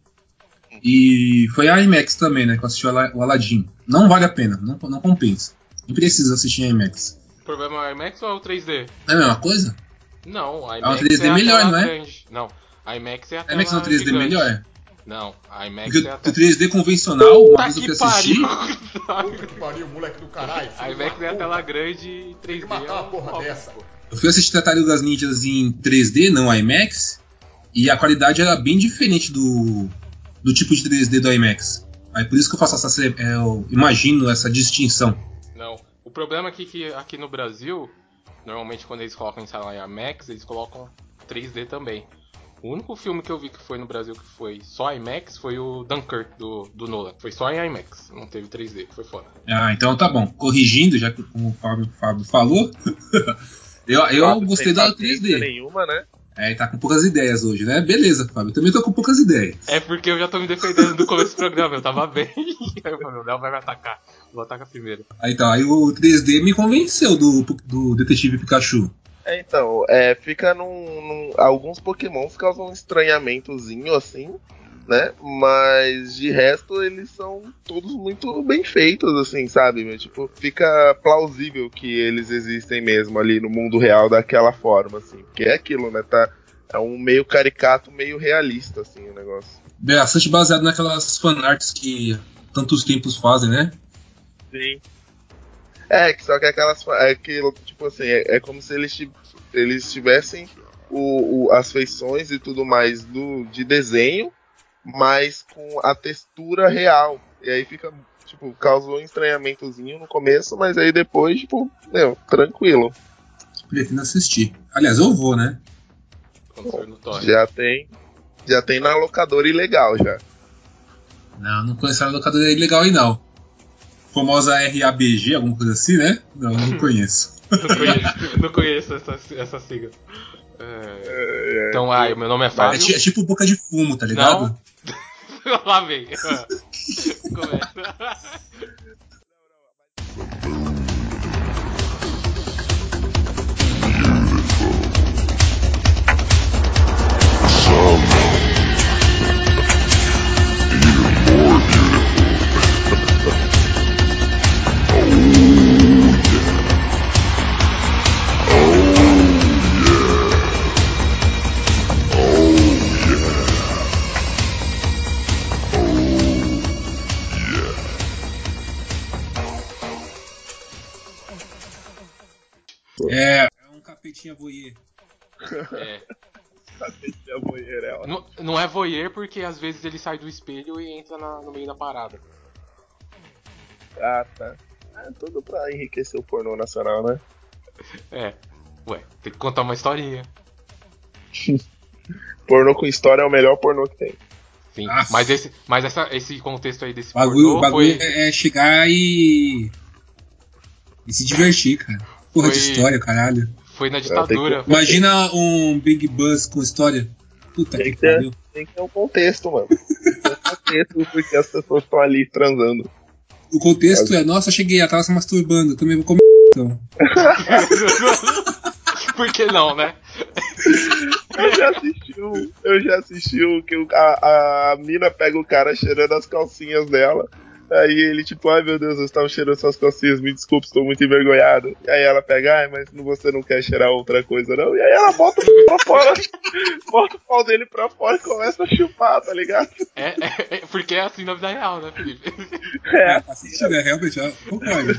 e foi a IMAX também, né? Que eu assisti o Ala- o Aladdin. Não vale a pena, não, não compensa. Nem precisa assistir em IMAX.
O problema é o IMAX ou é o 3D?
Não é a mesma coisa?
Não, a
o
IMAX
3D
é a
melhor, não é?
grande. Não, a IMAX é a tela
IMAX no 3D
gigante.
melhor?
Não, a IMAX
Porque
é a
o
tela...
3D convencional, uma
Tá
vez eu
que
fui assistir.
pariu!
Puta que pariu, moleque do caralho.
A IMAX é a tela grande e 3D
que matar
é
uma
o
porra
óbvio,
dessa.
pô.
Eu fui assistir Tartarugas Ninjas em 3D, não IMAX, e a qualidade era bem diferente do, do tipo de 3D do IMAX. Aí por isso que eu faço essa. é, Eu imagino essa distinção.
Não. O problema é que aqui no Brasil, normalmente quando eles colocam em sala IMAX, eles colocam 3D também. O único filme que eu vi que foi no Brasil que foi só IMAX foi o Dunkirk do, do Nolan. Foi só em IMAX, não teve 3D, foi foda.
Ah, então tá bom. Corrigindo, já que como o Fábio, Fábio falou, eu, eu
Fábio
gostei da
paciência
3D.
nenhuma, né?
É, tá com poucas ideias hoje, né? Beleza, Fábio. Eu também tô com poucas ideias.
É porque eu já tô me defendendo do começo do programa, eu tava bem. Aí eu falei, o Léo vai me atacar. Vou atacar primeiro.
Aí tá, aí o 3D me convenceu do, do Detetive Pikachu.
É, então, é, fica num, num- Alguns Pokémons causam um estranhamentozinho assim, né? Mas de resto eles são todos muito bem feitos, assim, sabe? meu? Tipo, fica plausível que eles existem mesmo ali no mundo real daquela forma, assim. Porque é aquilo, né? Tá, é um meio caricato, meio realista, assim, o negócio.
Bastante baseado naquelas fanarts que tantos tempos fazem, né?
Sim. É, que só que aquelas. É que, tipo assim, é, é como se eles, eles tivessem o, o- as feições e tudo mais do, de desenho, mas com a textura real. E aí fica, tipo, causou um estranhamentozinho no começo, mas aí depois, tipo, meu, tranquilo.
Pretendo assistir. Aliás, eu vou, né?
Torre.
Já tem. Já tem na locadora ilegal já.
Não, não conheço a locadora legal aí não. Famosa RABG, alguma coisa assim, né? Não, não conheço.
Não conheço, não conheço essa, essa sigla. É, Então, ai, meu nome é
É,
Fábio.
ti- é tipo boca de fumo, tá ligado?
Não. Lá vem. Começa.
É, é um capetinha voyeur.
É.
A banheira é.
Não, não é voyeur porque às vezes ele sai do espelho e entra na- no meio da parada.
Ah, tá. É tudo pra enriquecer o pornô nacional, né?
É. Ué, tem que contar uma historinha.
Pornô com história é o melhor pornô que tem.
Sim.
Ah.
Mas, esse, mas essa, esse contexto aí desse
bagulho, o
pornô
bagulho
foi.
é chegar e. e se divertir, cara. Porra de
Foi-
história, caralho.
Foi na
tem
ditadura.
Imagina um Big Buzz com história. Puta
Tem
que
que ter.
pariu.
Tem que ter um contexto, mano. Tem que ter um contexto porque as pessoas estão ali transando.
O contexto é, nossa, cheguei, ela tava se masturbando, também vou comer então.
Por que não, né?
Eu já assisti um, eu já assisti um que a, a mina pega o cara cheirando as calcinhas dela. Aí ele, tipo, ai meu Deus, eu estava cheirando suas calcinhas, me desculpe, estou muito envergonhado. E aí ela pega, ai, mas você não quer cheirar outra coisa, não? E aí ela bota o pau pra fora, bota o pau dele pra fora e começa a chupar, tá ligado?
É, é- é- porque é assim na vida real, né, Felipe?
É,
Assiste, né? Realmente, eu concordo.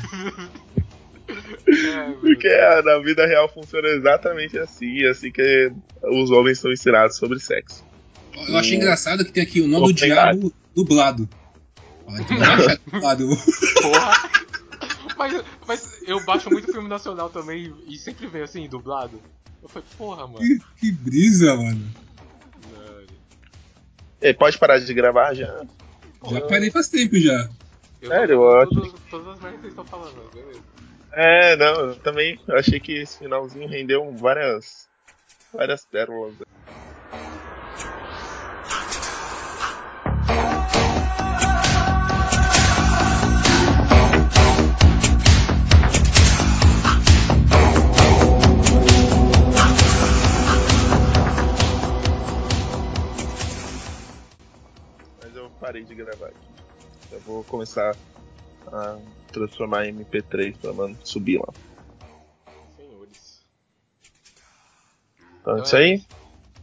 É,
porque é, na vida real funciona exatamente assim, assim que os homens são ensinados sobre sexo.
Eu achei engraçado que tem aqui o nome do diabo dublado. Achar dublado.
Porra. Mas, mas eu baixo muito filme nacional também e sempre vem assim, dublado. Eu falei, porra, mano.
Que, que brisa, mano.
E pode parar de gravar já?
Já parei faz tempo já.
Eu
Sério,
falando todas, todas as merdas que vocês estão falando, beleza.
É, não, eu também achei que esse finalzinho rendeu várias. várias pérolas. Parei de gravar aqui. Eu vou começar a transformar em MP3 pra mano, subir lá.
Senhores.
Então, isso aí.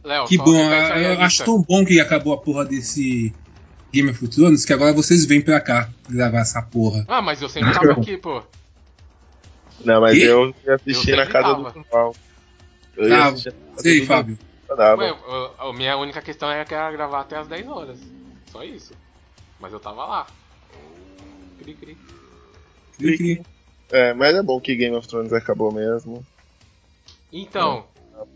Léo,
Que bom, eu acho tão bom que acabou a porra desse Game of Thrones que agora vocês vêm pra cá gravar essa porra.
Ah, mas eu sempre tava aqui, pô.
Não, mas
Quê?
eu ia assistir
Eu
na casa
tava.
do Durval. Eu
Tá, Sei, Fábio.
Ué,
dava.
a, a minha única questão é que era gravar até as 10 horas. Só isso. Mas eu tava lá. Cri, cri.
Cri, cri.
É, mas é bom que Game of Thrones acabou mesmo.
Então,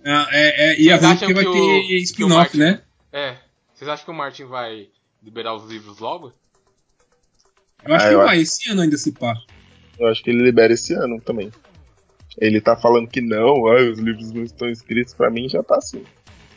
Ah, é, é, e a vai
que o-
ter spin-off, né?
é. Vocês acham que o Martin vai liberar os livros logo?
Eu acho
Ah,
que
eu
vai, esse ano ainda se pá.
Eu acho que ele libera esse ano também. Ele tá falando que não, os livros não estão escritos, pra mim já tá assim.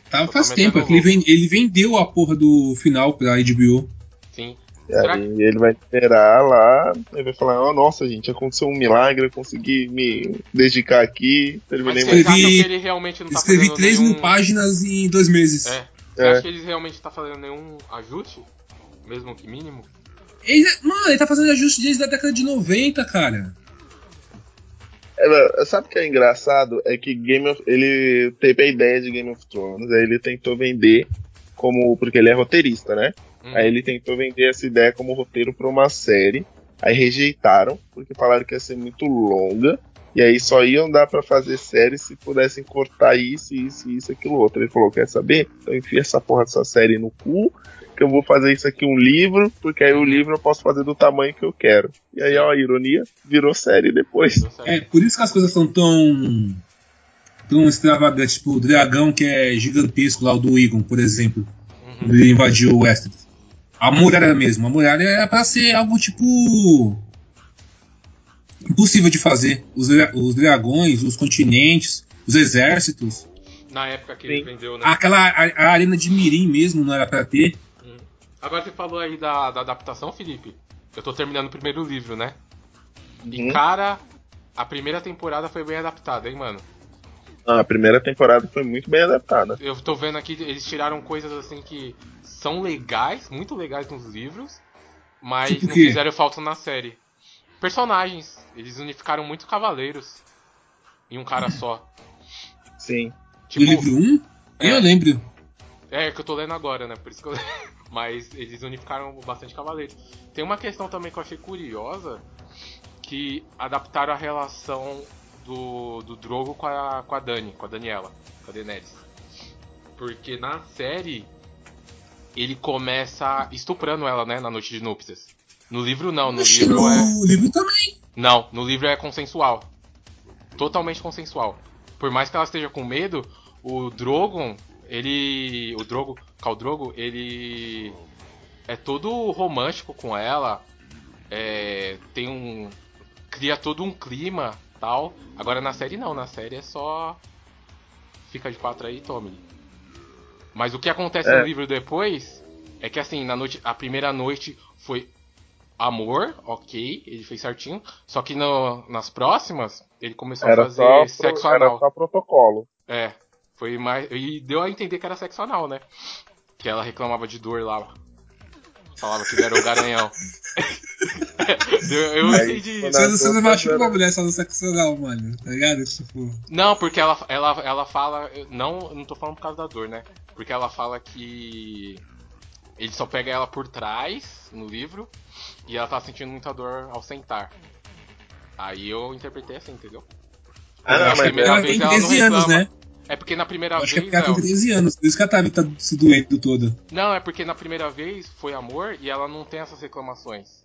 Tava faz
tá
tempo, é que ele, ven- ele vendeu a porra do final pra HBO.
Sim.
E
Será
aí ele vai esperar lá, ele vai falar, oh, nossa gente, aconteceu um milagre, eu consegui me dedicar aqui,
Mas
terminei
vocês
meu...
Escrevi-
ele realmente não tá
Escrevi
fazendo
3
nenhum...
mil páginas em dois meses.
É. Você
É.
acha que ele realmente tá fazendo nenhum ajuste? Mesmo que mínimo?
Ele, mano, ele tá fazendo ajuste desde a década de 90, cara.
É, sabe o que é engraçado? É que Game of, ele teve a ideia de Game of Thrones, aí ele tentou vender como. Porque ele é roteirista, né?
Hum.
Aí ele tentou vender essa ideia como roteiro pra uma série. Aí rejeitaram, porque falaram que ia ser muito longa. E aí só iam dar pra fazer série se pudessem cortar isso, isso, isso, aquilo outro. Ele falou: quer saber? Então enfia essa porra dessa série no cu. Que eu vou fazer isso aqui um livro, porque aí o livro eu posso fazer do tamanho que eu quero. E aí, ó, a ironia, virou série depois.
É, por isso que as coisas são tão. tão extravagantes. Tipo, o dragão que é gigantesco lá, o do Egon, por exemplo.
Uhum.
Quando ele invadiu o Westeros. A muralha mesmo. A muralha era pra ser algo tipo. impossível de fazer. Os, os dragões, os continentes, os exércitos.
Na época que
Sim.
ele vendeu, né?
Aquela a, a arena de Mirim mesmo não era pra ter.
Agora você falou aí da, da adaptação, Felipe. Eu tô terminando o primeiro livro, né? E
Uhum.
cara, a primeira temporada foi bem adaptada, hein, mano?
Ah, a primeira temporada foi muito bem adaptada.
Eu tô vendo aqui, eles tiraram coisas assim que são legais, muito legais nos livros, mas
Tipo
não
quê?
fizeram falta na série. Personagens, eles unificaram muito cavaleiros em um cara só.
Sim.
No livro
Tipo,
1?
É.
Eu lembro.
é que eu tô lendo agora, né? Por isso que eu Mas eles unificaram bastante cavaleiros. Tem uma questão também que eu achei curiosa, que adaptaram a relação do, do Drogo com a, com a Dani, com a Daniela, com a Daenerys. Porque na série ele começa estuprando ela, né, na noite de núpcias. No livro não, no
Oxi,
livro é
no livro também.
não, no livro é consensual. Totalmente consensual. Por mais que ela esteja com medo, o Drogon, ele. O Drogo. Khal Drogo, ele. É todo romântico com ela. É, tem um. Cria todo um clima tal. Agora na série não, na série é só. Fica de quatro aí e tome. Mas o que acontece
É.
no livro depois É que assim, na noite, a primeira noite foi amor, ok, ele fez certinho. Só que no, nas próximas, ele começou a
Era
fazer
só, pro-
sexo
era
anal.
só protocolo.
É, foi mais. E deu a entender que era sexo anal, né? Que ela reclamava de dor lá. Falava que era o garanhão. Eu
Aí,
entendi isso.
Você, não machuca uma mulher só no sexo anal, mano. Tá ligado? Tipo.
Não, porque ela, ela, ela fala. Não, não tô falando por causa da dor, né? Porque ela fala que. Ele só pega ela por trás no livro e ela tá sentindo muita dor ao sentar. Aí eu interpretei assim, entendeu?
Ah, não, mas
primeira
ela
vez
tem
ela não
13 anos,
reclama.
né?
É porque na primeira
Eu acho que é
vez.
porque ela tem
Léo-
13 anos, por isso que a Tabi tá se doendo toda.
Não, é porque na primeira vez foi amor e ela não tem essas reclamações.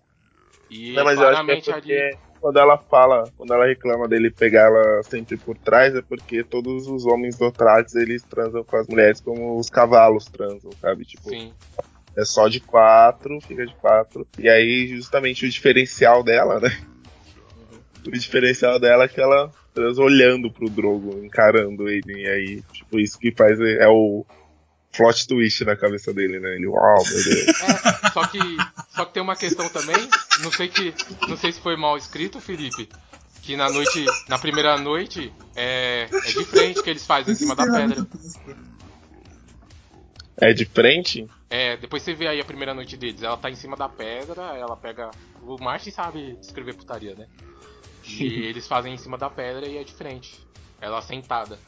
E
Não, mas eu acho que é porque
ali.
quando ela fala, quando ela reclama dele pegar ela sempre por trás, é porque todos os homens dotrados eles transam com as mulheres como os cavalos transam, sabe? Tipo,
Sim.
é só de quatro, fica de quatro. E aí, justamente o diferencial dela, né? O diferencial dela é que ela transa olhando pro Drogo, encarando ele. E aí, tipo, isso que faz é o plot twist na cabeça dele, né? Ele, uau, meu Deus.
É, só que, só que tem uma questão também, não sei que, não sei se foi mal escrito, Felipe, que na noite, na primeira noite é, é de frente que eles fazem em cima da pedra.
É de frente?
É, depois você vê aí a primeira noite deles, ela tá em cima da pedra, ela pega, o Martin sabe escrever putaria, né? E eles fazem em cima da pedra e é de frente, ela sentada.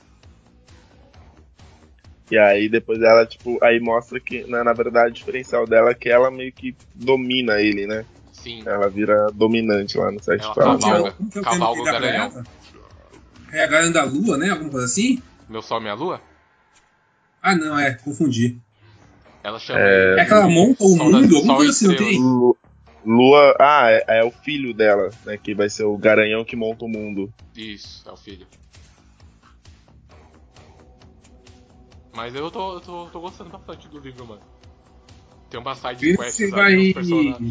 E aí depois ela, tipo, aí mostra que, na, na verdade, o diferencial dela é que ela meio que domina ele, né?
Sim.
Ela vira dominante lá no set
Ela cavalga.
É
Cavalga
tema
o garanhão.
É a Garanhão da Lua, né? Alguma coisa assim?
Meu Sol, Minha Lua?
Ah, não, é, confundi.
Ela chama
É.
É que ela monta o mundo, alguma coisa assim, não tem?
Lu- Lua. Ah, é, é o filho dela, né? Que vai ser o garanhão que monta o mundo.
Isso, é o filho. Mas eu tô, eu tô, tô gostando bastante do livro, mano. Tem uma side quest
você vai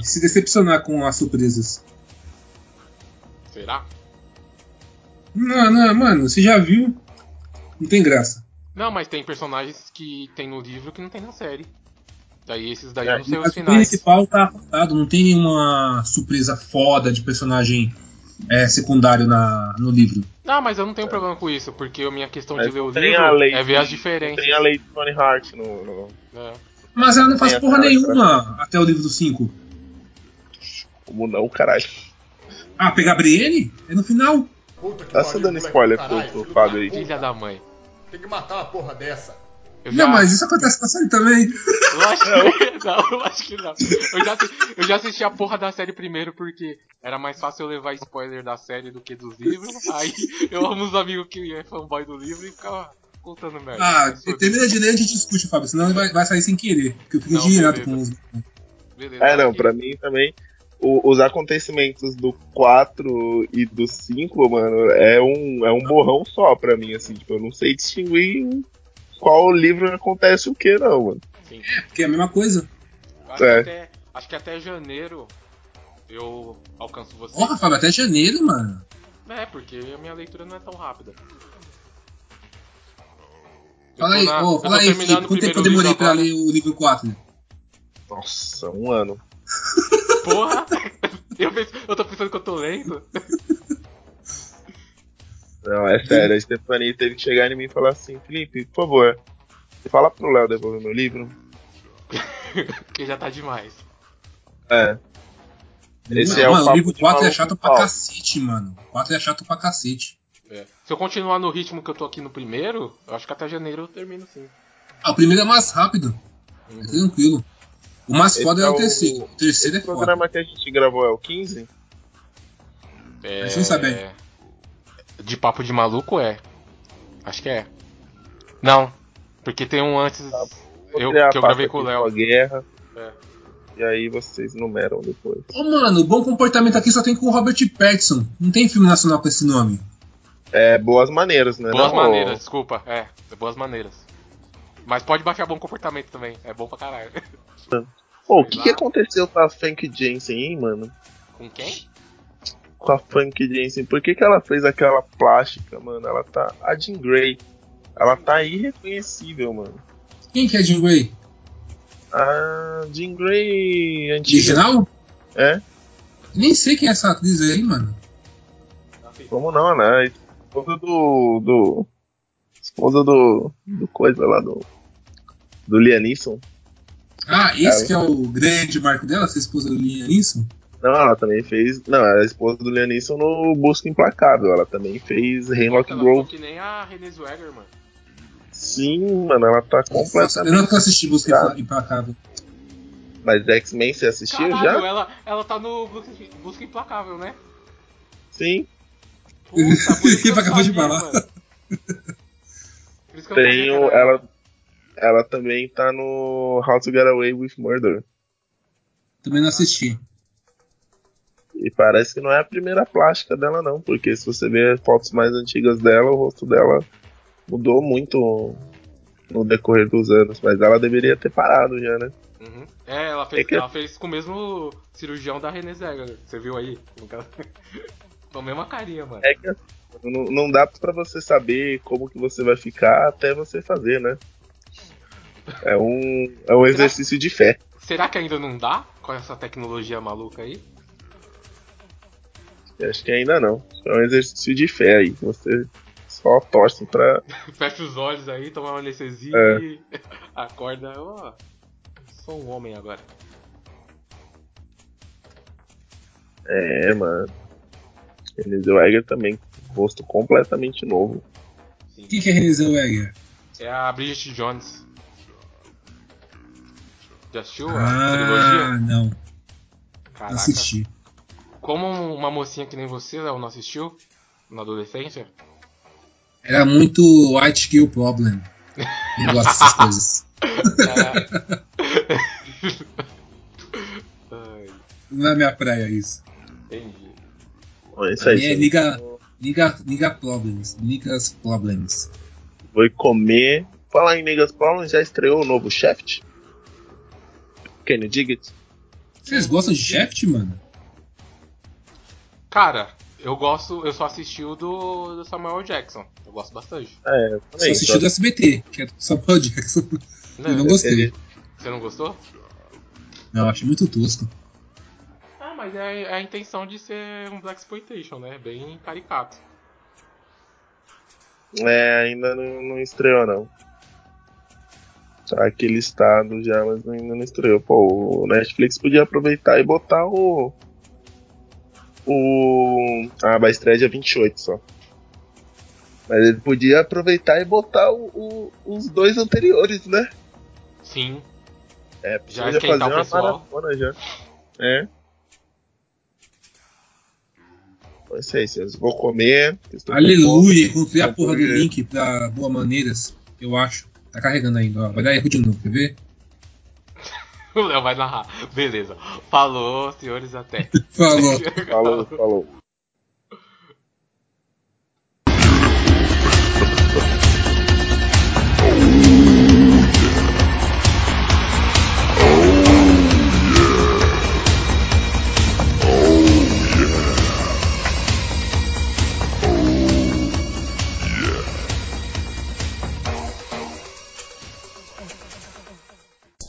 se decepcionar com as surpresas.
Será?
Não, não, mano, você já viu? Não tem graça.
Não, mas tem personagens que tem no livro que não tem na série. Daí esses daí eu não sei
Mas
os
o
finais.
principal tá afastado, não tem nenhuma surpresa foda de personagem é, secundário na, no livro.
Não, mas eu não tenho problema com isso, porque a minha questão de
Mas
ler o
tem
livro
a lei
é ver as
de-
diferenças.
Tem a lei de Tony Hart no. no-
É.
Mas ela não faz porra nenhuma até o livro do 5.
Como não, caralho?
Ah, pegar Brienne? É no final.
Puta que
Tá só
pariu,
dando spoiler pro- Fábio
da
aí.
Filha da mãe.
Tem que matar uma porra dessa.
Eu já...
Não, mas isso acontece com a série também.
Eu acho que não, eu acho que não. Eu já, eu já assisti a porra da série primeiro porque era mais fácil eu levar spoiler da série do que dos livros. Aí eu amo os amigos que é fanboy do livro e ficava contando merda.
Ah, termina de ler e a gente discute, Fábio, senão vai, vai sair sem querer. Porque eu fico indignado com
beleza.
os.
beleza,
É, não, pra mim também. o- os acontecimentos do 4 e do 5, mano, é um, é um borrão só pra mim, assim. Tipo, eu não sei distinguir qual livro acontece o que, não, mano.
Sim.
Porque é a mesma coisa.
Acho,
É.
que até, acho que até janeiro eu alcanço você.
Porra, Fábio, até janeiro, mano.
É, porque a minha leitura não é tão rápida.
Fala aí,
na-
fala aí, quanto tempo eu demorei pra ler o livro 4?
Nossa, um ano.
Porra! Eu, penso- eu tô pensando que eu tô lento.
Não, é sério, a Stephanie teve que chegar em mim e falar assim, Felipe, por favor, fala pro Léo devolver meu livro.
Porque já tá demais.
É. Esse é
mano,
o
o livro
de
4 é chato pra cacete, mano. O 4 é chato pra cacete.
É. Se eu continuar no ritmo que eu tô aqui no primeiro, eu acho que até janeiro eu termino sim.
Ah, o primeiro é mais rápido. É tranquilo. O mais
Esse
foda é,
é
o
o-
terceiro. O terceiro é foda.
programa que a gente gravou é o 15?
É...
A gente não sabe.
De papo de maluco é. Acho que é. Não. Porque tem um antes.
Vou
Eu, que eu gravei com o Léo.
a guerra.
É.
E aí vocês numeram depois.
Ô, mano, o bom comportamento aqui só tem com o Robert Pattinson. Não tem filme nacional com esse nome.
É, boas maneiras, né?
Boas
não,
maneiras, desculpa. É, boas maneiras. Mas pode baixar bom comportamento também. É bom pra caralho.
Pô, o que, que aconteceu com a Frank Jensen, hein, mano?
Com quem?
Com a Frank Jensen. Por que, que ela fez aquela plástica, mano? Ela tá. A Jean Grey. Ela tá irreconhecível, mano.
Quem que é Jim Grey?
A Jean Grey antiga.
Original?
É?
Nem sei quem é essa atriz aí, mano.
Como não, né? Esposa do. do. Esposa do. do coisa lá do. Do Lianisson.
Ah, esse
Ela-
que é o grande marco dela, sua esposa do Liam Neeson?
Não, ela também fez. Não, ela é a esposa do Lianisson no Busca Implacável. Ela também fez Hemlock
Ela
Grove.
que nem a Renée Zellweger, mano.
Sim, mano, ela tá
Nossa, eu
completamente.
nunca assisti Busca. Impla- Implacável.
Mas X-Men você assistiu
Caralho,
já?
ela, ela tá no Busca, Busca Implacável, né?
Sim.
Puta, por isso que
Acabou de falar.
Tem
que
o, ela, ela também tá no How to Get Away with Murder.
Também não assisti.
E parece que não é a primeira plástica dela, não, porque se você ver fotos mais antigas dela, o rosto dela mudou muito no decorrer dos anos. Mas ela deveria ter parado já, né?
Uhum. É, ela fez,
É que-
ela fez com o mesmo cirurgião da Renée Zellweger. Você viu aí? Com a mesma carinha, mano.
É que não, não dá pra você saber como que você vai ficar até você fazer, né? É um, é um exercício de fé.
Será que ainda não dá com essa tecnologia maluca aí?
Acho que ainda não. É um exercício de fé aí. Você só torce pra.
Fecha os olhos aí, toma uma anestesia
É.
e acorda. Ó, sou um homem agora.
É, mano. Renée Zellweger também. Rosto completamente novo.
O que, que é Renée Zellweger?
É a Bridget Jones. Já assistiu a
Ah,
trilogia?
não. Não
Caraca.
assisti.
Como uma mocinha que nem você, Léo, não assistiu? Na adolescência?
Era muito White Kill Problem. Não gosto dessas coisas.
É.
Não é minha praia isso.
entendi.
É isso aí.
É, liga, liga, liga problems. Niggas problems.
Vou comer. Falar em Niggas Problems, já estreou o novo Shaft? Kenny Diggett?
Vocês gostam de Shaft, mano?
Cara, eu gosto, eu só assisti o do, do Samuel Jackson. Eu gosto bastante.
É, eu
Só
também.
assisti do SBT, que é do Samuel Jackson.
Né?
Eu não gostei.
Ele-
Você não gostou?
Não, achei muito tosco.
Ah, mas é, é a intenção de ser um Black Exploitation, né? Bem caricato.
É, ainda não, não estreou, não. Aquele estado já, mas ainda não estreou. Pô, o Netflix podia aproveitar e botar o. O. Ah, vai estrear dia 28 só. Mas ele podia aproveitar e botar o- o- os dois anteriores, né?
Sim.
É,
Já
podia
esquentar
fazer
o
uma
pessoal.
maratona já. É. Então é isso aí, senhores. Vou comer.
Aleluia! Encontrei a porra do link pra Boa Maneiras, eu acho. Tá carregando ainda, ó. Vai dar erro de novo, quer ver?
O Léo vai narrar. Beleza. Falou, senhores, até.
Falou.
Falou, falou.